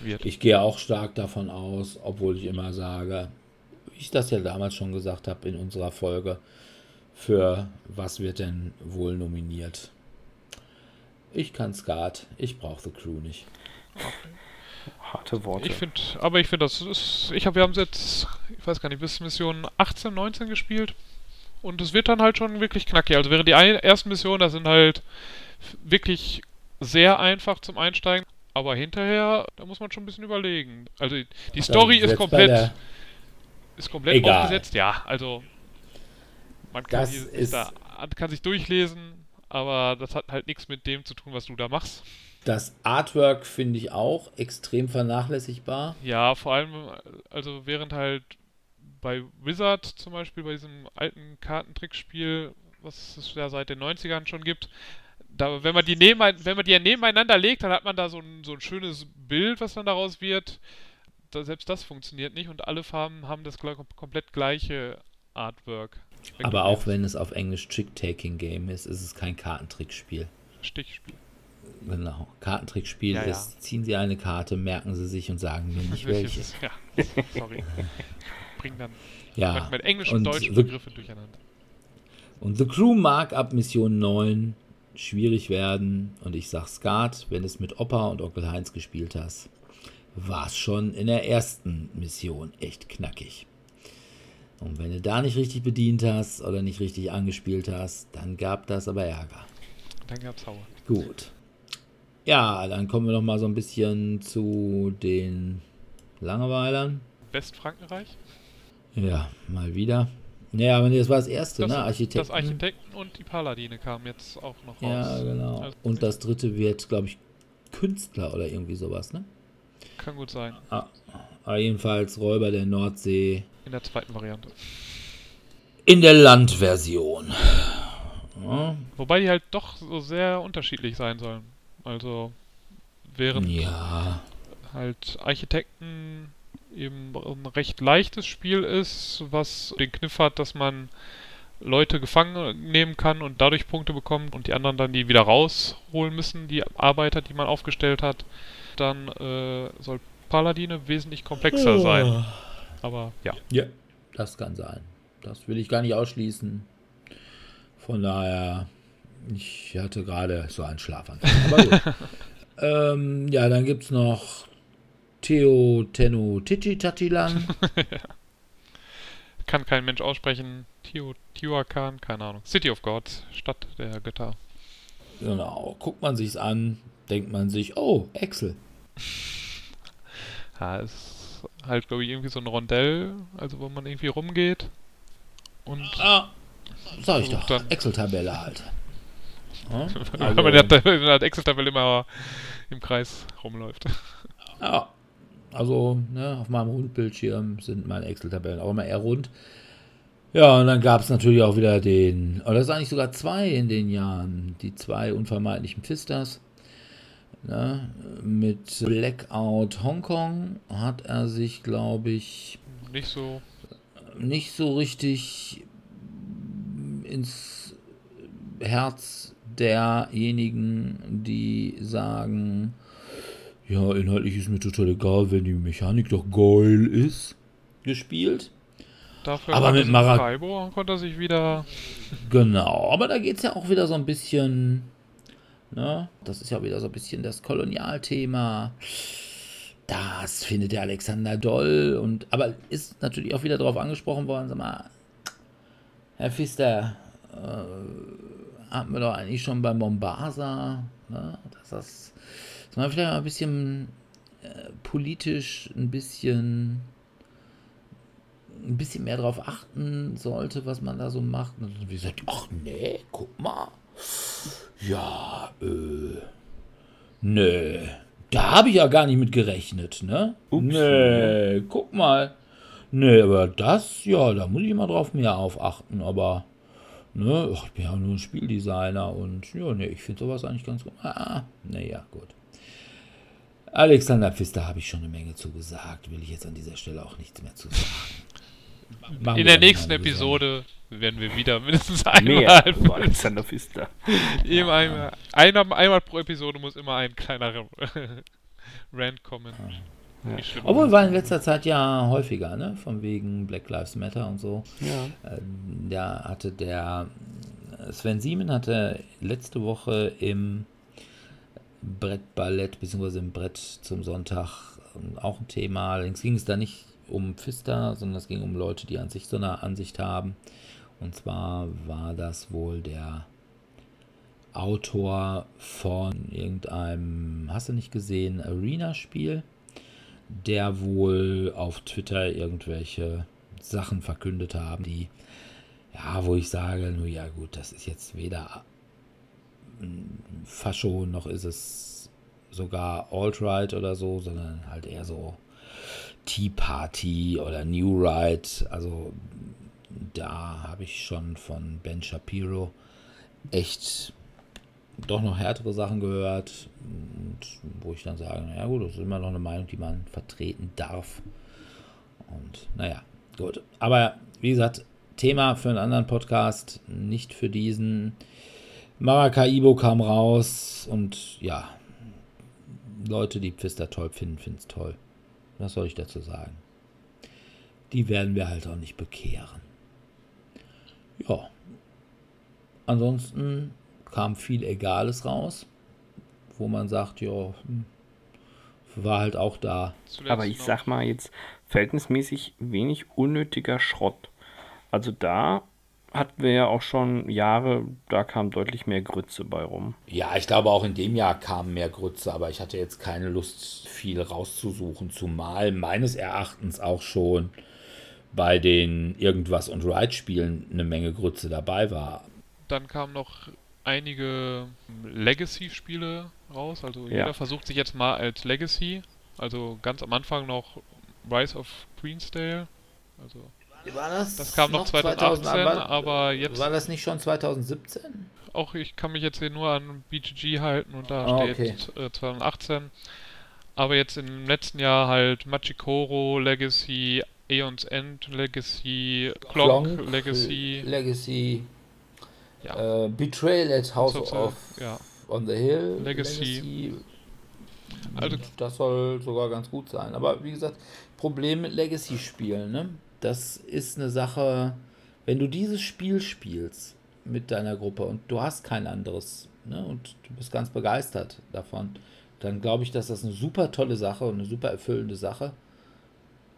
wird. Ich gehe auch stark davon aus, obwohl ich immer sage, wie ich das ja damals schon gesagt habe in unserer Folge, für was wird denn wohl nominiert? Ich kann Skat, ich brauche The Crew nicht. Harte Worte. Ich finde, aber ich finde, das ist, ich habe, wir haben es jetzt, ich weiß gar nicht, bis Mission 18, 19 gespielt und es wird dann halt schon wirklich knackig. Also während die ein, ersten Missionen, das sind halt wirklich sehr einfach zum Einsteigen, aber hinterher, da muss man schon ein bisschen überlegen. Also die Story ist komplett, ist komplett Egal. aufgesetzt, ja, also man kann, Das die, ist- da, kann sich durchlesen, aber das hat halt nichts mit dem zu tun, was du da machst. Das Artwork finde ich auch extrem vernachlässigbar. Ja, vor allem, also während halt bei Wizard zum Beispiel, bei diesem alten Kartentrickspiel, was es ja seit den 90ern schon gibt, da, wenn man die neben, wenn man die ja nebeneinander legt, dann hat man da so ein, so ein schönes Bild, was dann daraus wird. Da, selbst das funktioniert nicht und alle Farben haben das komplett gleiche Artwork. Aber auch wenn es auf Englisch Trick-Taking-Game ist, ist es kein Kartentrickspiel. Stichspiel. Genau. Kartentrickspiel ja, ist, ja. ziehen Sie eine Karte, merken Sie sich und sagen mir nicht welche. ja, sorry. Bringen dann ja. mit englischen und deutschen the, Begriffe durcheinander. Und The Crew mag ab Mission 9 schwierig werden. Und ich sag Skat, wenn es mit Opa und Onkel Heinz gespielt hast, war es schon in der ersten Mission echt knackig. Und wenn du da nicht richtig bedient hast oder nicht richtig angespielt hast, dann gab das aber Ärger. Dann gab's Hauer. Gut. Ja, dann kommen wir noch mal so ein bisschen zu den Langeweilern. Westfrankenreich? Ja, mal wieder. Ja, aber das war das erste, das, ne? Architekten. Das Architekten und die Paladine kamen jetzt auch noch raus. Ja, genau. Also und das dritte wird, glaube ich, Künstler oder irgendwie sowas, ne? Kann gut sein. Ah, aber jedenfalls Räuber der Nordsee. In der zweiten Variante. In der Landversion. Ja. Wobei die halt doch so sehr unterschiedlich sein sollen. Also, während ja. halt Architekten eben ein recht leichtes Spiel ist, was den Kniff hat, dass man Leute gefangen nehmen kann und dadurch Punkte bekommt und die anderen dann die wieder rausholen müssen, die Arbeiter, die man aufgestellt hat, dann äh, soll Paladine wesentlich komplexer sein. Aber ja. Ja, das kann sein. Das will ich gar nicht ausschließen. Von daher, ich hatte gerade so einen Schlafanfall. Aber gut. ähm, ja, dann gibt es noch Theo Tenno Tatilan. Kann kein Mensch aussprechen. Teotihuacan, keine Ahnung. City of God, Stadt der Götter. Genau. Guckt man sich's an, denkt man sich, oh, Excel. Ja, ist halt, glaube ich, irgendwie so ein Rondell, also wo man irgendwie rumgeht. Und. Ah, sag ich doch. Excel-Tabelle halt. Ja, also, Weil man in der Excel-Tabelle immer im Kreis rumläuft. Ja, also ne, auf meinem Rundbildschirm sind meine Excel-Tabellen auch immer eher rund. Ja, und dann gab es natürlich auch wieder den, oder das ist eigentlich sogar zwei in den Jahren, die zwei unvermeidlichen Fistas. Ne, mit Blackout Hongkong hat er sich, glaube ich, nicht so nicht so richtig ins Herz derjenigen, die sagen, ja, inhaltlich ist mir total egal, wenn die Mechanik doch geil ist, gespielt. Dafür aber mit Maracaibo konnte er sich wieder. Genau, aber da geht es ja auch wieder so ein bisschen. Ne? Das ist ja wieder so ein bisschen das Kolonialthema. Das findet der Alexander doll. Und, aber ist natürlich auch wieder darauf angesprochen worden. Sag mal, Herr Pfister, äh, hatten wir doch eigentlich schon bei Mombasa, ne? dass das dass man vielleicht mal ein bisschen äh, politisch ein bisschen ein bisschen mehr darauf achten sollte, was man da so macht. Und wie gesagt, ach nee, guck mal. Ja, äh, nee. Da habe ich ja gar nicht mit gerechnet, ne? Ups, nee, guck mal. Nee, aber das, ja, da muss ich mal drauf mehr aufachten, aber, ne, ich bin ja nur ein Spieldesigner und, ja, nee, ich finde sowas eigentlich ganz gut. Ah, naja, gut. Alexander Pfister habe ich schon eine Menge zu gesagt, will ich jetzt an dieser Stelle auch nichts mehr zu sagen. Machen In der nächsten Episode werden wir wieder mindestens einmal Alexander Pfister. Eben einmal, einmal, einmal pro Episode muss immer ein kleiner Rant kommen. Ja. Obwohl war in letzter Zeit ja häufiger, ne? Von wegen Black Lives Matter und so. Ja. Äh, da hatte der Sven Siemen hatte letzte Woche im Brettballett bzw. im Brett zum Sonntag ähm, auch ein Thema. Allerdings ging es da nicht um Pfister, sondern es ging um Leute, die an sich so eine Ansicht haben. Und zwar war das wohl der Autor von irgendeinem, hast du nicht gesehen, Arena-Spiel, der wohl auf Twitter irgendwelche Sachen verkündet haben, die, ja, wo ich sage, nur ja gut, das ist jetzt weder Fascho, noch ist es sogar Alt-Right oder so, sondern halt eher so Tea Party oder New Right. Also da habe ich schon von Ben Shapiro echt doch noch härtere Sachen gehört, wo ich dann sage, naja gut, das ist immer noch eine Meinung, die man vertreten darf. Und naja, gut. Aber wie gesagt, Thema für einen anderen Podcast, nicht für diesen. Maracaibo kam raus und ja, Leute, die Pfister toll finden, finden es toll. Was soll ich dazu sagen? Die werden wir halt auch nicht bekehren. Ja. Ansonsten kam viel Egales raus, wo man sagt, ja, hm, war halt auch da. Zuletzt Aber ich sag mal jetzt verhältnismäßig wenig unnötiger Schrott. Also da hatten wir ja auch schon Jahre, da kam deutlich mehr Grütze bei rum. Ja, ich glaube auch in dem Jahr kam mehr Grütze, aber ich hatte jetzt keine Lust, viel rauszusuchen, zumal meines Erachtens auch schon bei den Irgendwas und Ride-Spielen eine Menge Grütze dabei war. Dann kamen noch einige Legacy-Spiele raus, also ja. jeder versucht sich jetzt mal als Legacy, also ganz am Anfang noch Rise of Queensdale, also war das? Das kam noch 2018, 2000, war, aber jetzt. War das nicht schon 2017? Auch ich kann mich jetzt hier nur an BGG halten und da oh, steht okay. äh, 2018. Aber jetzt im letzten Jahr halt Machikoro Legacy, Aeons End Legacy, Clonk, Clonk Legacy. Legacy. Ja. Äh, Betrayal at House of ja. on the Hill. Legacy. Legacy. Also, das soll sogar ganz gut sein. Aber wie gesagt, Problem mit Legacy-Spielen, ne? Das ist eine Sache, wenn du dieses Spiel spielst mit deiner Gruppe und du hast kein anderes ne, und du bist ganz begeistert davon, dann glaube ich, dass das eine super tolle Sache und eine super erfüllende Sache.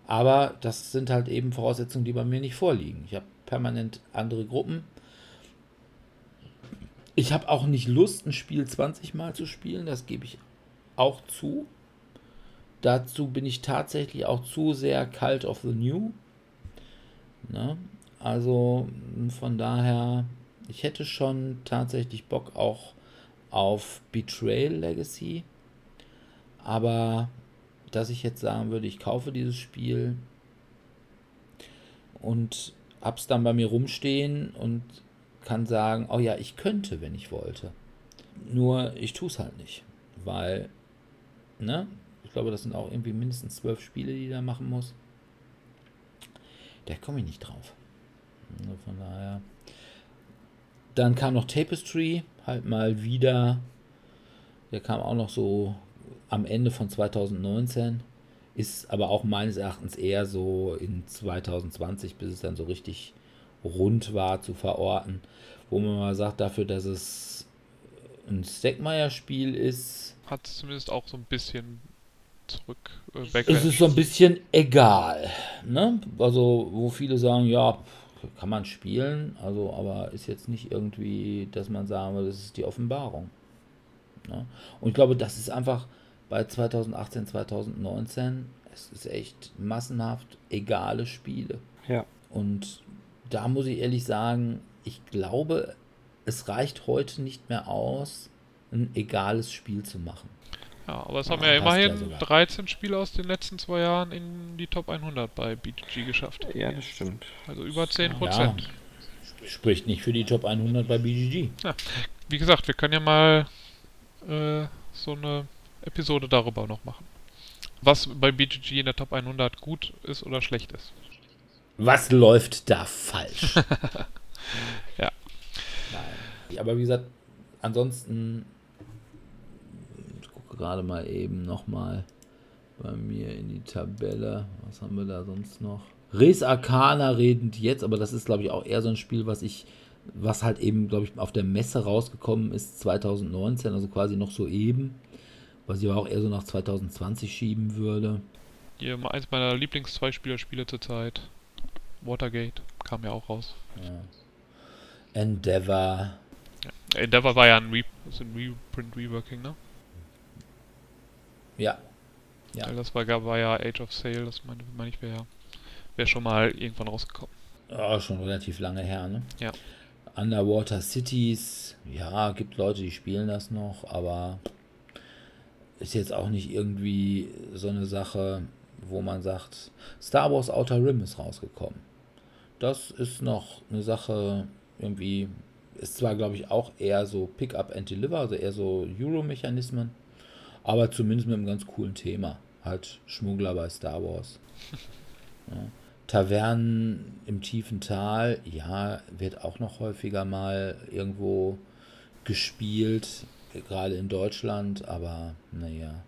Aber das sind halt eben Voraussetzungen, die bei mir nicht vorliegen. Ich habe permanent andere Gruppen. Ich habe auch nicht Lust, ein Spiel 20 Mal zu spielen, das gebe ich auch zu. Dazu bin ich tatsächlich auch zu sehr Cult of the New. Ne? Also von daher, ich hätte schon tatsächlich Bock auch auf Betrayal Legacy. Aber dass ich jetzt sagen würde, ich kaufe dieses Spiel und hab's dann bei mir rumstehen und kann sagen, oh ja, ich könnte, wenn ich wollte. Nur ich tue es halt nicht, weil, ne, ich glaube, das sind auch irgendwie mindestens zwölf Spiele, die da machen muss. Da komme ich nicht drauf. Also von daher. Dann kam noch Tapestry, halt mal wieder. Der kam auch noch so am Ende von 2019. Ist aber auch meines Erachtens eher so in 2020, bis es dann so richtig rund war, zu verorten. Wo man mal sagt, dafür, dass es ein Steckmeier-Spiel ist. Hat es zumindest auch so ein bisschen zurück. Äh, es ist so ein bisschen egal. Ne? Also, wo viele sagen, ja, kann man spielen, also, aber ist jetzt nicht irgendwie, dass man sagen will, das ist die Offenbarung. Ne? Und ich glaube, das ist einfach bei 2018, 2019, es ist echt massenhaft egale Spiele. Ja. Und da muss ich ehrlich sagen, ich glaube, es reicht heute nicht mehr aus, ein egales Spiel zu machen. Ja, aber es haben ja, ja immerhin ja 13 Spiele aus den letzten zwei Jahren in die Top 100 bei BGG geschafft. Ja, das stimmt. Also über 10 Ja, spricht nicht für die Top 100 bei BGG. Ja, wie gesagt, wir können ja mal äh, so eine Episode darüber noch machen. Was bei BGG in der Top 100 gut ist oder schlecht ist. Was läuft da falsch? ja. Nein. Aber wie gesagt, ansonsten gerade mal eben nochmal bei mir in die Tabelle. Was haben wir da sonst noch? Res Arcana redend jetzt, aber das ist, glaube ich, auch eher so ein Spiel, was ich, was halt eben, glaube ich, auf der Messe rausgekommen ist 2019, also quasi noch so eben. Was ich aber auch eher so nach 2020 schieben würde. Hier, eins meiner Lieblings-Zwei-Spieler-Spiele zurzeit. Watergate kam ja auch raus. Ja. Endeavor. Ja. Endeavor war ja ein, Re ein Reprint Reworking, ne? Ja. ja. Weil das war, war ja Age of Sale, das meine, meine ich wäre wär schon mal irgendwann rausgekommen. Ja, schon relativ lange her, ne? Ja. Underwater Cities, ja, gibt Leute, die spielen das noch, aber ist jetzt auch nicht irgendwie so eine Sache, wo man sagt, Star Wars Outer Rim ist rausgekommen. Das ist noch eine Sache, irgendwie, ist zwar, glaube ich, auch eher so Pick-up and Deliver, also eher so Euro-Mechanismen, aber zumindest mit einem ganz coolen Thema. Halt Schmuggler bei Star Wars. Ja. Tavernen im tiefen Tal, ja, wird auch noch häufiger mal irgendwo gespielt, gerade in Deutschland, aber naja.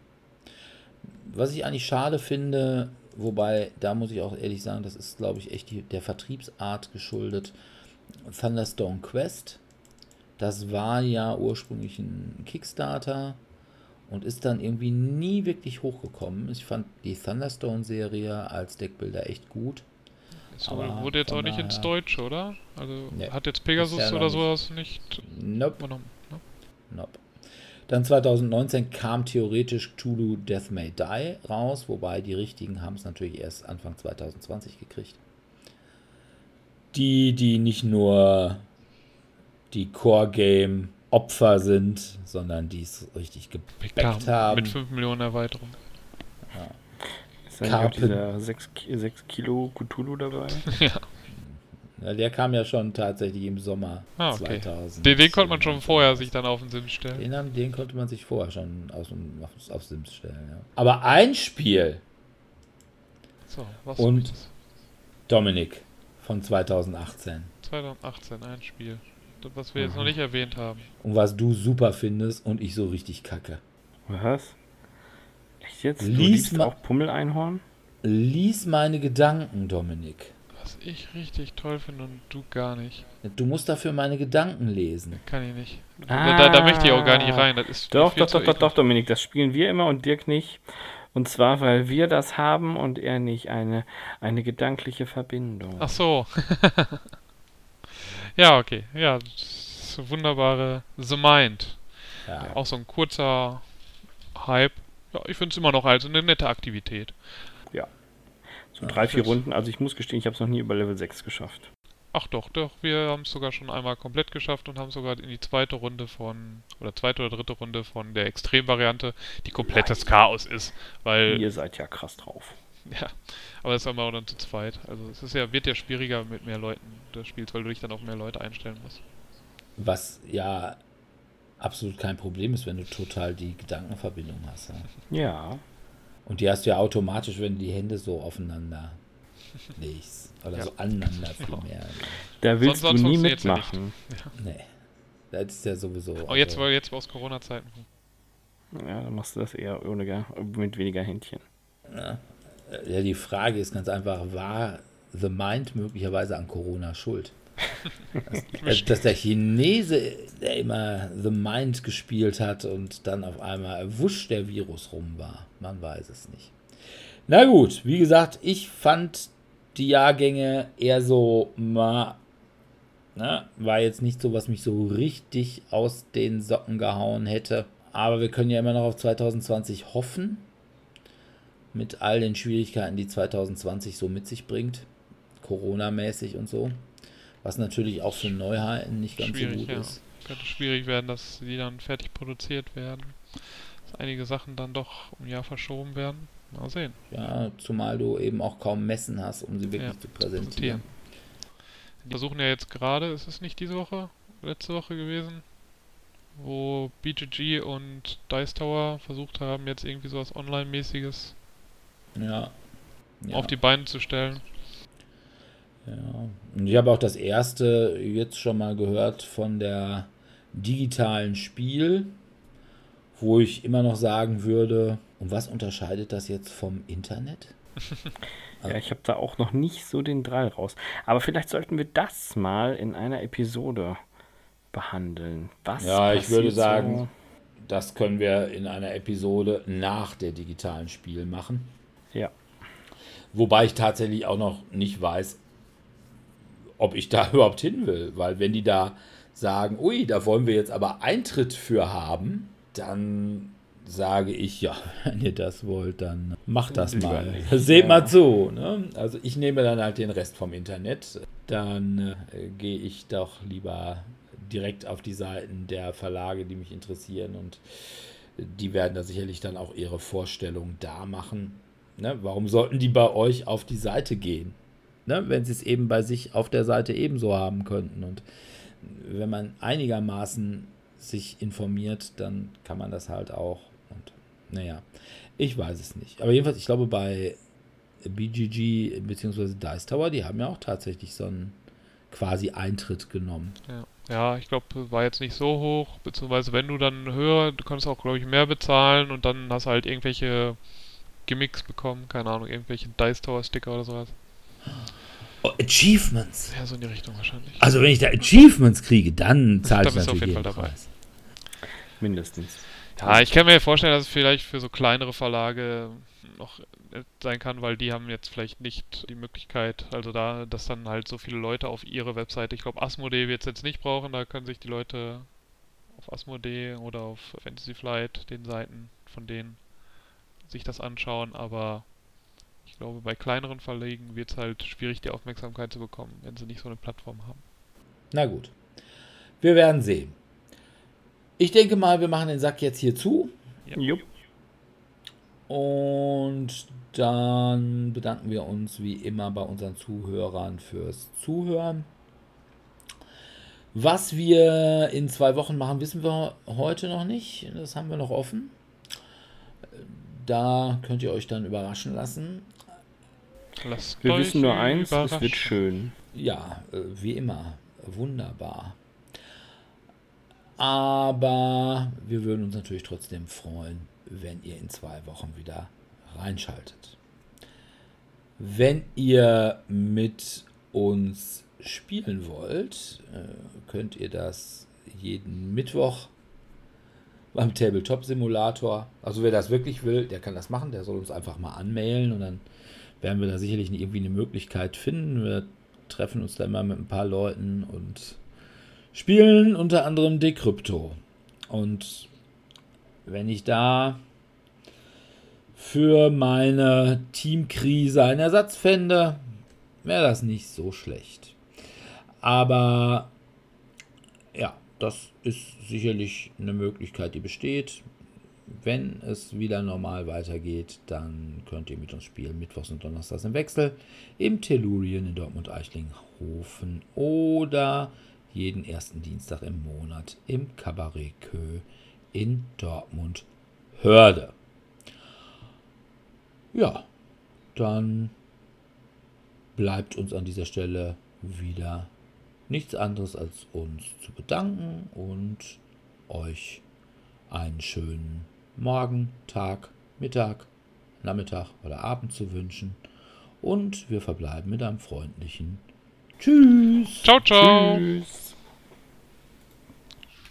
Was ich eigentlich schade finde, wobei, da muss ich auch ehrlich sagen, das ist, glaube ich, echt die, der Vertriebsart geschuldet. Thunderstone Quest, das war ja ursprünglich ein Kickstarter und ist dann irgendwie nie wirklich hochgekommen. Ich fand die Thunderstone-Serie als Deckbilder echt gut. So, wurde jetzt auch nicht ins Deutsche, oder? Also nee, hat jetzt Pegasus oder sowas nicht nope. übernommen? Nope. nope. Dann 2019 kam theoretisch Tulu Death May Die raus, wobei die richtigen haben es natürlich erst Anfang 2020 gekriegt. Die, die nicht nur die Core-Game Opfer sind, sondern die es richtig gebackt haben. Mit 5 Millionen Erweiterung. Ja. Ist da dieser 6, 6 Kilo Cthulhu dabei? ja. ja. Der kam ja schon tatsächlich im Sommer ah, okay. 2000. Den, den, konnte man schon vorher sich dann auf den Sims stellen. Den, den konnte man sich vorher schon aus, auf, auf Sims stellen, ja. Aber ein Spiel. So, was Und Dominik von 2018. 2018, ein Spiel. Was wir jetzt noch nicht erwähnt haben. Und was du super findest und ich so richtig kacke. Was? Echt jetzt? Du lies liebst auch Pummeleinhorn? Lies meine Gedanken, Dominik. Was ich richtig toll finde und du gar nicht. Du musst dafür meine Gedanken lesen. Kann ich nicht. Ah, da, da, möchte ich auch gar nicht rein. Das ist doch, doch, doch, doch, doch, Dominik, das spielen wir immer und Dirk nicht. Und zwar, weil wir das haben und er nicht. Eine, eine gedankliche Verbindung. Ach so. ja, okay. Ja, wunderbare The Mind. Ja. Auch so ein kurzer Hype ja, ich finde es immer noch als eine nette Aktivität. Ja. So drei, vier Runden. Also ich muss gestehen, ich habe es noch nie über Level 6 geschafft. Ach doch, doch, wir haben es sogar schon einmal komplett geschafft und haben sogar in die zweite Runde von, oder zweite oder dritte Runde von der Extremvariante, die komplettes Nein. Chaos ist, weil... Ihr seid ja krass drauf. Ja, aber das haben wir auch dann zu zweit. Also es ist ja, wird ja schwieriger mit mehr Leuten das spielst, weil du dich dann auf mehr Leute einstellen musst. Was ja absolut kein Problem ist, wenn du total die Gedankenverbindung hast. Ja. ja. Und die hast du ja automatisch, wenn du die Hände so aufeinander legst. Oder ja. so aneinander vielmehr. Da willst sonst, du nie mitmachen. Ja. Nee. Das ist ja sowieso. Oh, jetzt, also, jetzt aus Corona-Zeiten. Ja, dann machst du das eher ohne, mit weniger Händchen. Ja. Ja, die Frage ist ganz einfach, war The Mind möglicherweise an Corona schuld? dass, dass, der Chinese, der immer The Mind gespielt hat und dann auf einmal wusch der Virus rum war. Man weiß es nicht. Na gut, wie gesagt, ich fand die Jahrgänge eher so, ma, na, war jetzt nicht so, was mich so richtig aus den Socken gehauen hätte. Aber wir können ja immer noch auf 2020 hoffen. Mit all den Schwierigkeiten, die 2020 so mit sich bringt. Corona-mäßig und so. Was natürlich auch für Neuheiten nicht ganz schwierig, so gut ja. ist. Könnte schwierig werden, dass die dann fertig produziert werden. Dass einige Sachen dann doch um Jahr verschoben werden. Mal sehen. Ja, zumal du eben auch kaum Messen hast, um sie wirklich ja, zu präsentieren. Die versuchen ja jetzt gerade, ist es nicht diese Woche, letzte Woche gewesen, wo BGG und Dice Tower versucht haben, jetzt irgendwie so was Online-mäßiges ja. ja. auf die Beine zu stellen. Ja. Und ich habe auch das erste jetzt schon mal gehört von der digitalen Spiel, wo ich immer noch sagen würde, und was unterscheidet das jetzt vom Internet? ja, ich habe da auch noch nicht so den Drall raus. Aber vielleicht sollten wir das mal in einer Episode behandeln. Was ja, ich würde sagen, so? das können wir in einer Episode nach der digitalen Spiel machen. Ja. Wobei ich tatsächlich auch noch nicht weiß, ob ich da überhaupt hin will. Weil wenn die da sagen, ui, da wollen wir jetzt aber Eintritt für haben, dann sage ich, ja, wenn ihr das wollt, dann macht das mal. Seht ja. mal zu. Ne? Also ich nehme dann halt den Rest vom Internet. Dann äh, gehe ich doch lieber direkt auf die Seiten der Verlage, die mich interessieren und die werden da sicherlich dann auch ihre Vorstellung da machen. Ne? Warum sollten die bei euch auf die Seite gehen? Ne? Wenn sie es eben bei sich auf der Seite ebenso haben könnten. Und wenn man einigermaßen sich informiert, dann kann man das halt auch. Und naja, ich weiß es nicht. Aber jedenfalls, ich glaube, bei BGG bzw. Dice Tower, die haben ja auch tatsächlich so einen quasi Eintritt genommen. Ja. Ja, ich glaube, war jetzt nicht so hoch, beziehungsweise wenn du dann höher, du konntest auch, glaube ich, mehr bezahlen und dann hast halt irgendwelche Gimmicks bekommen, keine Ahnung, irgendwelche Dice Tower Sticker oder sowas. Oh, Achievements. Ja, so in die Richtung wahrscheinlich. Also wenn ich da Achievements kriege, dann zahle ich natürlich auf jeden Fall dabei. Preis. Mindestens. Ja, ich kann mir vorstellen, dass es vielleicht für so kleinere Verlage noch sein kann, weil die haben jetzt vielleicht nicht die Möglichkeit, also da, dass dann halt so viele Leute auf ihre Webseite, ich glaube Asmodee wird es jetzt nicht brauchen, da können sich die Leute auf Asmodee oder auf Fantasy Flight, den Seiten von denen, sich das anschauen, aber ich glaube, bei kleineren Verlegen wird es halt schwierig, die Aufmerksamkeit zu bekommen, wenn sie nicht so eine Plattform haben. Na gut. Wir werden sehen. Ich denke mal, wir machen den Sack jetzt hier zu. Ja. Jupp. Und dann bedanken wir uns wie immer bei unseren Zuhörern fürs Zuhören. Was wir in zwei Wochen machen, wissen wir heute noch nicht. Das haben wir noch offen. Da könnt ihr euch dann überraschen lassen. Lasst wir wissen nur eins, es wird schön. Ja, äh, wie immer. Wunderbar. Aber wir würden uns natürlich trotzdem freuen, wenn ihr in zwei Wochen wieder reinschaltet. Wenn ihr mit uns spielen wollt, äh, könnt ihr das jeden Mittwoch beim Tabletop Simulator. Also wer das wirklich will, der kann das machen. Der soll uns einfach mal anmailen und dann werden wir da sicherlich irgendwie eine Möglichkeit finden. Wir treffen uns da immer mit ein paar Leuten und spielen unter anderem Decrypto. Und wenn ich da für meine Teamkrise einen Ersatz fände, wäre das nicht so schlecht. Aber das ist sicherlich eine Möglichkeit, die besteht. Wenn es wieder normal weitergeht, dann könnt ihr mit uns spielen, Mittwochs und Donnerstags im Wechsel, im Tellurien in Dortmund-Eichlinghofen oder jeden ersten Dienstag im Monat im Cabaret Kö in Dortmund Hörde. Ja, dann bleibt uns an dieser Stelle wieder nichts anderes als uns zu bedanken und euch einen schönen Morgen, Tag, Mittag, Nachmittag oder Abend zu wünschen. Und wir verbleiben mit einem freundlichen Tschüss. Ciao, ciao. Tschüss.